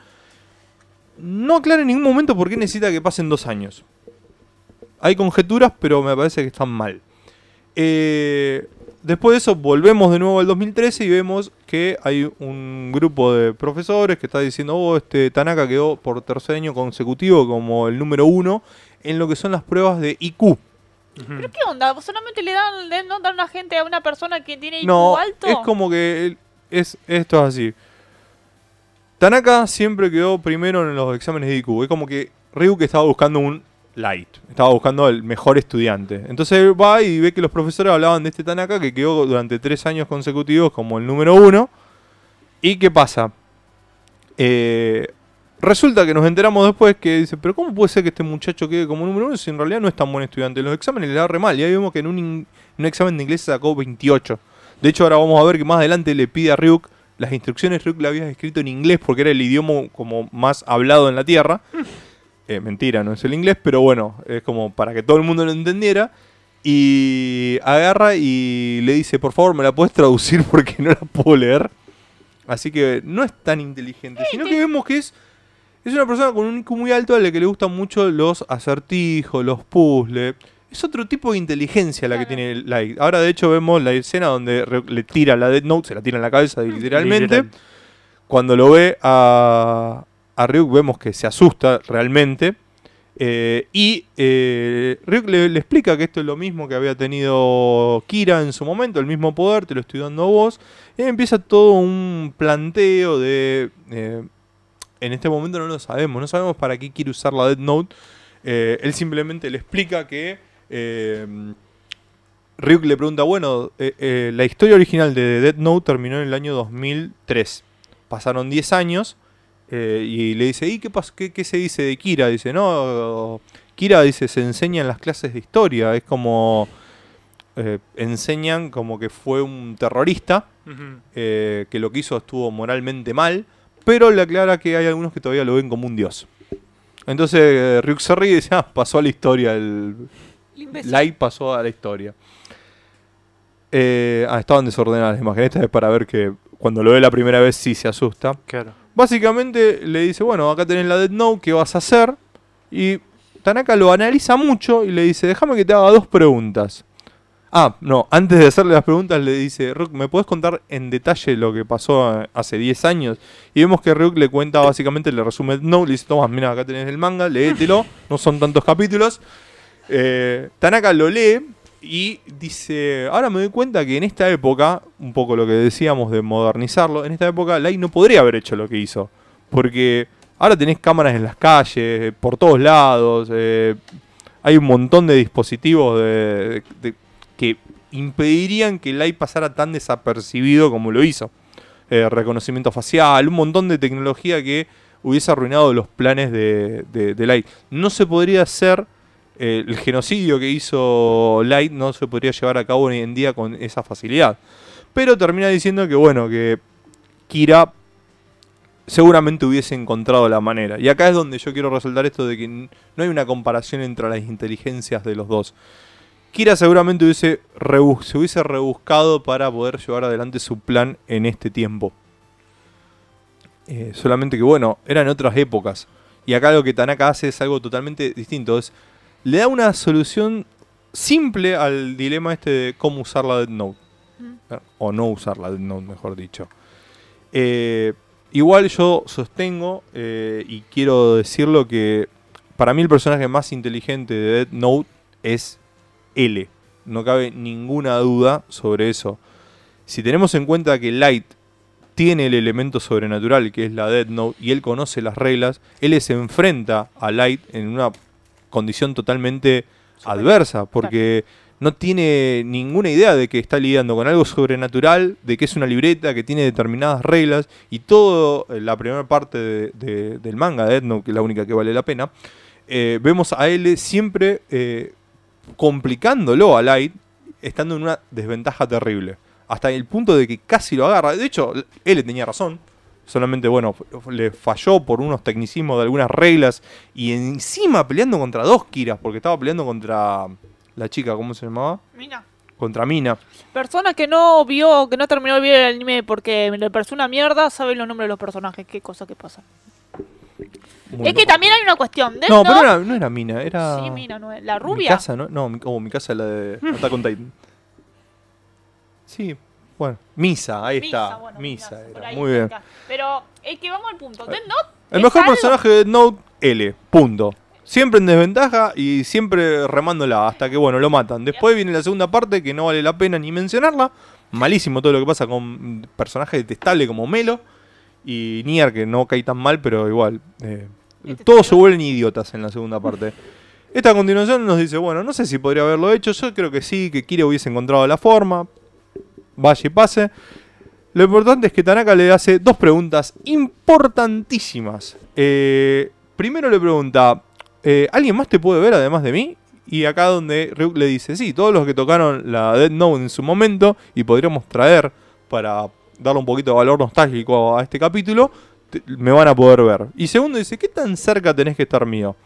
No aclara en ningún momento por qué necesita que pasen dos años. Hay conjeturas, pero me parece que están mal. Eh, después de eso, volvemos de nuevo al 2013 y vemos que hay un grupo de profesores que está diciendo, oh, este Tanaka quedó por tercer año consecutivo como el número uno en lo que son las pruebas de IQ. ¿Pero qué onda? ¿Solamente le dan, le dan una gente a una persona que tiene IQ No, alto? es como que es, esto es así. Tanaka siempre quedó primero en los exámenes de IQ. Es como que Ryuk estaba buscando un light. Estaba buscando el mejor estudiante. Entonces él va y ve que los profesores hablaban de este Tanaka que quedó durante tres años consecutivos como el número uno. ¿Y qué pasa? Eh, resulta que nos enteramos después que dice, pero ¿cómo puede ser que este muchacho quede como número uno si en realidad no es tan buen estudiante? Los exámenes le da re mal. Y ahí vemos que en un, in- un examen de inglés sacó 28. De hecho, ahora vamos a ver que más adelante le pide a Ryuk las instrucciones. Ryuk le había escrito en inglés porque era el idioma como más hablado en la Tierra. Eh, mentira, no es el inglés, pero bueno, es como para que todo el mundo lo entendiera. Y agarra y le dice, por favor, ¿me la puedes traducir porque no la puedo leer? Así que no es tan inteligente, sino que vemos que es, es una persona con un IQ muy alto a la que le gustan mucho los acertijos, los puzzles. Es otro tipo de inteligencia la que Claro. tiene Light. Ahora, de hecho, vemos la escena donde le tira la Death Note, se la tira en la cabeza literalmente. Literal. Cuando lo ve a, a Ryuk, vemos que se asusta realmente. Eh, y eh, Ryuk le, le explica que esto es lo mismo que había tenido Kira en su momento, el mismo poder, te lo estoy dando a vos. Y empieza todo un planteo de... eh, en este momento no lo sabemos, no sabemos para qué quiere usar la Death Note. Eh, él simplemente le explica que... eh, Ryuk le pregunta, bueno, eh, la historia original de Death Note terminó en el año 2003. Pasaron 10 años y le dice, ¿y qué, qué, qué se dice de Kira? Dice, no, Kira dice, se enseña en las clases de historia. Es como, eh, enseñan como que fue un terrorista, eh, que lo que hizo estuvo moralmente mal, pero le aclara que hay algunos que todavía lo ven como un dios. Entonces eh, Ryuk se ríe y dice, ah, pasó a la historia el, El. Light pasó a la historia. Eh, ah, estaban desordenadas las imágenes. Esta es para ver que cuando lo ve la primera vez sí se asusta. Claro. Básicamente le dice, bueno, acá tenés la Dead Note, ¿qué vas a hacer? Y Tanaka lo analiza mucho y le dice, déjame que te haga dos preguntas. Ah, no, antes de hacerle las preguntas le dice, Ryuk, ¿me puedes contar en detalle lo que pasó eh, hace 10 años? Y vemos que Ryuk le cuenta básicamente, le resume Note, le dice, toma, mira, acá tenés el manga, léetelo, no son tantos capítulos. Eh, Tanaka lo lee y dice, ahora me doy cuenta que en esta época, un poco lo que decíamos de modernizarlo, en esta época Light no podría haber hecho lo que hizo. Porque ahora tenés cámaras en las calles, por todos lados, eh, hay un montón de dispositivos de- que impedirían que Light pasara tan desapercibido como lo hizo. Eh, reconocimiento facial, un montón de tecnología que hubiese arruinado los planes de, de, Light. No se podría hacer eh, el genocidio que hizo Light, no se podría llevar a cabo hoy en día con esa facilidad. Pero termina diciendo que, bueno, que Kira seguramente hubiese encontrado la manera. Y acá es donde yo quiero resaltar esto de que no hay una comparación entre las inteligencias de los dos. Kira seguramente hubiese se hubiese rebuscado para poder llevar adelante su plan en este tiempo. Eh, solamente que bueno, eran otras épocas. Y acá lo que Tanaka hace es algo totalmente distinto. Es, le da una solución simple al dilema este de cómo usar la Death Note. Mm. O no usar la Death Note, mejor dicho. Eh, igual yo sostengo eh, y quiero decirlo que para mí el personaje más inteligente de Death Note es L. No cabe ninguna duda sobre eso. Si tenemos en cuenta que Light tiene el elemento sobrenatural que es la Death Note y él conoce las reglas, él se enfrenta a Light en una condición totalmente adversa porque no tiene ninguna idea de que está lidiando con algo sobrenatural, de que es una libreta que tiene determinadas reglas y todo eh, la primera parte de- de- del manga de Death Note, que es la única que vale la pena, eh, vemos a L siempre eh, complicándolo a Light, estando en una desventaja terrible. Hasta el punto de que casi lo agarra. De hecho, L tenía razón. Solamente, bueno, le falló por unos tecnicismos de algunas reglas. Y encima peleando contra dos Kiras, porque estaba peleando contra la chica, ¿cómo se llamaba? Mira. Contra Mina. Persona que no vio, que no terminó de ver el anime porque le pareció una mierda, sabe los nombres de los personajes, qué cosa que pasa. Muy es que también hay una cuestión. Death No, pero era- no era Mina, era. Sí, mira, no es- la Mi rubia. casa, ¿no? No, mi, oh, mi casa es la de Attack on Titan. Sí, bueno. Misa, ahí está. bueno, Misa Misa, por era. ahí Muy bien. cerca. Pero es que vamos al punto. Death Note El es mejor algo- personaje de Note, L. Punto. Siempre en desventaja y siempre remándola hasta que, bueno, lo matan. Después viene la segunda parte que no vale la pena ni mencionarla. Malísimo todo lo que pasa con personajes detestables como Melo y Nier, que no cae tan mal, pero igual. eh, Este todos se vuelven idiotas en la segunda parte. Esta continuación nos dice, bueno, no sé si podría haberlo hecho. Yo creo que sí, que Kira hubiese encontrado la forma. Vaya y pase. Lo importante es que Tanaka le hace dos preguntas importantísimas. Eh, primero le pregunta, eh, ¿alguien más te puede ver además de mí? Y acá donde Ryuk le dice, sí, todos los que tocaron la Dead Note en su momento y podríamos traer para darle un poquito de valor nostálgico a este capítulo, me van a poder ver. Y segundo dice, ¿qué tan cerca tenés que estar mío?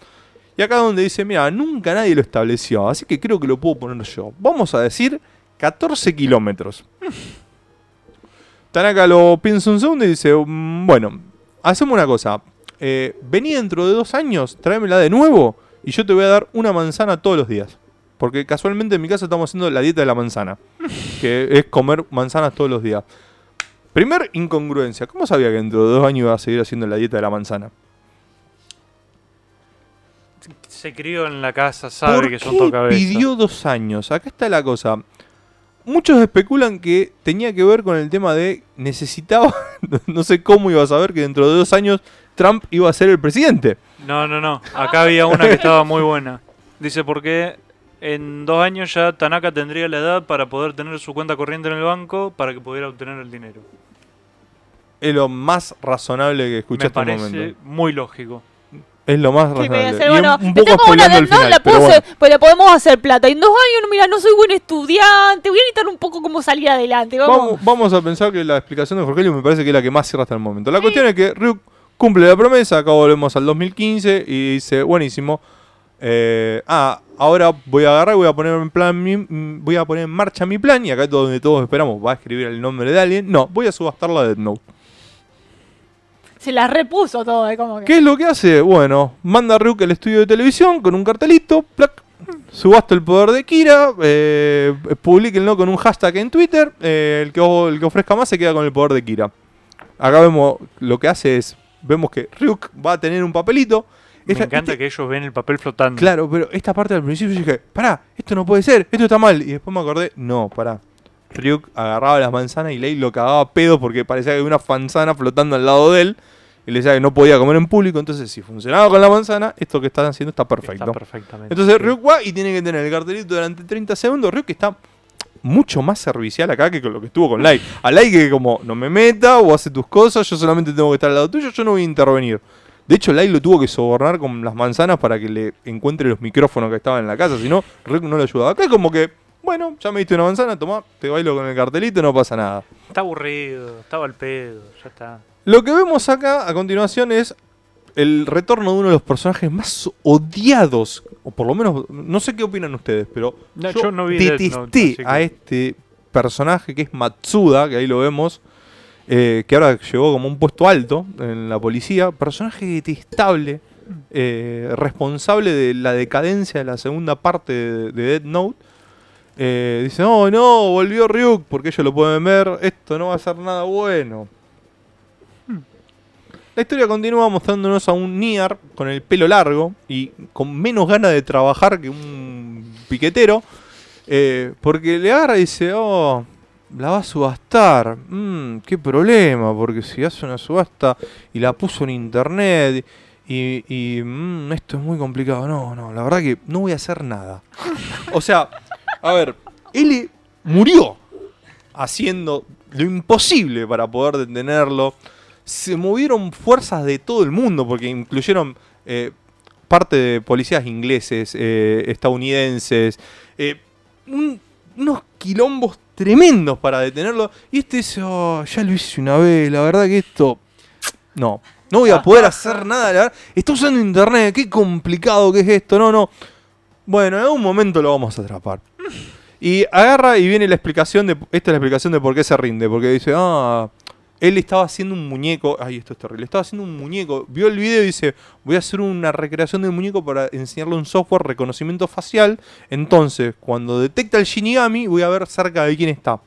Y acá donde dice, mira, nunca nadie lo estableció, así que creo que lo puedo poner yo. Vamos a decir 14 kilómetros. Tanaka lo piensa un segundo y dice, "Mm, bueno, hacemos una cosa. Eh, vení dentro de dos años, tráemela de nuevo y yo te voy a dar una manzana todos los días. Porque casualmente en mi casa estamos haciendo la dieta de la manzana, que es comer manzanas todos los días. Primer incongruencia, ¿cómo sabía que dentro de dos años iba a seguir haciendo la dieta de la manzana? Se crió en la casa, sabe ¿Por que son qué tocabezas. pidió dos años? Acá está la cosa. Muchos especulan que tenía que ver con el tema de necesitaba, no sé cómo iba a saber que dentro de dos años Trump iba a ser el presidente. No, no, no. Acá había una que estaba muy buena. Dice, porque en dos años ya Tanaka tendría la edad para poder tener su cuenta corriente en el banco para que pudiera obtener el dinero. Es lo más razonable que escuché Me hasta el parece momento. muy lógico. Es lo más Sí, razonable. Y bueno, un, un poco tengo una de el no, final, la bueno. pues le podemos hacer plata. En dos años, mira, no soy buen estudiante, voy a necesitar un poco cómo salir adelante. Vamos. Vamos, vamos a pensar que la explicación de Jorgelio me parece que es la que más cierra hasta el momento. La cuestión es que Ryuk cumple la promesa, acá volvemos al 2015 y dice, buenísimo. eh, ah, ahora voy a agarrar y voy a poner en plan mi- voy a poner en marcha mi plan y acá es donde todos esperamos, va a escribir el nombre de alguien. No, voy a subastar la Death Note. Se la repuso todo, eh, como que. ¿Qué es lo que hace? Bueno, manda a Ryuk al estudio de televisión con un cartelito, plac, subasta el poder de Kira, eh, publiquenlo con un hashtag en Twitter, eh, el, que, el que ofrezca más se queda con el poder de Kira. Acá vemos, lo que hace es, vemos que Ryuk va a tener un papelito. Me Esta- encanta este- que ellos ven el papel flotando. Claro, pero esta parte al principio yo dije, pará, esto no puede ser, esto está mal. Y después me acordé, no, pará. Ryuk agarraba las manzanas y Lei lo cagaba a pedo porque parecía que había una manzana flotando al lado de él. Y le decía que no podía comer en público. Entonces, si funcionaba con la manzana, esto que están haciendo está perfecto. Está perfectamente. Entonces. Ryuk va y tiene que tener el cartelito durante 30 segundos. Ryuk está mucho más servicial acá que con lo que estuvo con Lai. A Lai que como no me meta o hace tus cosas, yo solamente tengo que estar al lado tuyo, yo no voy a intervenir. De hecho, Lai lo tuvo que sobornar con las manzanas para que le encuentre los micrófonos que estaban en la casa, si no, Ryuk no le ayudaba. Acá es como que, bueno, ya me diste una manzana, tomá, te bailo con el cartelito, no pasa nada. Está aburrido, estaba al pedo, ya está. Lo que vemos acá a continuación es el retorno de uno de los personajes más odiados, o por lo menos, no sé qué opinan ustedes, pero No, yo, yo no vi Death detesté Note, a este personaje que es Matsuda, que ahí lo vemos, eh, que ahora llegó como un puesto alto en la policía, personaje detestable, eh, responsable de la decadencia de la segunda parte de, de Dead Note. eh, dice, no, no, volvió Ryuk, porque ellos lo pueden ver, esto no va a ser nada bueno. La historia continúa mostrándonos a un Niar con el pelo largo y con menos ganas de trabajar que un piquetero. eh, porque le agarra y dice, oh, la va a subastar. Mm, qué problema, porque si hace una subasta y la puso en internet y, y, mm, esto es muy complicado. No, no, la verdad que no voy a hacer nada. O sea, a ver, él murió haciendo lo imposible para poder detenerlo. Se movieron fuerzas de todo el mundo, porque incluyeron eh, parte de policías ingleses, eh, estadounidenses, eh, un- unos quilombos tremendos para detenerlo. Y este dice, "Oh, ya lo hice una vez, la verdad que esto... No, no voy a poder hacer nada, la verdad. Está usando internet, qué complicado que es esto, no, no. Bueno, en algún momento lo vamos a atrapar. Y agarra y viene la explicación de. Esta es la explicación de por qué se rinde. Porque dice, ah, él estaba haciendo un muñeco. Ay, esto es terrible. Estaba haciendo un muñeco. Vio el video y dice, voy a hacer una recreación del muñeco para enseñarle un software reconocimiento facial. Entonces, cuando detecta el Shinigami, voy a ver cerca de quién está.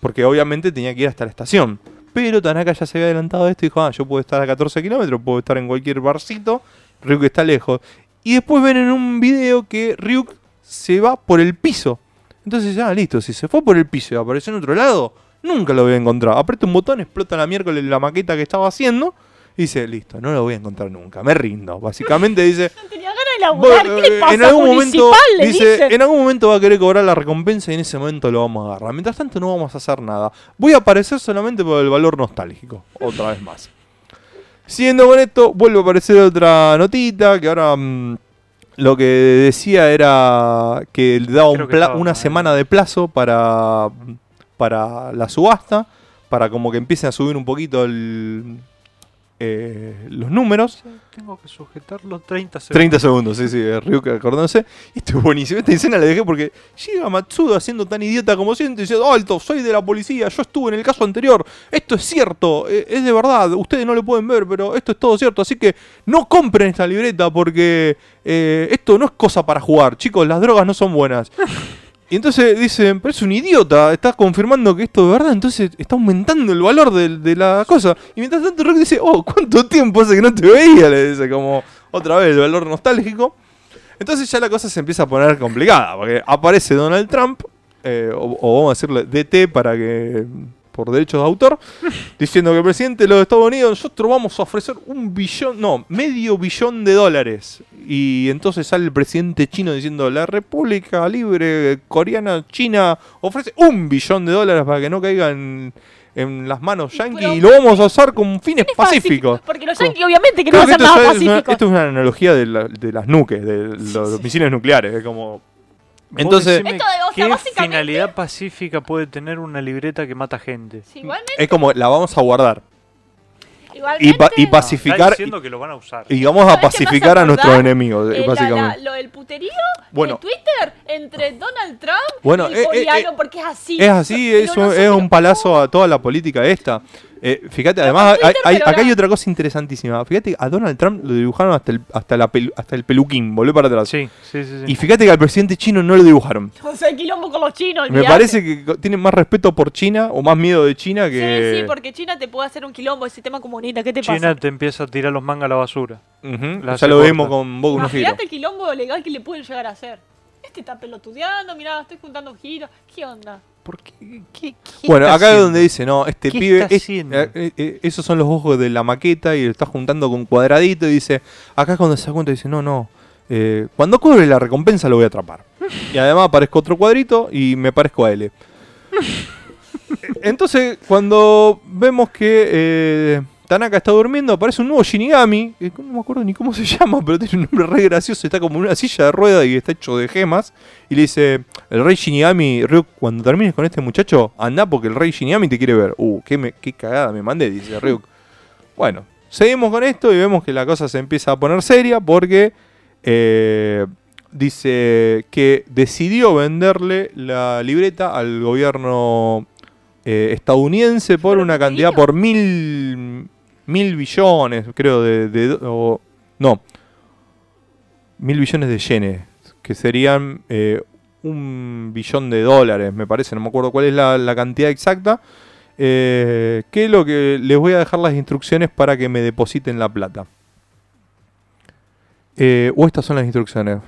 Porque obviamente tenía que ir hasta la estación. Pero Tanaka ya se había adelantado a esto y dijo, ah, yo puedo estar a 14 kilómetros, puedo estar en cualquier barcito. Ryuk está lejos. Y después ven en un video que Ryuk se va por el piso. Entonces ya, listo, si se fue por el piso y apareció en otro lado, nunca lo voy a encontrar. Aprieta un botón, explota la miércoles la maqueta que estaba haciendo. Y dice, listo, no lo voy a encontrar nunca, me rindo. Básicamente dice, No tenía ganas de laburar. "Bueno, ¿Qué le eh, pasa? en algún momento, Municipal, le dice, dicen. en algún momento va a querer cobrar la recompensa y en ese momento lo vamos a agarrar. Mientras tanto no vamos a hacer nada. Voy a aparecer solamente por el valor nostálgico, otra vez más. Siguiendo con esto, vuelve a aparecer otra notita que ahora mm, lo que decía era que le daba un una semana de plazo para, para la subasta, para como que empiecen a subir un poquito el, eh, los números. Tengo que sujetarlo 30 segundos. 30 segundos, sí, sí, Ryuk acordándose. Y esto es buenísimo. Esta escena la dejé porque llega Matsuda siendo tan idiota como siempre y dice: Alto, soy de la policía, yo estuve en el caso anterior. Esto es cierto, eh, es de verdad. Ustedes no lo pueden ver, pero esto es todo cierto. Así que no compren esta libreta porque eh, esto no es cosa para jugar. Chicos, las drogas no son buenas. Y entonces dicen, pero es un idiota, estás confirmando que esto es verdad, entonces está aumentando el valor de, de la cosa. Y mientras tanto Rock dice, oh, ¿cuánto tiempo hace que no te veía? Le dice como otra vez el valor nostálgico. Entonces ya la cosa se empieza a poner complicada, porque aparece Donald Trump, eh, o, o vamos a decirle DT para que por derechos de autor, diciendo que el presidente de los Estados Unidos, nosotros vamos a ofrecer un billón, no, medio billón de dólares. Y entonces sale el presidente chino diciendo, la República Libre Coreana China ofrece un billón de dólares para que no caigan en las manos yanquis y lo vamos a usar con fines Es pacífico, pacíficos. Porque los yankees obviamente que no que hacen esto, nada ya es una, pacífico. esto es una analogía de, la- de las nuques, de los misiles nucleares. Es como. Entonces, decime Esto de- o sea, ¿qué básicamente- finalidad pacífica puede tener una libreta que mata gente? Sí, igualmente, es como la vamos a guardar. igualmente Y, pa- y Está pacificar. diciendo que lo van a usar. Y vamos a ¿Sabes qué me hace pacificar a nuestros enemigos, eh, la- básicamente. la- lo del puterío Bueno. en Twitter entre Donald Trump Bueno, y eh, el eh, coreano, eh, porque es así. Es así, Pero es un, nosotros- es un palazo a toda la política esta. Eh, fíjate, Pero además, hay- Twitter, hay- acá hay otra cosa interesantísima. Fíjate, a Donald Trump lo dibujaron hasta el, hasta la pelu- hasta el peluquín, volvió para atrás. Sí, sí, sí. sí. Y fíjate que al presidente chino no lo dibujaron. O sea, el quilombo con los chinos. Me parece que tienen más respeto por China o más miedo de China que. Sí, sí, porque China te puede hacer un quilombo, el sistema comunista. ¿Qué te China pasa? te empieza a tirar los mangas a la basura. La Ya hace lo corta. vimos con Boku no. Imagínate el quilombo legal que le pueden llegar a hacer. Este está pelotudeando, mirá, estoy juntando giros. ¿Qué onda? ¿Por qué? ¿Qué- qué Bueno, acá es donde dice, no, este ¿Qué pibe, es- eh, eh, eh, esos son los ojos de la maqueta y lo está juntando con cuadradito y dice, acá es cuando se da cuenta dice, no, no, eh, cuando cobre la recompensa lo voy a atrapar. y además aparezco otro cuadrito y me parezco a L. Entonces, cuando vemos que Tanaka está durmiendo, aparece un nuevo Shinigami, que no me acuerdo ni cómo se llama, pero tiene un nombre re gracioso, está como en una silla de rueda y está hecho de gemas. Y le dice, el rey Shinigami, Ryuk, cuando termines con este muchacho, anda porque el rey Shinigami te quiere ver. Uh, qué, me- qué cagada me mandé, dice Ryuk. Bueno, seguimos con esto y vemos que la cosa se empieza a poner seria porque eh, dice que decidió venderle la libreta al gobierno eh, estadounidense por una ¿qué cantidad por mil, mil billones, creo, de, No. Mil billones de yenes, que serían eh, un billón de dólares, me parece, no me acuerdo cuál es la, cantidad exacta. Eh, que lo que les voy a dejar las instrucciones para que me depositen la plata. Eh, o estas son las instrucciones.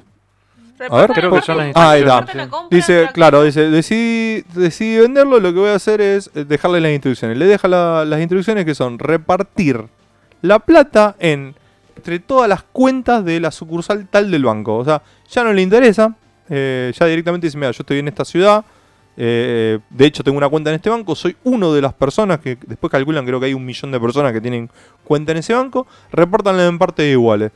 A ver, creo que son las Ah, ahí está. Reparten la compra, Dice, claro, dice, decidí, decidí venderlo, lo que voy a hacer es eh, dejarle las instrucciones. Le deja la- las instrucciones que son repartir la plata en, entre todas las cuentas de la sucursal tal del banco. O sea, ya no le interesa, eh, ya directamente dice, mira, yo estoy en esta ciudad, eh, de hecho tengo una cuenta en este banco, soy uno de las personas que después calculan, creo que hay un millón de personas que tienen cuenta en ese banco, reportanle en partes iguales.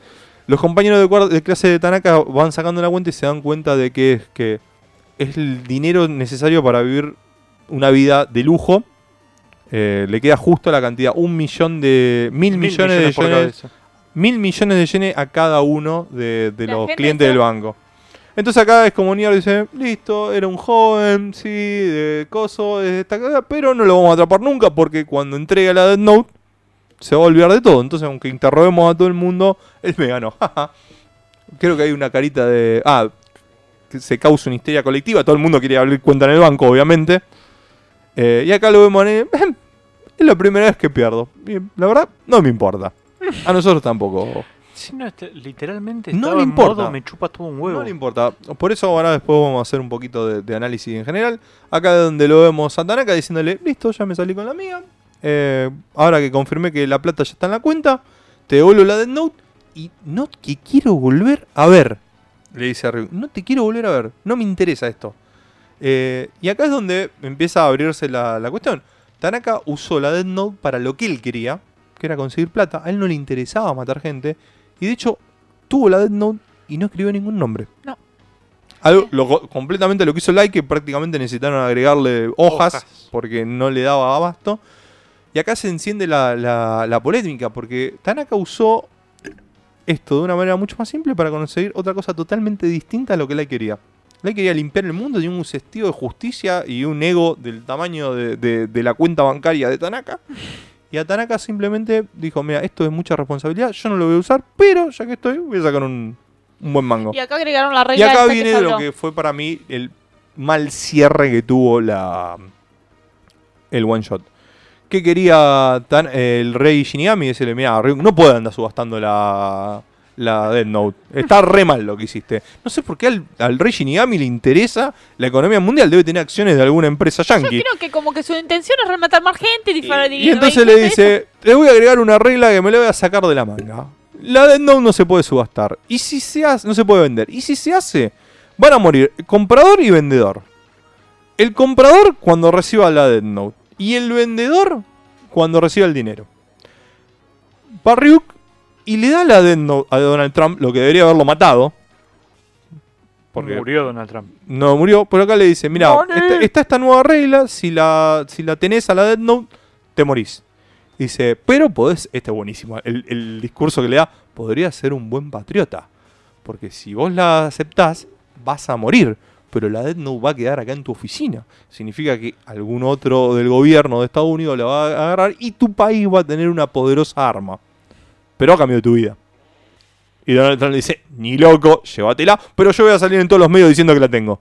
Los compañeros de, clase de Tanaka van sacando la cuenta y se dan cuenta de que es que es el dinero necesario para vivir una vida de lujo. Eh, le queda justo la cantidad, un millón de. mil, millones, de yenes. Mil millones de yenes a cada uno de, los clientes está- del banco. Entonces acá es como Nier dice, listo, era un joven, sí, de coso, de esta cosa, pero no lo vamos a atrapar nunca porque cuando entrega la Death Note se va a olvidar de todo. Entonces aunque interroguemos a todo el mundo, él me ganó. Creo que hay una carita de... Ah, que se causa una histeria colectiva, todo el mundo quiere abrir cuenta en el banco, obviamente. Eh, y acá lo vemos en... Es la primera vez que pierdo. Y la verdad, no me importa. A nosotros tampoco. Sí, no, este- literalmente No le importa. modo me chupa todo un huevo. No le importa. Por eso ahora después vamos a hacer un poquito de, de análisis en general. Acá donde lo vemos a Tanaka diciéndole, listo, ya me salí con la mía. Eh, ahora que confirmé que la plata ya está en la cuenta, te devuelvo la Death Note. Y no que quiero volver a ver. Le dice a Ryu. No te quiero volver a ver. No me interesa esto. Eh, y acá es donde empieza a abrirse la, la cuestión. Tanaka usó la Death Note para lo que él quería, que era conseguir plata. A él no le interesaba matar gente. Y de hecho, tuvo la Death Note y no escribió ningún nombre. No. Algo, lo co- completamente lo que hizo Like, que prácticamente necesitaron agregarle hojas, Hojas. porque no le daba abasto. Y acá se enciende la, la- la polémica, porque Tanaka usó esto de una manera mucho más simple para conseguir otra cosa totalmente distinta a lo que Lai quería. Lai quería limpiar el mundo, tenía un sentido de justicia y un ego del tamaño de, de- de la cuenta bancaria de Tanaka. Y a Tanaka simplemente dijo, mira, esto es mucha responsabilidad, yo no lo voy a usar, pero ya que estoy, voy a sacar un, un buen mango. Y acá agregaron la Y regla acá esta que viene se lo que fue para mí el mal cierre que tuvo la el one shot. Que quería tan- el rey Shinigami decirle, mira, no puede andar subastando la, la Death Note. Está re mal lo que hiciste. No sé por qué al, al rey Shinigami le interesa la economía mundial. Debe tener acciones de alguna empresa Yo yankee. creo que como que su intención es rematar más gente y, Y, y entonces le dice, le voy a agregar una regla que me la voy a sacar de la manga. La Death Note no se puede subastar. Y si se hace, no se puede vender. Y si se hace, van a morir comprador y vendedor. El comprador cuando reciba la Death Note. Y el vendedor cuando reciba el dinero. Va Ryuk y le da la Note a Donald Trump, lo que debería haberlo matado. Porque Murió Donald Trump. no murió, pero acá le dice, mira, está esta nueva regla, si la, si la tenés a la Death Note, te morís. Dice, pero podés, este es buenísimo, el, el discurso que le da, podría ser un buen patriota. Porque si vos la aceptás, vas a morir. Pero la Death Note va a quedar acá en tu oficina. Significa que algún otro del gobierno de Estados Unidos la va a agarrar y tu país va a tener una poderosa arma. Pero a cambio de tu vida. Y Donald Trump le dice, ni loco, llévatela, pero yo voy a salir en todos los medios diciendo que la tengo.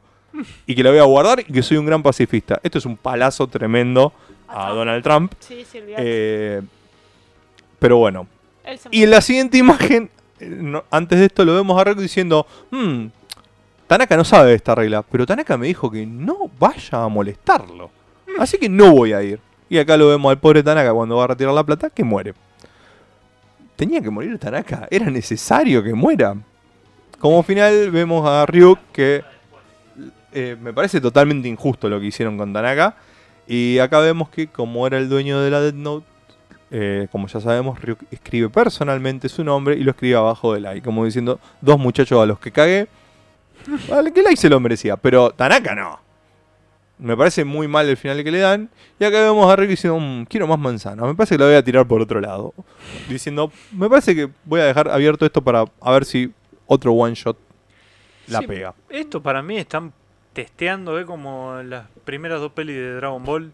Y que la voy a guardar y que soy un gran pacifista. Esto es un palazo tremendo a Donald Trump. Sí, sí. Eh, pero bueno. Y en la siguiente imagen, eh, no- antes de esto lo vemos a Reku diciendo, "Hmm, Tanaka no sabe de esta regla, pero Tanaka me dijo que no vaya a molestarlo. Así que no voy a ir. Y acá lo vemos al pobre Tanaka cuando va a retirar la plata, que muere. Tenía que morir Tanaka, era necesario que muera. Como final vemos a Ryuk que eh, me parece totalmente injusto lo que hicieron con Tanaka. Y acá vemos que como era el dueño de la Death Note, eh, como ya sabemos, Ryuk escribe personalmente su nombre y lo escribe abajo del like, como diciendo, dos muchachos a los que cagué. Vale, que like se lo merecía, pero Tanaka no. Me parece muy mal el final que le dan. Y acá vemos a Ryuk diciendo, "Mm, quiero más manzana. Me parece que la voy a tirar por otro lado. Diciendo, me parece que voy a dejar abierto esto para a ver si otro one shot la Sí, pega. Esto para mí están testeando, ¿eh? Como las primeras dos pelis de Dragon Ball.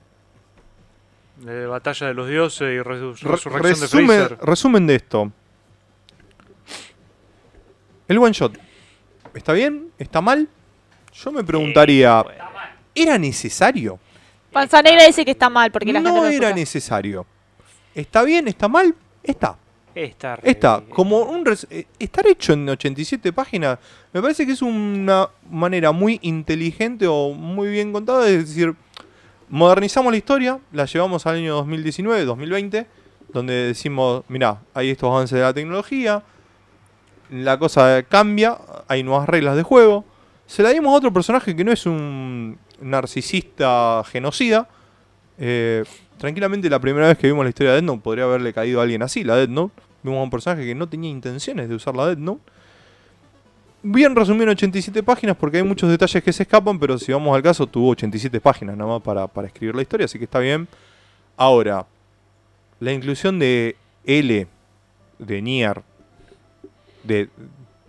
De Batalla de los Dioses y Resu- Re- Resurrección de Freezer. resumen de esto. El one shot. ¿Está bien? ¿Está mal? Yo me preguntaría. ¿era necesario? Panza Negra dice que está mal porque la gente No no era escucha. necesario. ¿Está bien? ¿Está mal? Está. Está Está. Como un res- eh, estar hecho en 87 páginas, me parece que es una manera muy inteligente o muy bien contada de decir, modernizamos la historia, la llevamos al año 2019, 2020, donde decimos, mirá, hay estos avances de la tecnología, la cosa cambia, hay nuevas reglas de juego. Se la dimos a otro personaje que no es un narcisista genocida. Eh, tranquilamente la primera vez que vimos la historia de Death Note podría haberle caído a alguien así, la Death Note. Vimos a un personaje que no tenía intenciones de usar la Death Note. Bien resumido en 87 páginas porque hay muchos detalles que se escapan, pero si vamos al caso, tuvo 87 páginas nada más para, para escribir la historia, así que está bien. Ahora, la inclusión de L, de Nier, de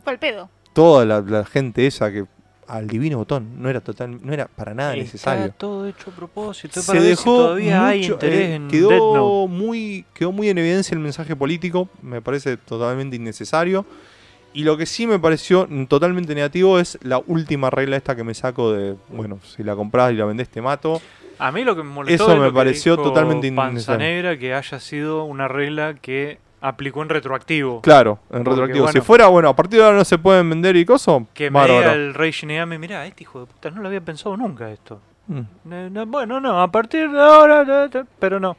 el pedo. toda la, la gente esa que al divino botón no era total, no era para nada Está necesario. todo hecho a propósito. Se para ver si dejó todavía hay mucho, interés eh, en Death Note. quedó muy quedó muy en evidencia el mensaje político, me parece totalmente innecesario. Y lo que sí me pareció totalmente negativo es la última regla esta que me saco de, bueno, si la compras y la vendés te mato. A mí lo que me molestó Eso de me lo que pareció dijo totalmente Panza innecesario. Negra que haya sido una regla que aplicó en retroactivo. Claro, en Porque, retroactivo. si fuera, bueno, a partir de ahora no se pueden vender y cosas, Que me diga el Rey Shinigami, mirá, este hijo de puta no lo había pensado nunca esto. Mm. No, no, bueno, no, a partir de ahora, pero no.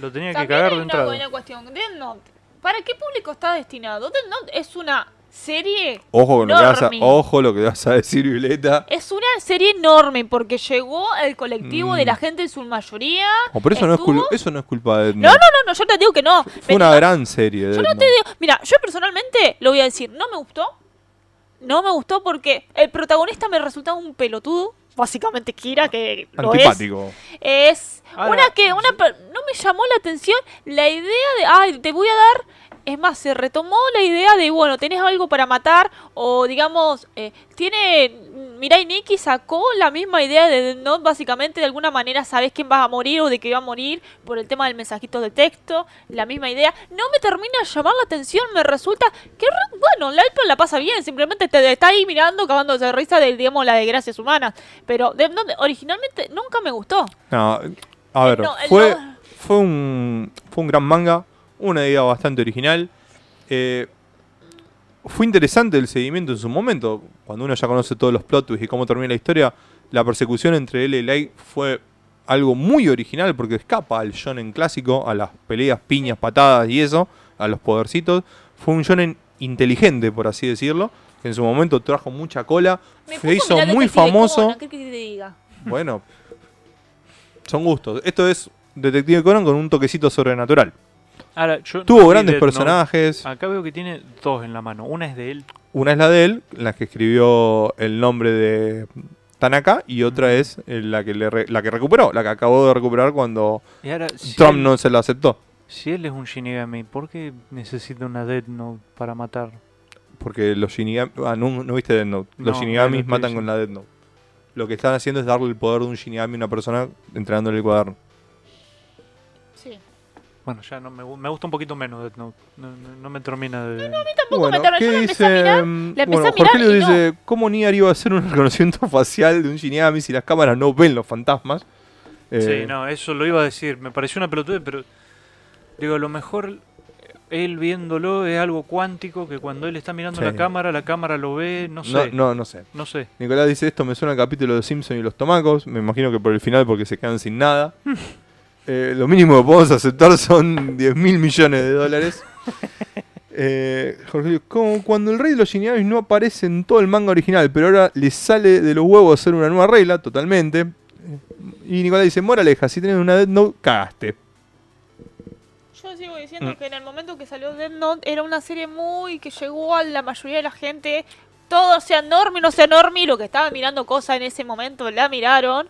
Lo tenía que cagar hay de una entrada. buena cuestión. Death Note, ¿para qué público está destinado? Death Note es una serie Ojo con lo que vas a, ojo lo que vas a decir, Violeta. Es una serie enorme porque llegó el colectivo de Mm. la gente en su mayoría. Oh, pero eso no, es eso no es culpa de No, no, no, no, yo te digo que no. Fue Pero una no- gran serie. Yo no te digo. Mira, yo personalmente lo voy a decir, no me gustó. No me gustó porque el protagonista me resultaba un pelotudo. Básicamente Kira, que lo es. Antipático. Es Ahora, una que una no me llamó la atención la idea de, ay, te voy a dar. Es más, se retomó la idea de, bueno, tenés algo para matar o digamos, eh, tiene Mirai Nikki sacó la misma idea de Note, básicamente de alguna manera sabes quién va a morir o de qué va a morir por el tema del mensajito de texto, la misma idea. No me termina de llamar la atención, me resulta que, bueno, la la pasa bien, simplemente te está ahí mirando, cagándose de risa de, digamos, las desgracias humanas. Pero Death Note originalmente nunca me gustó. No, a ver, No, el fue, no- fue, un, fue un gran manga, una idea bastante original. eh, fue interesante el seguimiento en su momento, cuando uno ya conoce todos los plot twists y cómo termina la historia. La persecución entre él y Light fue algo muy original porque escapa al shonen clásico, a las peleas, piñas, patadas y eso, a los podercitos. Fue un shonen inteligente, por así decirlo, que en su momento trajo mucha cola, Me se hizo muy famoso. Conan, ¿qué querés que te diga? Bueno, son gustos. Esto es Detective Conan con un toquecito sobrenatural. Ahora, yo no Tuvo grandes Death Note. personajes. Acá veo que tiene dos en la mano. Una es de él. Una es la de él, la que escribió el nombre de Tanaka, y otra es eh, la que, le re- la que recuperó, la que acabó de recuperar cuando ahora, si Trump él, no se la aceptó. si él es un Shinigami, ¿por qué necesita una Death Note para matar? Porque los Shinigami. Ah, no, no viste Death Note. Los No, Shinigamis matan con la Death Note. Lo que están haciendo es darle el poder de un Shinigami a una persona entregándole el cuaderno. Bueno, ya no me, me gusta un poquito menos Death Note. No, no- no me termina de... Tampoco me yo la empecé a mirar, mm, la empecé bueno, a mirar Jorgelio y dice, ¿cómo Nier iba a hacer un reconocimiento facial de un Shinigami si las cámaras no ven los fantasmas? Eh, Sí, no, eso lo iba a decir. Me pareció una pelotude, pero... Digo, a lo mejor él viéndolo es algo cuántico que cuando él está mirando Sí. la cámara, la cámara lo ve, no no, sé. no, no sé. No sé. Nicolás dice esto, me suena al capítulo de Simpson y los tomacos. Me imagino que por el final porque se quedan sin nada. Eh, lo mínimo que podemos aceptar son 10 mil millones de dólares. Eh, Jorge, como cuando el rey de los Shinigamis no aparece en todo el manga original, pero ahora le sale de los huevos hacer una nueva regla, totalmente. Y Nicolás dice, moraleja, si tienes una Death Note, cagaste. Yo sigo diciendo Mm. que en el momento que salió Death Note era una serie muy que llegó a la mayoría de la gente. Todo sea normie, no sea normie, lo que estaban mirando cosas en ese momento la miraron.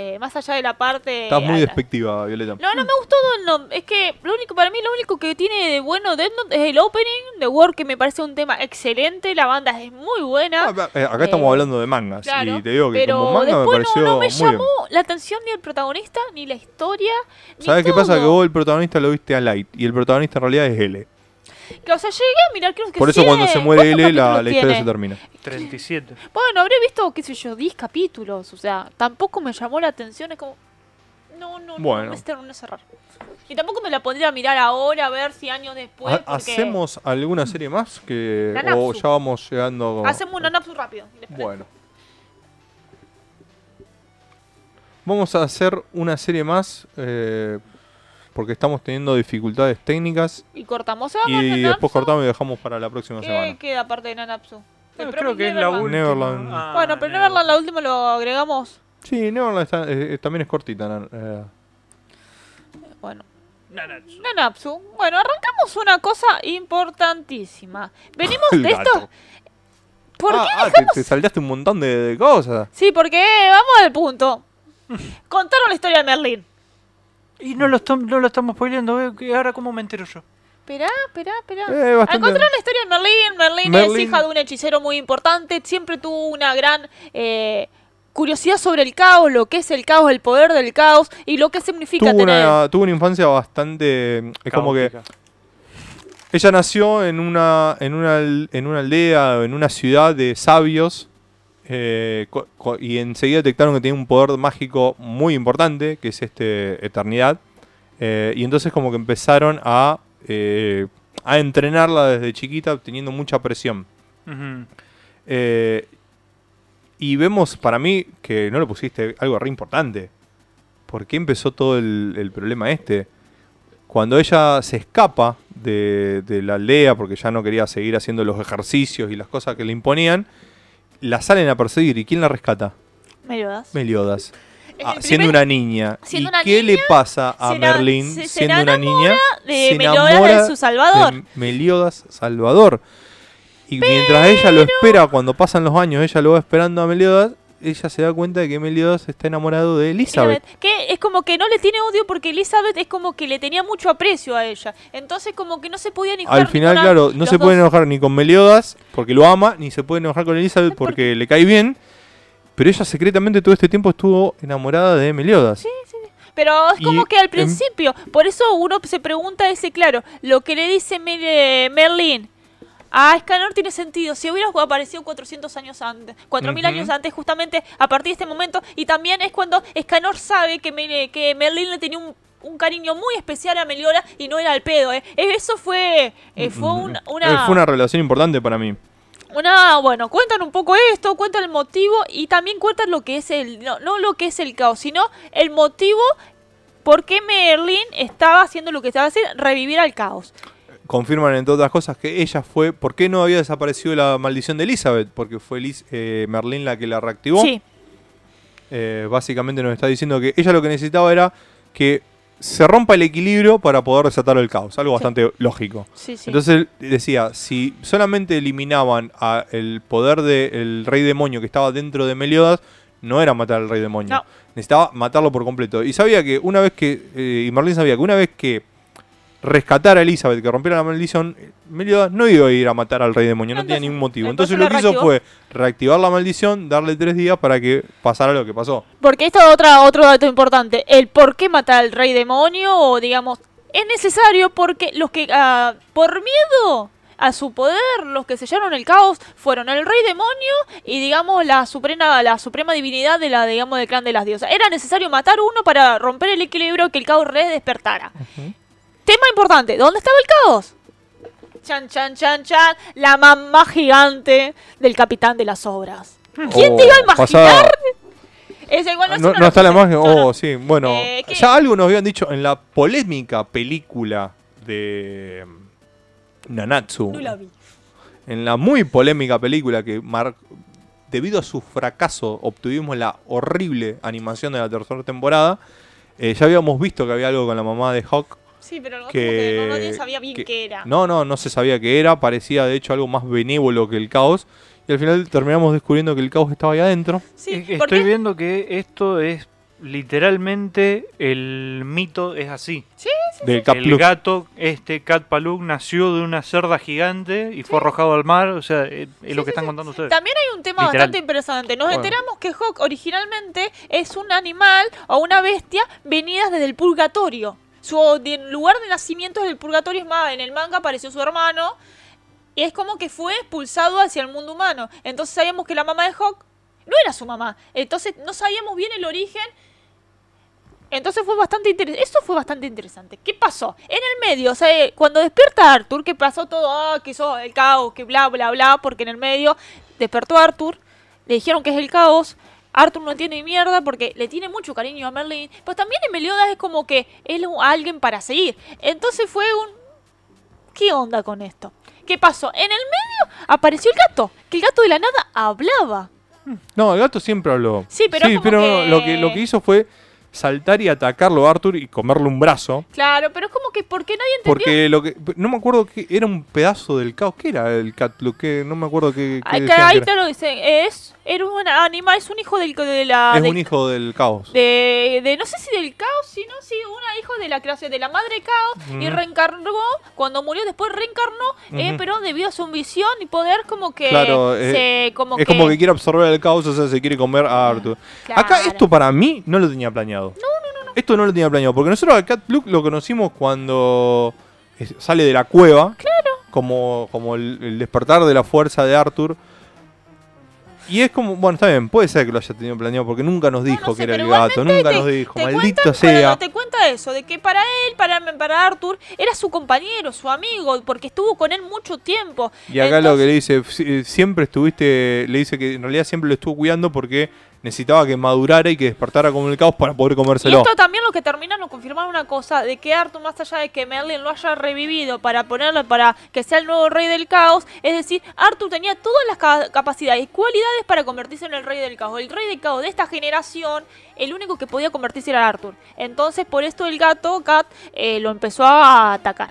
Eh, más allá de la parte. Estás muy despectiva, Violeta. No, no me gustó Death Note. Es que lo único, para mí, lo único que tiene de bueno Death Note es el opening de War, que me parece un tema excelente. La banda es muy buena. Ah, eh, acá estamos Eh, hablando de mangas. Claro, y te digo que pero como manga me después pareció no, no me llamó bien. la atención ni el protagonista, ni la historia. ¿Sabes qué pasa? Que vos el protagonista lo viste a Light y el protagonista en realidad es L. Que, o sea, llegué a mirar, creo que Por eso cuando se 100. muere ¿Cuántos L, la, la historia tiene? se termina. 37. Bueno, habré visto, qué sé yo, 10 capítulos. O sea, tampoco me llamó la atención. Es como. No, no, Bueno. no me terminó cerrar. Y tampoco me la pondría a mirar ahora, a ver si años después. Porque- ¿Hacemos alguna serie más? que. ¿O ya vamos llegando? Hacemos una napsu rápido. después- Bueno. Vamos a hacer una serie más eh, porque estamos teniendo dificultades técnicas Y cortamos. ¿Se va con y después cortamos y dejamos para la próxima ¿Qué semana. queda aparte de Nanapsu? No, Ah, creo que es la Neverland. última. Neverland. Ah, Bueno, pero Neverland, la última lo agregamos. Sí, Neverland está- eh, eh, también es cortita. eh. Bueno, Nanatsu. Nanapsu. Bueno, arrancamos una cosa importantísima. Venimos de esto. gato. ¿Por ah, qué ah, te, te saltaste un montón de, de cosas. Sí, porque vamos al punto. Contaron la historia de Merlín. Y no lo, estam- no lo estamos spoileando, ¿eh? ¿Y ahora cómo me entero yo? Esperá, esperá, esperá. Eh, Encontraron la historia de Merlín. Merlín, es hija de un hechicero muy importante. Siempre tuvo una gran eh, curiosidad sobre el caos, lo que es el caos, el poder del caos y lo que significa Tuvo tener. una, tuvo una infancia bastante. Es como que ella nació en una, en una, al- en una aldea, en una ciudad de sabios. Eh, y enseguida detectaron que tenía un poder mágico muy importante, que es este Eternidad. Eh, y entonces como que empezaron a, eh, a entrenarla desde chiquita, teniendo mucha presión. Y vemos para mí que no lo pusiste algo re importante. ¿Por qué empezó todo el, el problema este? Cuando ella se escapa de, de la aldea porque ya no quería seguir haciendo los ejercicios y las cosas que le imponían, la salen a perseguir. ¿Y quién la rescata? Meliodas. Meliodas. Ah, siendo primer- una niña. siendo ¿Y una qué le pasa a se ena- Merlín se- se siendo una niña? de Se Meliodas enamora de su Salvador. de Meliodas Salvador. Y mientras ella lo espera, cuando pasan los años, ella lo va esperando a Meliodas, ella se da cuenta de que Meliodas está enamorado de Elizabeth. Elizabeth, Que es como que no le tiene odio porque Elizabeth es como que le tenía mucho aprecio a ella. Entonces como que no se podía ni Al final, claro, no se dos. puede enojar ni con Meliodas, porque lo ama, ni se puede enojar con Elizabeth porque le cae bien. Pero ella secretamente todo este tiempo estuvo enamorada de Meliodas. Pero es Y como que al principio, por eso uno se pregunta ese, claro, lo que le dice Mel- eh, Merlin a Escanor tiene sentido. Si hubiera aparecido 400 años antes, 4000 Ujú. años antes, justamente a partir de este momento, y también es cuando Escanor sabe que, Merlin le tenía un, un cariño muy especial a Meliodas y no era al pedo. ¿eh? Eso fue, eh, fue un- Eh, una... Fue una relación importante para mí. Una, bueno, cuentan un poco esto, cuentan el motivo y también cuentan lo que es el, no, no lo que es el caos, sino el motivo por qué Merlin estaba haciendo lo que estaba haciendo, revivir al caos. Confirman entre otras cosas que ella fue, ¿por qué no había desaparecido la maldición de Elizabeth? Porque fue Liz- eh, Merlín la que la reactivó. Sí, Eh, básicamente nos está diciendo que ella lo que necesitaba era que se rompa el equilibrio para poder desatar el caos, algo bastante lógico. sí, sí. Entonces decía, si solamente eliminaban a el poder del rey demonio que estaba dentro de Meliodas, no era matar al rey demonio. No. Necesitaba matarlo por completo. Y sabía que una vez que, eh, y Merlín sabía que una vez que rescatara a Elizabeth, que rompiera la maldición, Meliodas no iba a ir a matar al rey demonio, no, No, tenía ningún motivo. entonces Entonces, lo que hizo fue reactivar la maldición, darle tres días para que pasara lo que pasó. Porque esto es otra, otro dato importante, el por qué matar al rey demonio, o digamos, es necesario porque los que, ah, por miedo a su poder, los que sellaron el caos fueron el rey demonio y digamos la suprema, la suprema divinidad de la, digamos, del clan de las diosas. Era necesario matar uno para romper el equilibrio que el caos re despertara. Tema importante, ¿dónde estaba el caos? Chan, chan, chan, chan, la mamá gigante del capitán de las obras. ¿Quién te iba a Oh, imaginar? igual no, está la imagen. Oh, sí. Bueno, Eh, ya algo nos habían dicho en la polémica película de mm, Nanatsu. No la vi. En la muy polémica película que mar- debido a su fracaso obtuvimos la horrible animación de la tercera temporada. eh, ya habíamos visto que había algo con la mamá de Hawk. Sí, pero Que, que no, nadie sabía bien que- qué era. No, no, no se sabía qué era. Parecía de hecho algo más benévolo que el caos. Y al final terminamos descubriendo que el caos estaba ahí adentro. Sí, porque Estoy viendo que esto es literalmente el mito es así. Del Cap el gato, este Cat Paluk, nació de una cerda gigante y fue arrojado al mar. O sea, es, es lo que están contando ustedes. también hay un tema Literal. bastante interesante. Nos Bueno. enteramos que Hawk originalmente es un animal o una bestia venida desde el purgatorio. Su lugar de nacimiento es el purgatorio, es más, en el manga apareció su hermano. Y es como que fue expulsado hacia el mundo humano. Entonces sabíamos que la mamá de Hawk no era su mamá. Entonces no sabíamos bien el origen. Entonces fue bastante interesante. Eso fue bastante interesante. ¿Qué pasó? En el medio, o sea, eh, cuando despierta Arthur, que pasó todo, ah, que hizo el caos, que bla, bla, bla, porque en el medio despertó Arthur, le dijeron que es el caos. Arthur no entiende ni mierda porque le tiene mucho cariño a Merlin. Pues también en Meliodas es como que él es alguien para seguir. Entonces fue un. ¿Qué onda con esto? ¿Qué pasó? En el medio apareció el gato. Que el gato de la nada hablaba. No, el gato siempre habló. Sí, pero que- Lo, que, lo que hizo fue saltar y atacarlo a Arthur y comerle un brazo. Claro, pero es como que porque nadie entendió. Porque lo que. No me acuerdo que era un pedazo del caos. ¿Qué era el cat? Lo que no me acuerdo qué. qué Ay, que decían que ahí te lo dicen. Es. Era un animal, es un hijo del, de la. Es un hijo del caos. de, de- no sé si del caos, sino sí, un hijo de la creación de la madre caos y reencarnó, cuando murió después reencarnó, eh, pero debido a su visión y poder como que Claro, eh, como es que, como que quiere absorber el caos, o sea, se quiere comer a Arthur. Acá esto para mí no lo tenía planeado. No, no, no. Esto no lo tenía planeado, porque nosotros a Cat Luke lo conocimos cuando es- sale de la cueva. Claro. Como, como el, el despertar de la fuerza de Arthur. Y es como, bueno, está bien, puede ser que lo haya tenido planeado, porque nunca nos No, dijo no sé, que era el pero gato, nunca te- nos dijo, te maldito cuentan- sea. bueno, te cuenta eso, de que para él, para, para Arthur, era su compañero, su amigo, porque estuvo con él mucho tiempo. Y acá lo que le dice, "Si- siempre estuviste, le dice que en realidad siempre lo estuvo cuidando porque necesitaba que madurara y que despertara como el caos para poder Y comérselo. esto también lo que termina nos confirma una cosa, de que Arthur, más allá de que Merlin lo haya revivido para ponerlo para que sea el nuevo rey del caos, es decir, Arthur tenía todas las ca- capacidades y cualidades para convertirse en el rey del caos. El rey del caos de esta generación, el único que podía convertirse era Arthur. Entonces, por esto el gato, Cat, eh, lo empezó a atacar.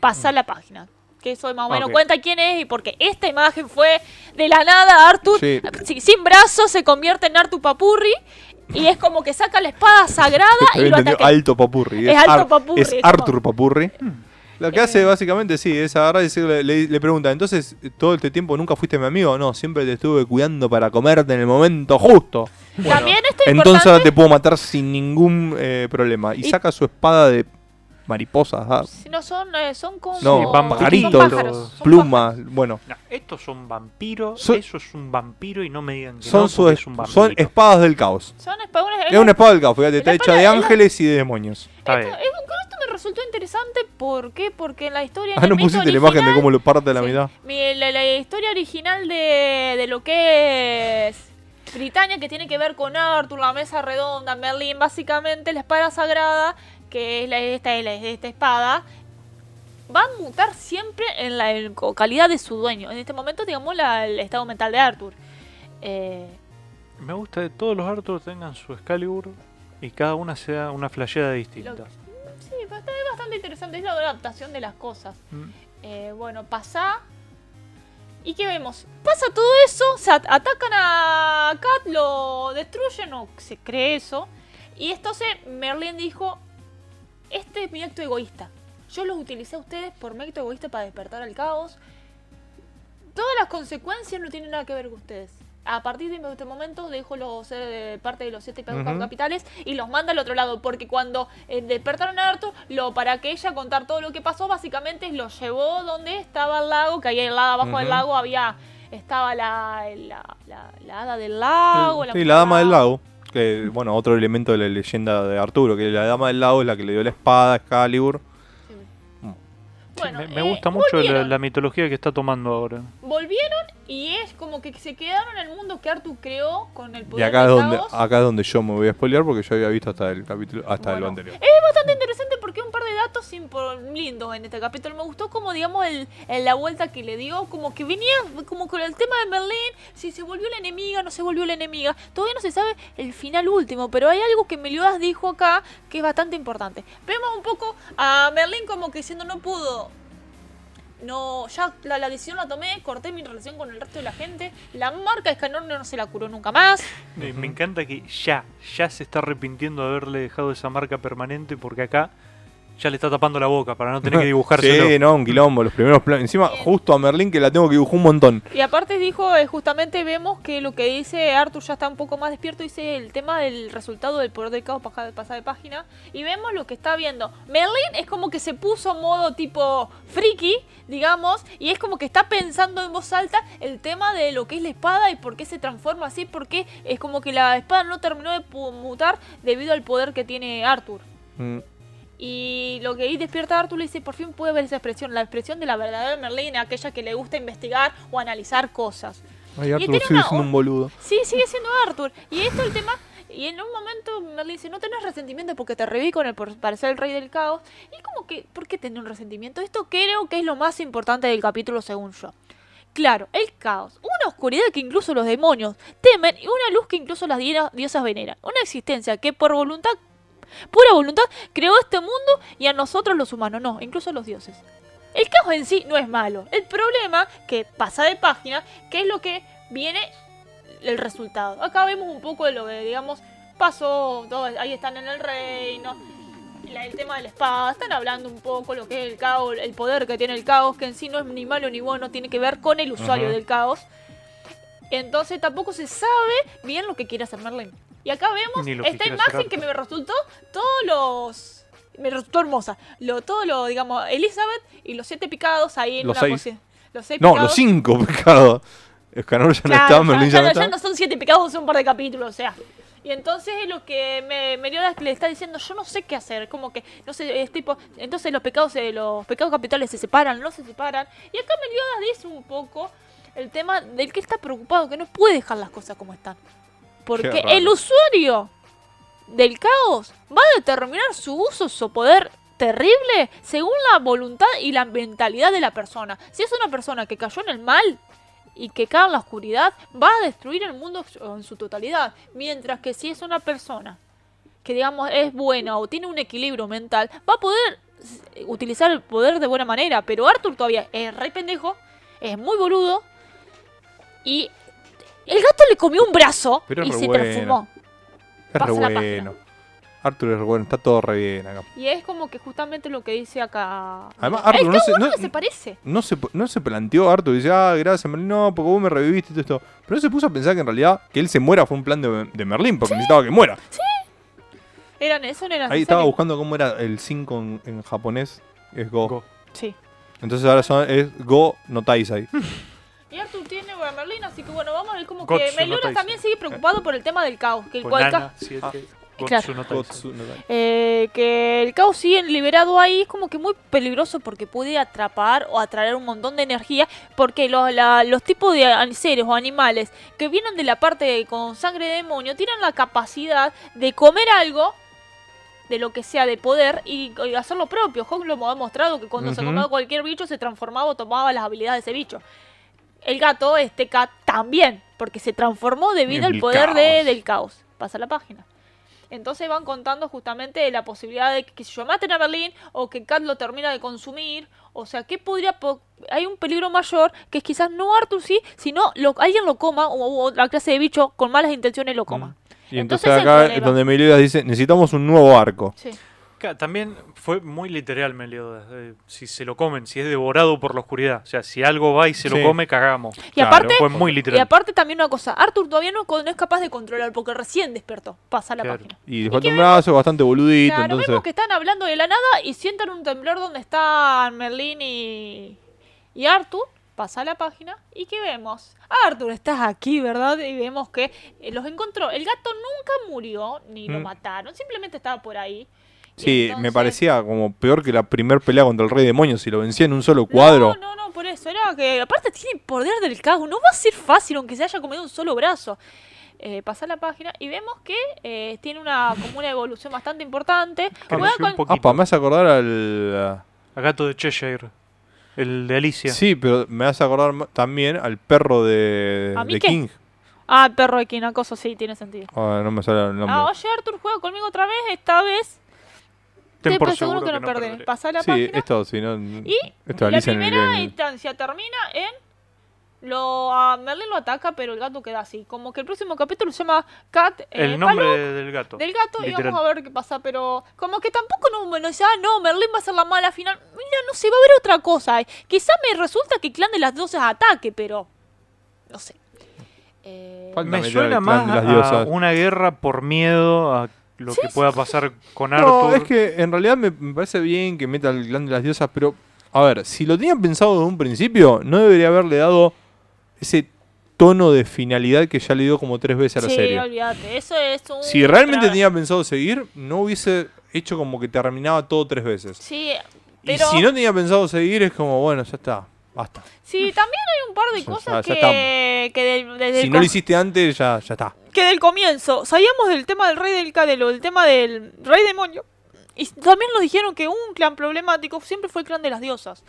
Pasa la página. Que eso más o menos Ok. cuenta quién es y porque esta imagen fue de la nada Arthur Sí. sin brazos se convierte en Arthur Papurri y es como que saca la espada sagrada y lo ataca. Alto Papurri. Es Alto Papurri, Es es Arthur Papurri. Hmm. Lo que hace básicamente, sí, es agarrar y decirle- le, le pregunta, entonces, ¿todo este tiempo nunca fuiste mi amigo? No, siempre te estuve cuidando para comerte en el momento justo. También esto es Entonces ahora importante. te puedo matar sin ningún eh, problema. Y, Y- saca su espada de mariposas, ah, Si no son, eh, son como. no, Sí, van pajaritos, son pájaros, son plumas, bueno. No, estos son vampiros, Son- eso es un vampiro y no me digan que Son, no, su porque es- es un vampiro. son espadas del caos. pájaros. Son espadas. Es una espada del caos, fíjate, está hecha de la- ángeles y de demonios. Está Esto, bien. es- con esto me resultó interesante. ¿Por qué? Porque en la historia. en Ah, no pusiste la imagen de cómo lo parte a la Sí. mitad. Mi- la, la historia original de, de lo que es Britannia, que tiene que ver con Arthur, la mesa redonda, Merlin, básicamente la espada sagrada, que es la, esta, espada, va a mutar siempre en la en calidad de su dueño. En este momento, digamos, la- el estado mental de Arthur. Eh, Me gusta que todos los Arthur tengan su Excalibur y cada una sea una flasheada distinta. Lo- sí, bast- es bastante interesante, es la adaptación de las cosas. Mm. Eh, bueno, pasa. ¿Y qué vemos? Pasa todo eso, se at- atacan a Kat, lo destruyen o se cree eso. Y entonces Merlin dijo, este es mi acto egoísta. Yo los utilicé a ustedes por mi acto egoísta para despertar al caos. Todas las consecuencias no tienen nada que ver con ustedes. A partir de este momento dejo los ser eh, parte de los siete pecados capitales y los manda al otro lado. Porque cuando eh, despertaron a Arthur, lo, para que ella contar todo lo que pasó, básicamente lo llevó donde estaba el lago, que ahí al lado, abajo del lago había estaba la, la, la- la hada del lago. Sí, mujer la dama del lago. Que, bueno, otro elemento de la leyenda de Arturo, que la dama del lago es la que le dio la espada a Excalibur. Sí. Mm. Bueno, me, me eh, gusta mucho la, mitología que está tomando ahora. Volvieron y es como que se quedaron en el mundo que Arthur creó con el Y poder acá es, del donde, acá es donde yo me voy a spoilear porque yo había visto hasta el capítulo hasta Bueno, lo anterior. Es bastante interesante porque un par lindos en este capítulo. Me gustó como, digamos, el- la vuelta que le dio. Como que venía como con el tema de Merlín. Si se volvió la enemiga, no se volvió la enemiga. Todavía no se sabe el final último. Pero hay algo que Meliodas dijo acá que es bastante importante. Vemos un poco a Merlín como que diciendo no pudo. No, ya la, la decisión la tomé, corté mi relación con el resto de la gente. La marca de Escanor no se la curó nunca más. Me, me encanta que ya, ya se está arrepintiendo de haberle dejado esa marca permanente porque acá Ya le está tapando la boca para no tener que dibujárselo. Sí, no, un quilombo, los primeros planos. Encima, justo a Merlín que la tengo que dibujar un montón. Y aparte dijo, eh, justamente vemos que lo que dice Arthur ya está un poco más despierto, dice el tema del resultado del poder del caos pasar, pasar de página. Y vemos lo que está viendo. Merlin es como que se puso modo tipo friki, digamos, y es como que está pensando en voz alta el tema de lo que es la espada y por qué se transforma así, porque es como que la espada no terminó de mutar debido al poder que tiene Arthur. Mm, Y lo que ahí despierta a Arthur le dice, por fin puede ver esa expresión, la expresión de la verdadera Merlin, aquella que le gusta investigar o analizar cosas. Ay, Y Arthur sigue una- siendo un boludo. Sí, sigue siendo Arthur. Y esto es el tema. Y en un momento Merlin dice, no tenés resentimiento porque te reví con el por parecer el rey del caos. Y como que, ¿por qué tener un resentimiento? Esto creo que es lo más importante del capítulo según yo. Claro, el caos, una oscuridad que incluso los demonios temen y una luz que incluso las diosas veneran. Una existencia que por voluntad, pura voluntad, creó este mundo y a nosotros los humanos, no, incluso los dioses. El caos en sí no es malo. El problema que pasa de página, que es lo que viene el resultado. Acá vemos un poco de lo que, digamos, pasó, todo, ahí están en el reino, el tema de la espada, están hablando un poco lo que es el caos, el poder que tiene el caos, que en sí no es ni malo ni bueno, tiene que ver con el usuario del caos. Entonces tampoco se sabe bien lo que quiere hacer Merlin. Y acá vemos esta imagen que me resultó todos los... Me resultó hermosa. Lo, todo lo, digamos, Elizabeth y los siete picados ahí en Los una seis. Los seis No, picados. los cinco pecados. Escanor ya no está, ya- Merlín ya, ya no no- está. ya no son siete pecados, son un par de capítulos, o sea. Y entonces es lo que me, Meliodas le está diciendo, yo no sé qué hacer, como que, no sé, es tipo, entonces los pecados, eh, los pecados capitales se separan, no se separan. Y acá Meliodas dice un poco el tema del que está preocupado, que no puede dejar las cosas como están. Porque el usuario del caos va a determinar su uso, su poder terrible, según la voluntad y la mentalidad de la persona. Si es una persona que cayó en el mal y que cae en la oscuridad, va a destruir el mundo en su totalidad. Mientras que si es una persona que digamos es buena o tiene un equilibrio mental, va a poder utilizar el poder de buena manera. Pero Arthur todavía es re pendejo, es muy boludo y el gato le comió un brazo Pero y se bueno. transformó. Es re Pasa la página. bueno. Arthur es re bueno, está todo re bien acá. Y es como que justamente lo que dice acá. Además, Arthur no se, no, se parece. no se, no se planteó Arthur y dice, ah, gracias Merlín, no, porque vos me reviviste y todo esto. Pero no se puso a pensar que en realidad que él se muera fue un plan de, de Merlín, porque necesitaba que muera. Eran, eso no era Ahí estaba buscando cómo era el 5 en, en japonés. Es Go. Go. Sí. Entonces ahora son- es Go no Taisai. Y Arthur tiene a Merlin, así que bueno, vamos a ver como Gotsu que no Meliodas también sigue preocupado por el tema del caos. Que el, cual Ah. Claro. eh, que el caos sigue liberado ahí es como que muy peligroso porque puede atrapar o atraer un montón de energía porque los, la- los tipos de seres o animales que vienen de la parte con sangre de demonio tienen la capacidad de comer algo de lo que sea de poder y, y hacer lo propio. Hawk lo ha demostrado que cuando se Ujú. comía cualquier bicho se transformaba o tomaba las habilidades de ese bicho. El gato, este cat, también, porque se transformó debido El al poder de- del caos. Pasa la página. Entonces van contando justamente de la posibilidad de que, que si yo maten a Berlín o que Kat lo termina de consumir. O sea, ¿qué podría...? po- Hay un peligro mayor que es quizás no Arthur sí, sino lo, alguien lo coma o, o otra clase de bicho con malas intenciones lo coma. Y Entonces acá es donde Meliodas dice, necesitamos un nuevo arco. Sí. También fue muy literal Meliodas. eh, si se lo comen, si es devorado por la oscuridad. O sea, si algo va y se Sí. lo come, cagamos. Y Claro, aparte... Fue muy Y literal. aparte también una cosa, Arthur todavía no, no es capaz de controlar porque recién despertó. Pasa la Claro. página. Y le ¿Y falta un brazo, bastante boludito, Claro, entonces... vemos que están hablando de la nada y sienten un temblor donde están Merlín y, y Arthur. Pasa la página y ¿qué vemos? Arthur, estás aquí, ¿verdad? Y vemos que eh, los encontró. El gato nunca murió, ni lo Mm. mataron, simplemente estaba por ahí. Sí, me parecía como peor que la primer pelea contra el Rey Demonio si lo vencía en un solo cuadro. No, no, no, por eso. Era que aparte tiene poder del caos. No va a ser fácil aunque se haya comido un solo brazo. Eh, pasa la página y vemos que eh, tiene una como una evolución bastante importante. Juega con-. Apa, me hace acordar al... A gato de Cheshire. El de Alicia. Sí, pero me hace acordar también al perro de, ¿A mí de qué? King. Ah, perro de Quinacoso, sí, tiene sentido. Ah, no me sale el nombre. Ah, oye, Arthur juega conmigo otra vez. Esta vez Ten te por seguro que no perdés. perderé. Pasa la sí, página. esto sí, no... Y esto la primera en el- instancia termina en Lo, a Merlin lo ataca, pero el gato queda así. Como que el próximo capítulo se llama Cat eh, El nombre Palo del gato. del gato y vamos a ver qué pasa. Pero como que tampoco no, bueno, ya no, Merlin va a ser la mala final. Mira, no sé, va a haber otra cosa. eh. Quizá me resulta que Clan de las Diosas ataque, pero no sé. Eh, Me suena más de las a una guerra por miedo a lo Sí, que pueda pasar con No, Arthur. es que en realidad me, me parece bien que meta el clan de las diosas, pero a ver, si lo tenían pensado desde un principio, no debería haberle dado ese tono de finalidad que ya le dio como tres veces a la sí, serie. olvídate. Eso es un. Si realmente tenía pensado seguir, no hubiese hecho como que terminaba todo tres veces. Sí, Y si no tenía pensado seguir, es como, bueno, ya está, basta. Sí, también hay un par de Ya- cosas ya que, que del, desde Si el no lo hiciste antes, ya, ya está. que del comienzo sabíamos del tema del rey del Cadelo, el tema del rey demonio. Y también nos dijeron que un clan problemático siempre fue el clan de las diosas.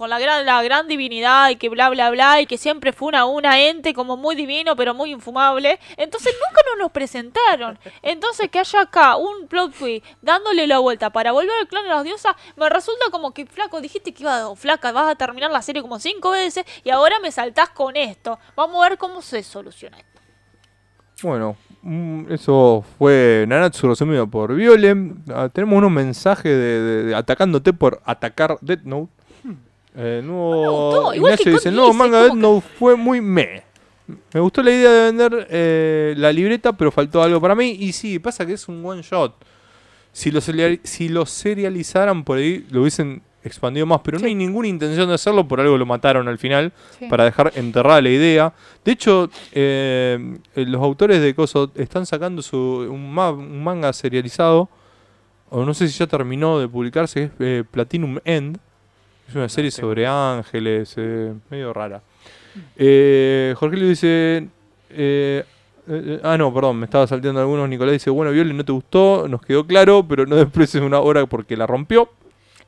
Con la gran, la gran divinidad y que bla bla bla y que siempre fue una, una ente como muy divino pero muy infumable. Entonces nunca nos los presentaron. Entonces que haya acá un plot twist dándole la vuelta para volver al clan de las diosas me resulta como que flaco, dijiste que iba flaca, vas a terminar la serie como cinco veces y ahora me saltás con esto. Vamos a ver cómo se soluciona esto. Bueno, mm, eso fue Nanatsu resumido por Viole. Ah, tenemos unos mensajes de atacándote por atacar Death Note. Eh, nuevo gustó, igual que Ignacio dice, Geass, manga Death Note fue muy meh. Me gustó la idea de vender eh, la libreta, pero faltó algo para mí. Y sí, pasa que es un one shot. Si lo, si lo serializaran por ahí, lo hubiesen expandido más, pero no hay ninguna intención de hacerlo, por algo lo mataron al final para dejar enterrada la idea. De hecho, eh, eh, los autores de Coso están sacando su, un, ma- un manga serializado, o no sé si ya terminó de publicarse, es eh, Platinum End. Es una serie sobre ángeles, eh, medio rara. Eh, Jorge le dice... eh, eh, ah, no, perdón, me estaba salteando algunos. Nicolás dice, bueno, Viole, no te gustó, nos quedó claro, pero no desprecies una hora porque la rompió.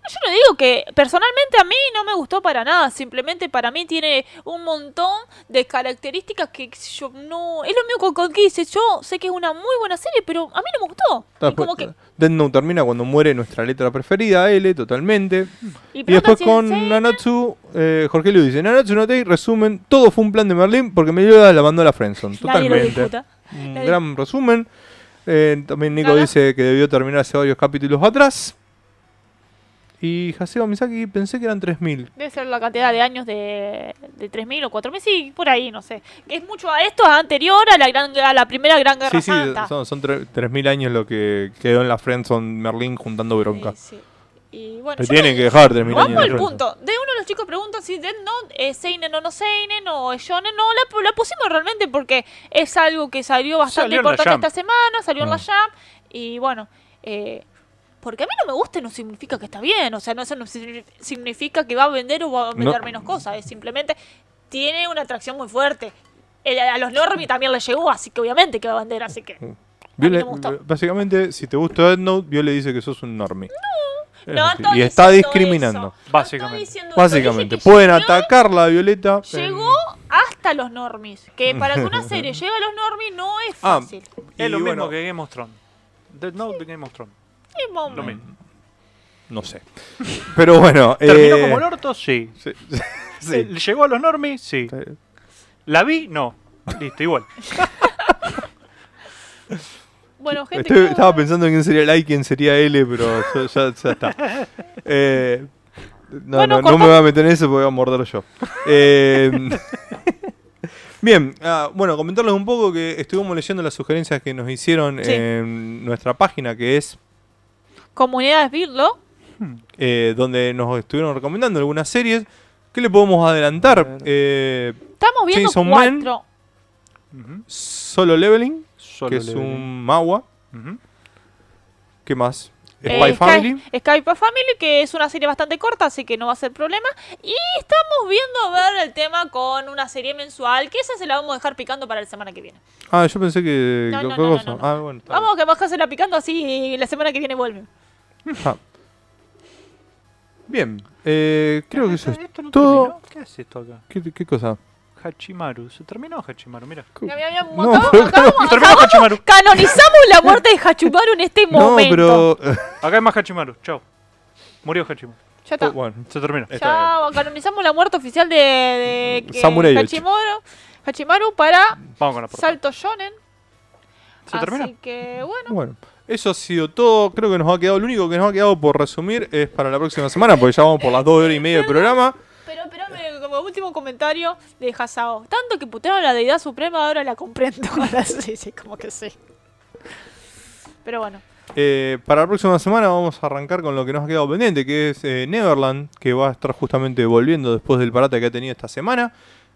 Yo no digo que personalmente a mí no me gustó para nada, simplemente para mí tiene un montón de características que yo no... Es lo mismo con Geass, yo sé que es una muy buena serie, pero a mí no me gustó. Y como que... Death Note termina cuando muere nuestra letra preferida, L, totalmente. Y, después si con Nanatsu, eh, Jorge Lu dice, Nanatsu no te resumen, todo fue un plan de Merlin porque Meliodas la mandó a la Friendzone. Totalmente. Un gran resumen. Eh, también Nico Nada. dice que debió terminar hace varios capítulos atrás. Y Haseo Misaki pensé que eran 3000. Debe ser la cantidad de años de, de 3.000 o 4.000, sí, por ahí, no sé. Que es mucho a esto, es anterior a la, gran, a la primera Gran Guerra Sí, sí, Santa. son, son tre- 3000 años lo que quedó en la Friendzone Merlin juntando bronca. Sí, sí. Y bueno, tienen no- que dejar 3000 años. Vamos al punto. De uno de los chicos pregunta si Death Note es Seinen o no Seinen o es Shonen. No, la, la pusimos realmente porque es algo que salió bastante Salió importante esta semana, salió en la Ah. Jam. Y bueno, eh, porque a mí no me guste no significa que está bien. O sea, no, eso no signi- significa que va a vender o va a vender No. menos cosas. Es simplemente tiene una atracción muy fuerte. Eh, a los Normie también le llegó, así que obviamente que va a vender. Así que. Viole- gustó. básicamente, si te gusta Death Note, Viole dice que sos un normie. No estoy y está discriminando. eso. Básicamente. Básicamente, pueden llegó- atacarla a Violeta. Llegó hasta los normies. Que para que una serie llegue a los normies no es Ah, fácil. Es lo bueno, mismo que Game of Thrones. Death Note de Game of Thrones. Lo mismo. No sé. Pero bueno. ¿Terminó eh, como el orto? Sí. sí, ¿Llegó a los normies? Sí. sí. ¿La vi? No. Listo, igual. Bueno, gente. Estoy- ¿qué- estaba pensando en quién sería la y quién sería L, pero ya, ya- ya está. Eh, no, Bueno, no, no me voy a meter en eso porque voy a morder yo. Eh, Bien, ah, bueno, comentarles un poco que estuvimos leyendo las sugerencias que nos hicieron Sí. en nuestra página, que es Comunidades Birlo. eh, donde nos estuvieron recomendando algunas series. ¿Qué le podemos adelantar? Eh, Estamos viendo Man. cuatro. Solo Leveling, Solo que es un Mawa. Ujú. ¿Qué más? Eh, Spy Sky- Family. Skype Family, que es una serie bastante corta, así que no va a ser problema. Y estamos viendo ver el tema con una serie mensual, que esa se la vamos a dejar picando para la semana que viene. Ah, yo pensé que. No, ¿qué no, cosa? no, no, no. Ah, bueno. está Vamos a que bajársela picando así y la semana que viene vuelve. bien. Ah. Bien, eh, creo que eso es ¿Esto no todo. terminó? ¿Qué hace esto acá? ¿Qué, qué cosa? Hachimaru. ¿Se terminó Hachimaru? Mira. Ya, ya, ya, No, acabamos- pero- acabamos- Terminó acabamos- Hachimaru. Canonizamos la muerte de Hachumaru en este No, momento. pero. Acá hay más Hachimaru. Chao. Murió Hachimaru. Ya está. Oh, bueno, Se terminó. está Ya canonizamos la muerte oficial de, de que- Samurai ocho. Hachimaru, Hachimaru para Vamos con la portada. Salto Shonen. ¿Se Así terminó? que bueno. Bueno, eso ha sido todo. Creo que nos ha quedado. Lo único que nos ha quedado por resumir es para la próxima semana, porque ya vamos por las dos horas y media del programa. Último comentario de Hasao. Tanto que putearon a la deidad suprema, ahora la comprendo. Ahora sí, sí, como que sí. Pero bueno. Eh, para la próxima semana vamos a arrancar con lo que nos ha quedado pendiente, que es eh, Neverland, que va a estar justamente volviendo después del parate que ha tenido esta semana.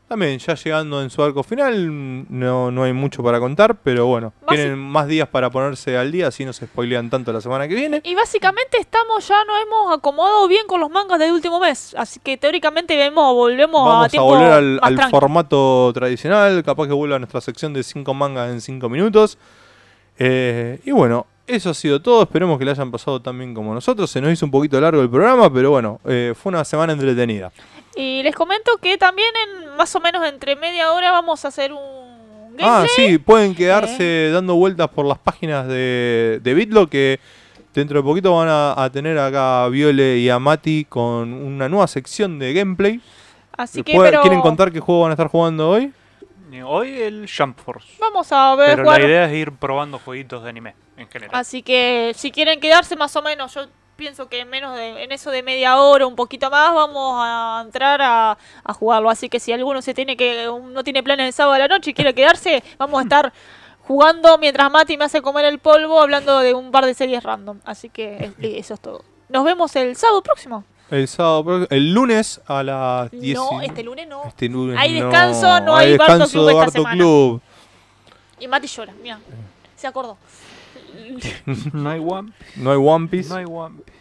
También ya llegando en su arco final, no, no hay mucho para contar, pero bueno, tienen más días para ponerse al día, así no se spoilean tanto la semana que viene. Y básicamente estamos, ya nos hemos acomodado bien con los mangas del último mes. Así que teóricamente vemos, volvemos a Vamos a tiempo volver al, más al tranqui. formato tradicional, capaz que vuelva a nuestra sección de 5 mangas en 5 minutos. Eh, y bueno, eso ha sido todo, esperemos que le hayan pasado tan bien como nosotros. Se nos hizo un poquito largo el programa, pero bueno, eh, fue una semana entretenida. Y les comento que también en más o menos entre media hora vamos a hacer un gameplay. Ah, sí, pueden quedarse dando vueltas por las páginas de, de Bitlo que dentro de poquito van a, a tener acá a Viole y a Mati con una nueva sección de gameplay. Así que ¿Puede- pero ¿Quieren contar qué juego van a estar jugando hoy? Y Hoy el Jump Force. vamos a ver Pero jugar. la idea es ir probando jueguitos de anime en general. Así que si quieren quedarse más o menos, yo pienso que en menos de, en eso de media hora, un poquito más, vamos a entrar a, a jugarlo. Así que si alguno se tiene que, no tiene planes el sábado a la noche y quiere quedarse, vamos a estar jugando mientras Mati me hace comer el polvo, hablando de un par de series random. Así que es- eso es todo. Nos vemos el sábado próximo. El sábado, el lunes a las 10. No, este lunes no. Este lunes Hay descanso, no hay descanso Barto Club de esta semana. Club. Y Mati llora, mira. Se acordó. no hay One No hay One Piece. No hay One Piece.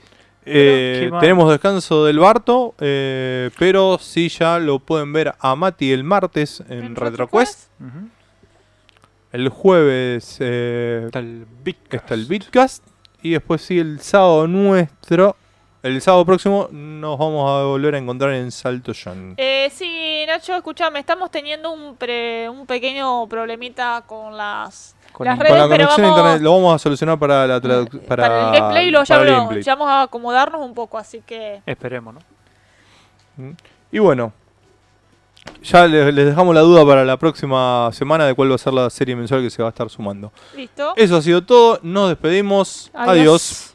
Eh, tenemos descanso del Barto, eh, pero sí ya lo pueden ver a Mati el martes en, RetroQuest. El jueves eh, Está el Big está el Bitcast. Y después sí, el sábado nuestro. El sábado próximo nos vamos a volver a encontrar en Salto John. Eh, sí, Nacho, escúchame, estamos teniendo un, pre- un pequeño problemita con las, Con las redes, Con la pero conexión a internet lo vamos a solucionar para la para, para, el gameplay lo, ya, lo- gameplay. ya vamos a acomodarnos un poco, así que Esperemos, ¿no? Y bueno, ya les, les dejamos la duda para la próxima semana de cuál va a ser la serie mensual que se va a estar sumando. listo. Eso ha sido todo, nos despedimos, adiós.